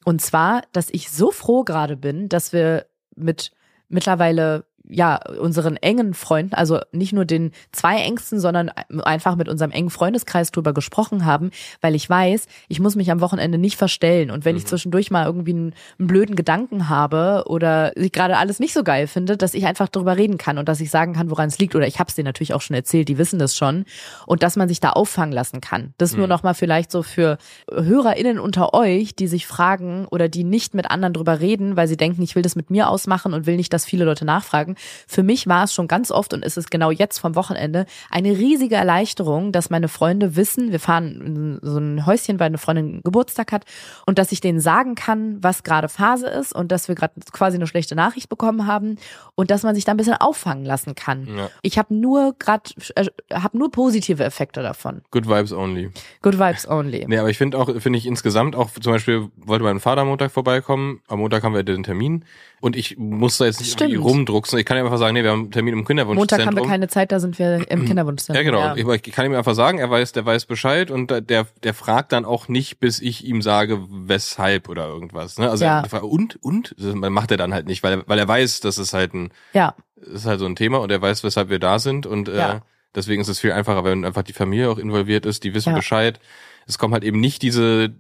[SPEAKER 2] Und zwar, dass ich so froh gerade bin, dass wir mit mittlerweile ja, unseren engen Freunden, also nicht nur den zwei engsten, sondern einfach mit unserem engen Freundeskreis drüber gesprochen haben, weil ich weiß, ich muss mich am Wochenende nicht verstellen. Und wenn ich
[SPEAKER 3] Mhm.
[SPEAKER 2] zwischendurch mal irgendwie einen, einen blöden Gedanken habe oder ich gerade alles nicht so geil finde, dass ich einfach drüber reden kann und dass ich sagen kann, woran es liegt. Oder ich habe es denen natürlich auch schon erzählt, die wissen das schon. Und dass man sich da auffangen lassen kann. Das nur
[SPEAKER 3] Mhm.
[SPEAKER 2] noch mal vielleicht so für HörerInnen unter euch, die sich fragen oder die nicht mit anderen drüber reden, weil sie denken, ich will das mit mir ausmachen und will nicht, dass viele Leute nachfragen. Für mich war es schon ganz oft und ist es genau jetzt vom Wochenende eine riesige Erleichterung, dass meine Freunde wissen, wir fahren in so ein Häuschen, weil eine Freundin Geburtstag hat und dass ich denen sagen kann, was gerade Phase ist und dass wir gerade quasi eine schlechte Nachricht bekommen haben und dass man sich da ein bisschen auffangen lassen kann.
[SPEAKER 3] Ja.
[SPEAKER 2] Ich habe nur gerade äh, habe nur positive Effekte davon.
[SPEAKER 3] Good Vibes only.
[SPEAKER 2] Good vibes only.
[SPEAKER 3] Nee, aber ich finde auch, finde ich insgesamt auch, zum Beispiel wollte mein Vater am Montag vorbeikommen. Am Montag haben wir den Termin. Und ich muss da jetzt nicht rumdrucksen. Ich kann ihm einfach sagen, nee, wir haben einen Termin im Kinderwunschzentrum.
[SPEAKER 2] Montag haben wir keine Zeit, da sind wir im Kinderwunschzentrum.
[SPEAKER 3] Ja, genau.
[SPEAKER 2] Ja.
[SPEAKER 3] Ich, kann ihm einfach sagen, er weiß, der weiß Bescheid und der, der fragt dann auch nicht, bis ich ihm sage, weshalb oder irgendwas. Ne? Also
[SPEAKER 2] Ja.
[SPEAKER 3] fragt, und und das macht er dann halt nicht, weil er, weil er weiß, dass es halt ein
[SPEAKER 2] ja.
[SPEAKER 3] ist halt so ein Thema und er weiß, weshalb wir da sind und äh,
[SPEAKER 2] Ja.
[SPEAKER 3] deswegen ist es viel einfacher, wenn einfach die Familie auch involviert ist, die wissen. Bescheid. Es kommen halt eben nicht diese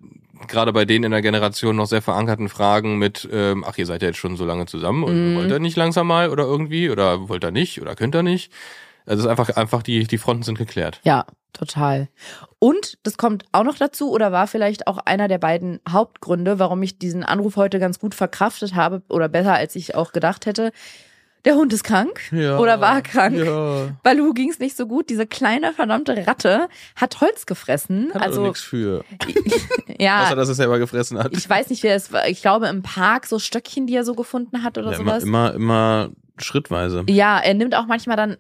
[SPEAKER 3] gerade bei denen in der Generation noch sehr verankerten Fragen mit, ähm, ach, ihr seid ja jetzt schon so lange zusammen und
[SPEAKER 2] Mhm.
[SPEAKER 3] wollt ihr nicht langsam mal oder irgendwie oder wollt ihr nicht oder könnt ihr nicht? Also es ist einfach einfach die die Fronten sind geklärt.
[SPEAKER 2] Ja, total. Und das kommt auch noch dazu oder war vielleicht auch einer der beiden Hauptgründe, warum ich diesen Anruf heute ganz gut verkraftet habe oder besser als ich auch gedacht hätte. Der Hund ist krank
[SPEAKER 1] Ja,
[SPEAKER 2] oder war krank.
[SPEAKER 1] Ja.
[SPEAKER 2] Balu ging es nicht so gut. Diese kleine verdammte Ratte hat Holz gefressen.
[SPEAKER 1] Kann also nichts für.
[SPEAKER 2] ja,
[SPEAKER 1] Außer, dass er selber gefressen hat.
[SPEAKER 2] ich weiß nicht, wer es war. Ich glaube im Park so Stöckchen, die er so gefunden hat oder
[SPEAKER 1] ja, immer,
[SPEAKER 2] sowas.
[SPEAKER 1] immer, immer schrittweise.
[SPEAKER 2] Ja, er nimmt auch manchmal dann,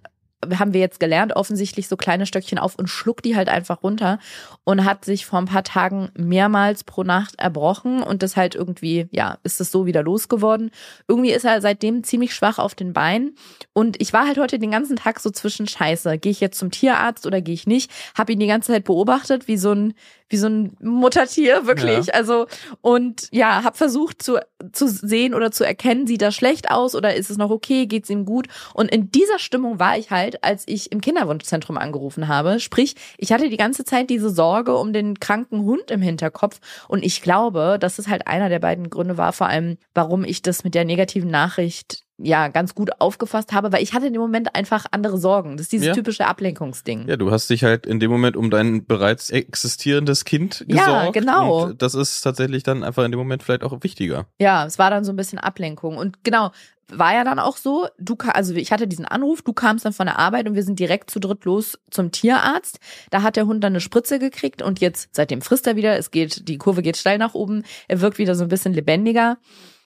[SPEAKER 2] haben wir jetzt gelernt, offensichtlich so kleine Stöckchen auf und schluckt die halt einfach runter und hat sich vor ein paar Tagen mehrmals pro Nacht erbrochen und das halt irgendwie, ja, ist es so wieder losgeworden. Irgendwie ist er seitdem ziemlich schwach auf den Beinen und ich war halt heute den ganzen Tag so zwischen Scheiße, gehe ich jetzt zum Tierarzt oder gehe ich nicht? Hab ihn die ganze Zeit beobachtet, wie so ein wie so ein Muttertier wirklich, also und ja, hab versucht zu zu sehen oder zu erkennen, sieht er schlecht aus oder ist es noch okay, geht's ihm gut? Und in dieser Stimmung war ich halt, als ich im Kinderwunschzentrum angerufen habe. Sprich, ich hatte die ganze Zeit diese Sorge um den kranken Hund im Hinterkopf und ich glaube, dass es halt einer der beiden Gründe war, vor allem, warum ich das mit der negativen Nachricht ja ganz gut aufgefasst habe, weil ich hatte in dem Moment einfach andere Sorgen. Das ist dieses
[SPEAKER 1] Ja.
[SPEAKER 2] typische Ablenkungsding.
[SPEAKER 1] Ja, du hast dich halt in dem Moment um dein bereits existierendes Kind
[SPEAKER 2] Ja,
[SPEAKER 1] gesorgt.
[SPEAKER 2] genau.
[SPEAKER 1] Und das ist tatsächlich dann einfach in dem Moment vielleicht auch wichtiger.
[SPEAKER 2] Ja, es war dann so ein bisschen Ablenkung. Und genau, war ja dann auch so, du also ich hatte diesen Anruf, du kamst dann von der Arbeit und wir sind direkt zu dritt los zum Tierarzt. Da hat der Hund dann eine Spritze gekriegt und jetzt, seitdem frisst er wieder, es geht, die Kurve geht steil nach oben, er wirkt wieder so ein bisschen lebendiger.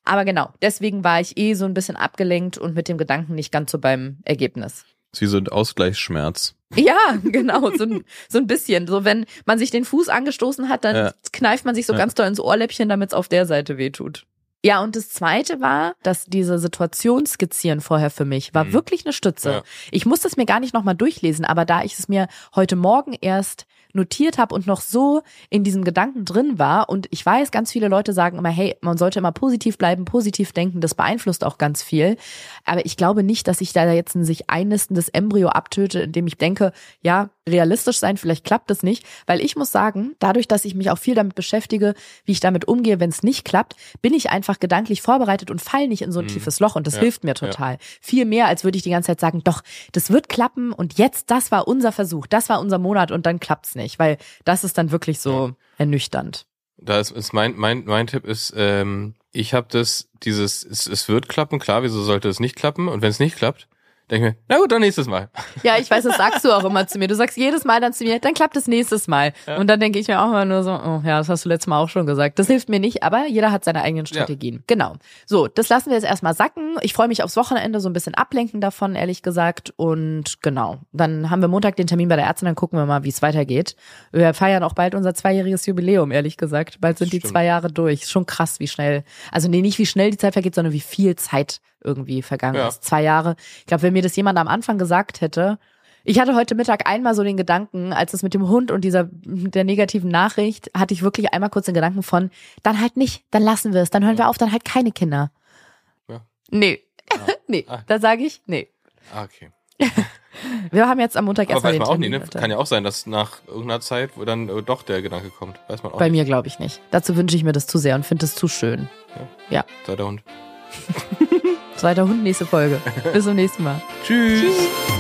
[SPEAKER 2] Aber genau, deswegen war ich eh so ein bisschen abgelenkt und mit dem Gedanken nicht ganz so beim Ergebnis.
[SPEAKER 1] so ein Ausgleichsschmerz.
[SPEAKER 2] Ja, genau, so ein, so ein bisschen. So, wenn man sich den Fuß angestoßen hat, dann
[SPEAKER 1] Ja.
[SPEAKER 2] kneift man sich so
[SPEAKER 1] Ja.
[SPEAKER 2] ganz doll ins Ohrläppchen, damit es auf der Seite wehtut. Ja, und das zweite war, dass diese Situationsskizzieren vorher für mich war
[SPEAKER 3] Mhm.
[SPEAKER 2] wirklich eine Stütze.
[SPEAKER 3] Ja.
[SPEAKER 2] Ich musste es mir gar nicht nochmal durchlesen, aber da ich es mir heute Morgen erst notiert habe und noch so in diesem Gedanken drin war. Und ich weiß, ganz viele Leute sagen immer, hey, man sollte immer positiv bleiben, positiv denken, das beeinflusst auch ganz viel. Aber ich glaube nicht, dass ich da jetzt ein sich einnistendes Embryo abtöte, indem ich denke, ja, realistisch sein, vielleicht klappt es nicht. Weil ich muss sagen, dadurch, dass ich mich auch viel damit beschäftige, wie ich damit umgehe, wenn es nicht klappt, bin ich einfach gedanklich vorbereitet und fall nicht in so ein
[SPEAKER 3] Mhm.
[SPEAKER 2] tiefes Loch. Und das
[SPEAKER 3] Ja,
[SPEAKER 2] hilft mir total. Viel mehr, als würde ich die ganze Zeit sagen, doch, das wird klappen und jetzt, das war unser Versuch, das war unser Monat und dann klappt's nicht. Weil das ist dann wirklich so ernüchternd.
[SPEAKER 3] Da ist, ist mein, mein, mein Tipp ist, ähm, ich habe das, dieses, es, es wird klappen, klar, wieso sollte es nicht klappen? Und wenn es nicht klappt, denke ich mir, na gut, dann nächstes Mal.
[SPEAKER 2] Ja, ich weiß, das sagst du auch immer zu mir. Du sagst jedes Mal dann zu mir, dann klappt es nächstes Mal.
[SPEAKER 3] Ja.
[SPEAKER 2] Und dann denke ich mir auch immer nur so, oh ja, das hast du letztes Mal auch schon gesagt. Das hilft mir nicht, aber jeder hat seine eigenen Strategien. Genau. So, das lassen wir jetzt erstmal sacken. Ich freue mich aufs Wochenende, so ein bisschen ablenken davon, ehrlich gesagt. Und genau, dann haben wir Montag den Termin bei der Ärztin, dann gucken wir mal, wie es weitergeht. Wir feiern auch bald unser zweijähriges Jubiläum, ehrlich gesagt. Bald sind die
[SPEAKER 3] Stimmt.
[SPEAKER 2] zwei Jahre durch. Ist schon krass, wie schnell, also nee, nicht wie schnell die Zeit vergeht, sondern wie viel Zeit irgendwie vergangen
[SPEAKER 3] Ja.
[SPEAKER 2] ist. Zwei Jahre. Ich glaube, wenn mir das jemand am Anfang gesagt hätte, ich hatte heute Mittag einmal so den Gedanken, als es mit dem Hund und dieser der negativen Nachricht, hatte ich wirklich einmal kurz den Gedanken von, dann halt nicht, dann lassen wir es, dann hören wir auf, dann halt keine Kinder.
[SPEAKER 3] Ja.
[SPEAKER 2] Nee. nee,
[SPEAKER 3] Ah.
[SPEAKER 2] da sage ich, nee.
[SPEAKER 3] Ah, okay.
[SPEAKER 2] Wir haben jetzt am Montag erstmal
[SPEAKER 3] weiß
[SPEAKER 2] den
[SPEAKER 3] man auch nie, ne? Kann ja auch sein, dass nach irgendeiner Zeit, wo dann äh, doch der Gedanke kommt. Weiß man auch
[SPEAKER 2] Bei
[SPEAKER 3] nicht.
[SPEAKER 2] mir glaube ich nicht. Dazu wünsche ich mir das zu sehr und finde es zu schön.
[SPEAKER 3] Sei der Hund.
[SPEAKER 2] Zweiter Hund, nächste Folge. Bis zum nächsten Mal.
[SPEAKER 3] Tschüss.
[SPEAKER 2] Tschüss.